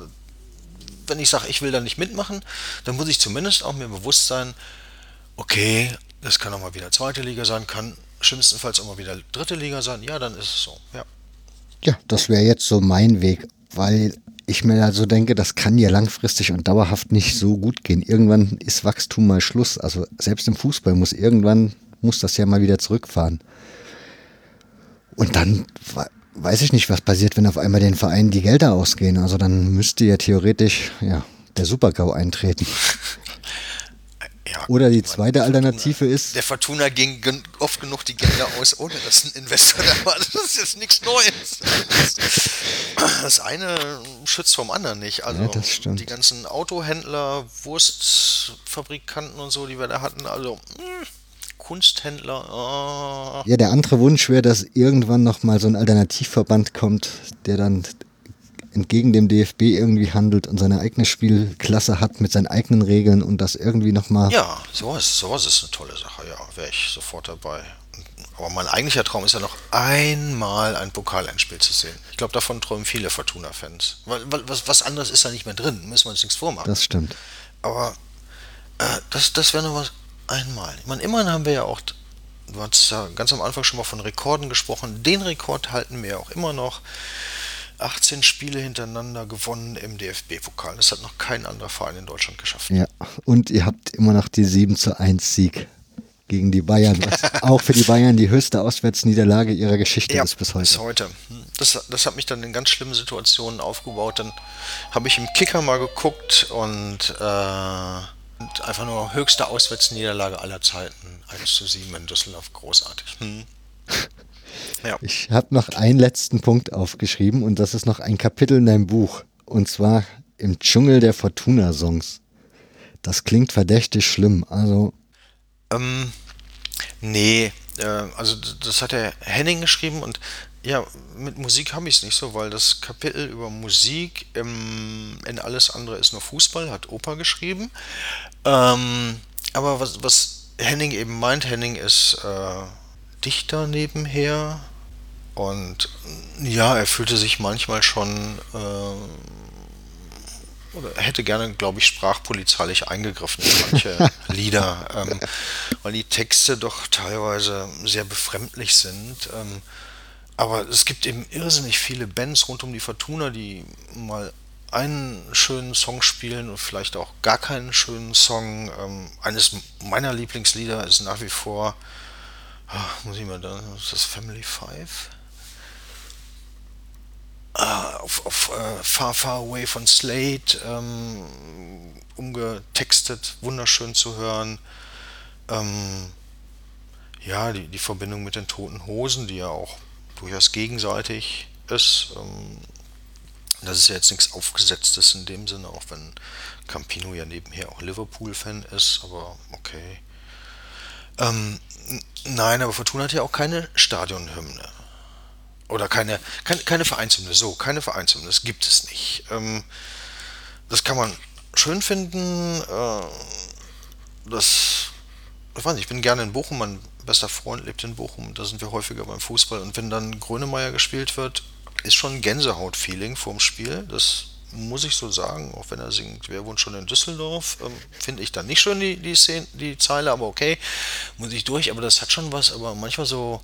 wenn ich sage, ich will da nicht mitmachen, dann muss ich zumindest auch mir bewusst sein, okay, das kann auch mal wieder zweite Liga sein, kann schlimmstenfalls auch mal wieder dritte Liga sein. Ja, dann ist es so. Ja, ja das wäre jetzt so mein Weg, weil ich mir also denke, das kann ja langfristig und dauerhaft nicht so gut gehen. Irgendwann ist Wachstum mal Schluss. Also selbst im Fußball muss irgendwann, muss das ja mal wieder zurückfahren. Und dann weiß ich nicht, was passiert, wenn auf einmal den Vereinen die Gelder ausgehen. Also dann müsste ja theoretisch ja, der Supergau eintreten. Ja, Oder die zweite Alternative ist. Der Fortuna ging oft genug die Gelder aus, ohne dass ein Investor da war. Das ist jetzt nichts Neues. Das eine schützt vom anderen nicht. Also ja, die ganzen Autohändler, Wurstfabrikanten und so, die wir da hatten, also mh, hm, Kunsthändler. Oh. Ja, der andere Wunsch wäre, dass irgendwann nochmal so ein Alternativverband kommt, der dann entgegen dem DFB irgendwie handelt und seine eigene Spielklasse hat mit seinen eigenen Regeln und das irgendwie nochmal. Ja, sowas, sowas ist eine tolle Sache, ja, wäre ich sofort dabei. Aber mein eigentlicher Traum ist ja noch einmal ein Pokalendspiel zu sehen. Ich glaube, davon träumen viele Fortuna-Fans. Was, was anderes ist da nicht mehr drin, müssen wir uns nichts vormachen. Das stimmt. Aber äh, das, das wäre noch was einmal. Ich meine, immerhin haben wir ja auch, du hast ja ganz am Anfang schon mal von Rekorden gesprochen, den Rekord halten wir auch immer noch 18 Spiele hintereinander gewonnen im DFB-Pokal. Das hat noch kein anderer Verein in Deutschland geschafft. Ja, und ihr habt immer noch die 7 zu 1 Sieg gegen die Bayern, was auch für die Bayern die höchste Auswärtsniederlage ihrer Geschichte Ja, ist bis heute. bis heute. Hm. Das, das hat mich dann in ganz schlimmen Situationen aufgebaut. Dann habe ich im Kicker mal geguckt und, äh, und einfach nur höchste Auswärtsniederlage aller Zeiten. 1 zu 7 in Düsseldorf. Großartig. Hm. Ja. Ich habe noch einen letzten Punkt aufgeschrieben und das ist noch ein Kapitel in deinem Buch. Und zwar im Dschungel der Fortuna-Songs. Das klingt verdächtig schlimm. Also, Ähm, nee, äh, also das hat der Henning geschrieben und ja, mit Musik habe ich es nicht so, weil das Kapitel über Musik im, in alles andere ist nur Fußball, hat Opa geschrieben. Ähm, aber was, was Henning eben meint, Henning ist äh, Dichter nebenher und ja, er fühlte sich manchmal schon äh, oder hätte gerne, glaube ich, sprachpolizeilich eingegriffen in manche Lieder, ähm, weil die Texte doch teilweise sehr befremdlich sind. Ähm, aber es gibt eben irrsinnig viele Bands rund um die Fortuna, die mal einen schönen Song spielen und vielleicht auch gar keinen schönen Song. Ähm, eines meiner Lieblingslieder ist nach wie vor, ah, muss ich mal da, ist das Family Five? Ah, auf, auf äh, Far Far Away von Slate ähm, umgetextet, wunderschön zu hören. Ähm, ja, die, die Verbindung mit den toten Hosen, die ja auch durchaus gegenseitig ist. Ähm, das ist ja jetzt nichts Aufgesetztes in dem Sinne, auch wenn Campino ja nebenher auch Liverpool-Fan ist, aber okay. Ähm, nein, aber Fortuna hat ja auch keine Stadionhymne. Oder keine, keine, keine Vereinshymne, so, keine Vereinshymne, das gibt es nicht. Ähm, das kann man schön finden, äh, das, ich weiß nicht, ich bin gerne in Bochum, mein bester Freund lebt in Bochum, da sind wir häufiger beim Fußball und wenn dann Grönemeyer gespielt wird, ist schon ein Gänsehaut-Feeling vorm Spiel, das muss ich so sagen, auch wenn er singt, wer wohnt schon in Düsseldorf, ähm, finde ich dann nicht schön die, die, Szene, die Zeile, aber okay, muss ich durch, aber das hat schon was, aber manchmal so,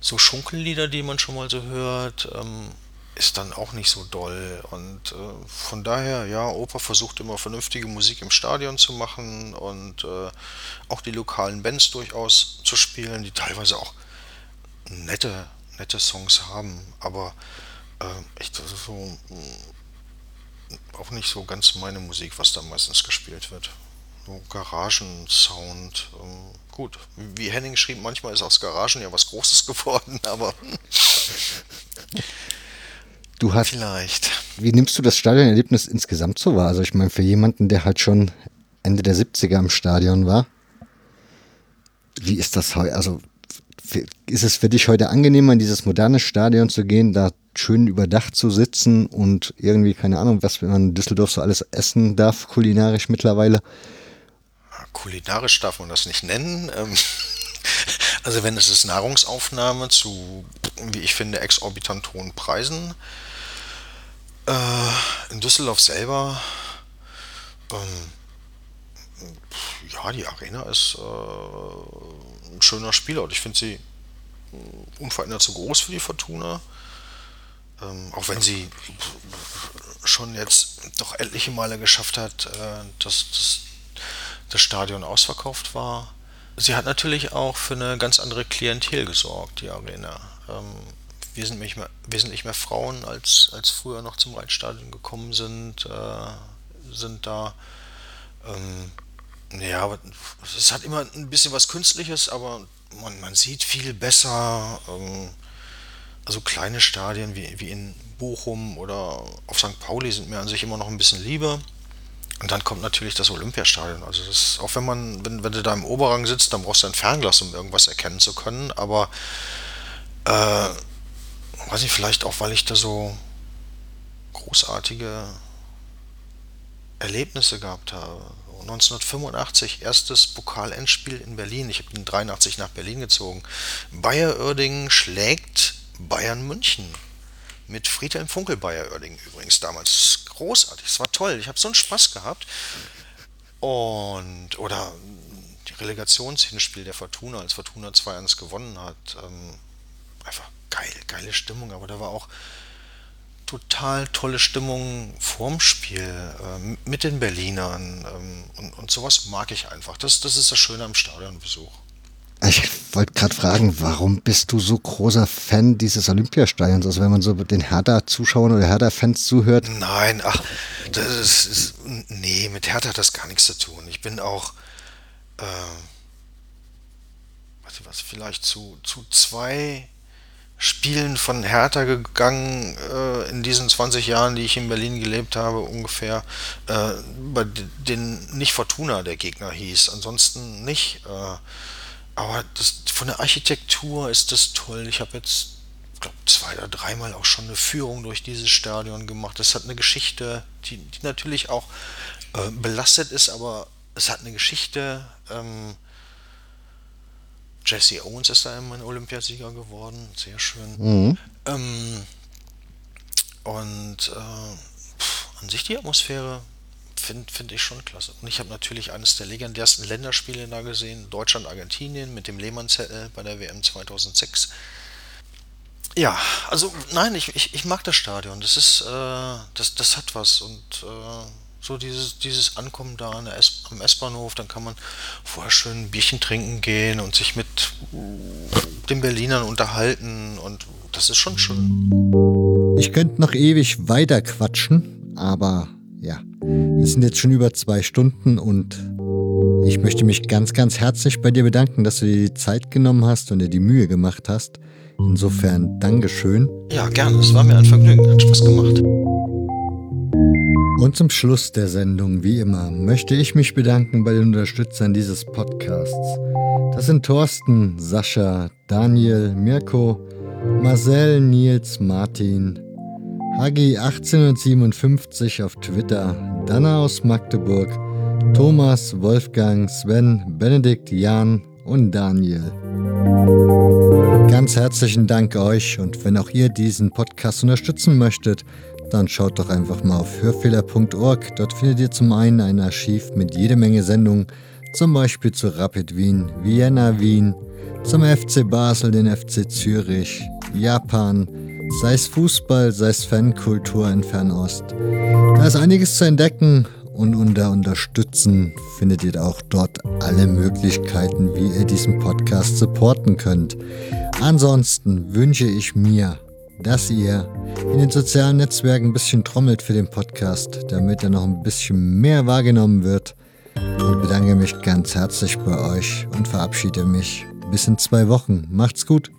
so Schunkellieder, die man schon mal so hört, ähm, ist dann auch nicht so doll. Und äh, von daher, ja, Oper versucht immer vernünftige Musik im Stadion zu machen und äh, auch die lokalen Bands durchaus zu spielen, die teilweise auch nette, nette Songs haben, aber äh, ist so mh, auch nicht so ganz meine Musik, was da meistens gespielt wird. So Garagensound. Ähm, gut, wie Henning schrieb, manchmal ist aus Garagen ja was Großes geworden, aber du hast vielleicht. Wie nimmst du das Stadionerlebnis insgesamt so wahr? Also ich meine, für jemanden, der halt schon Ende der 70er im Stadion war, wie ist das heute? Also ist es für dich heute angenehmer, in dieses moderne Stadion zu gehen, da schön überdacht zu sitzen und irgendwie, keine Ahnung, was man in Düsseldorf so alles essen darf, kulinarisch mittlerweile? Kulinarisch darf man das nicht nennen. Ähm, Also wenn es ist Nahrungsaufnahme zu, wie ich finde, exorbitant hohen Preisen. Äh, in Düsseldorf selber, ähm, ja, die Arena ist äh, ein schöner Spielort. Ich finde sie unverändert zu groß für die Fortuna. Ähm, auch wenn sie schon jetzt doch etliche Male geschafft hat, äh, dass, dass das Stadion ausverkauft war. Sie hat natürlich auch für eine ganz andere Klientel gesorgt, die Arena. Ähm, wesentlich, mehr, wesentlich mehr Frauen als, als früher noch zum Reitstadion gekommen sind, äh, sind da. Ähm, ja, aber es hat immer ein bisschen was Künstliches, aber man, man sieht viel besser. Ähm, also kleine Stadien wie, wie in Bochum oder auf St. Pauli sind mir an sich immer noch ein bisschen lieber. Und dann kommt natürlich das Olympiastadion. Also das, auch wenn man, wenn, wenn du da im Oberrang sitzt, dann brauchst du ein Fernglas, um irgendwas erkennen zu können. Aber äh, weiß ich vielleicht auch, weil ich da so großartige Erlebnisse gehabt habe. 1985 erstes Pokal-Endspiel in Berlin. Ich habe in 83 nach Berlin gezogen. Bayer Oerdingen schlägt Bayern München mit Friedhelm Funkel Bayer Oerdingen übrigens damals. Großartig, es war toll. Ich habe so einen Spaß gehabt. Und, oder die Relegationshinspiel der Fortuna, als Fortuna 2-1 gewonnen hat. Ähm, einfach geil, geile Stimmung, aber da war auch total tolle Stimmung vorm Spiel äh, mit den Berlinern ähm, und, und sowas mag ich einfach. Das, das ist das Schöne am Stadionbesuch. Ich wollte gerade fragen, warum bist du so großer Fan dieses Olympiastadions? Also wenn man so den Hertha-Zuschauern oder Hertha-Fans zuhört. Nein, ach, das ist, nee, mit Hertha hat das gar nichts zu tun. Ich bin auch, äh, was, was vielleicht zu, zu zwei Spielen von Hertha gegangen äh, in diesen 20 Jahren, die ich in Berlin gelebt habe, ungefähr, äh, bei denen nicht Fortuna der Gegner hieß, ansonsten nicht. Äh, aber das, von der Architektur ist das toll. Ich habe jetzt, glaube zwei oder dreimal auch schon eine Führung durch dieses Stadion gemacht. Es hat eine Geschichte, die, die natürlich auch äh, belastet ist, aber es hat eine Geschichte. Ähm, Jesse Owens ist da immer ein Olympiasieger geworden, sehr schön. Mhm. Ähm, und äh, an sich die Atmosphäre finde find ich schon klasse. Und ich habe natürlich eines der legendärsten Länderspiele da gesehen, Deutschland-Argentinien mit dem Lehmann-Zettel bei der WM 2006. Ja, also nein, ich, ich, ich mag das Stadion. Das ist, äh, das, das hat was und äh, so dieses, dieses Ankommen da an S am S-Bahnhof, dann kann man vorher schön ein Bierchen trinken gehen und sich mit den Berlinern unterhalten und das ist schon schön. Ich könnte noch ewig weiter quatschen, aber ja, es sind jetzt schon über zwei Stunden und ich möchte mich ganz, ganz herzlich bei dir bedanken, dass du dir die Zeit genommen hast und dir die Mühe gemacht hast. Insofern Dankeschön. Ja, gerne. Es war mir ein Vergnügen. Hat Spaß gemacht. Und zum Schluss der Sendung, wie immer, möchte ich mich bedanken bei den Unterstützern dieses Podcasts. Das sind Thorsten, Sascha, Daniel, Mirko, Marcel, Nils, Martin, Hagi 1857 auf Twitter, Dana aus Magdeburg, Thomas, Wolfgang, Sven, Benedikt, Jan und Daniel. Ganz herzlichen Dank euch und wenn auch ihr diesen Podcast unterstützen möchtet, dann schaut doch einfach mal auf hörfehler.org. Dort findet ihr zum einen ein Archiv mit jede Menge Sendungen, zum Beispiel zu Rapid Wien, Vienna Wien, zum FC Basel, den FC Zürich, Japan, sei es Fußball, sei es Fankultur in Fernost. Da ist einiges zu entdecken und unter Unterstützen findet ihr auch dort alle Möglichkeiten, wie ihr diesen Podcast supporten könnt. Ansonsten wünsche ich mir, dass ihr in den sozialen Netzwerken ein bisschen trommelt für den Podcast, damit er noch ein bisschen mehr wahrgenommen wird. Und bedanke mich ganz herzlich bei euch und verabschiede mich bis in zwei Wochen. Macht's gut.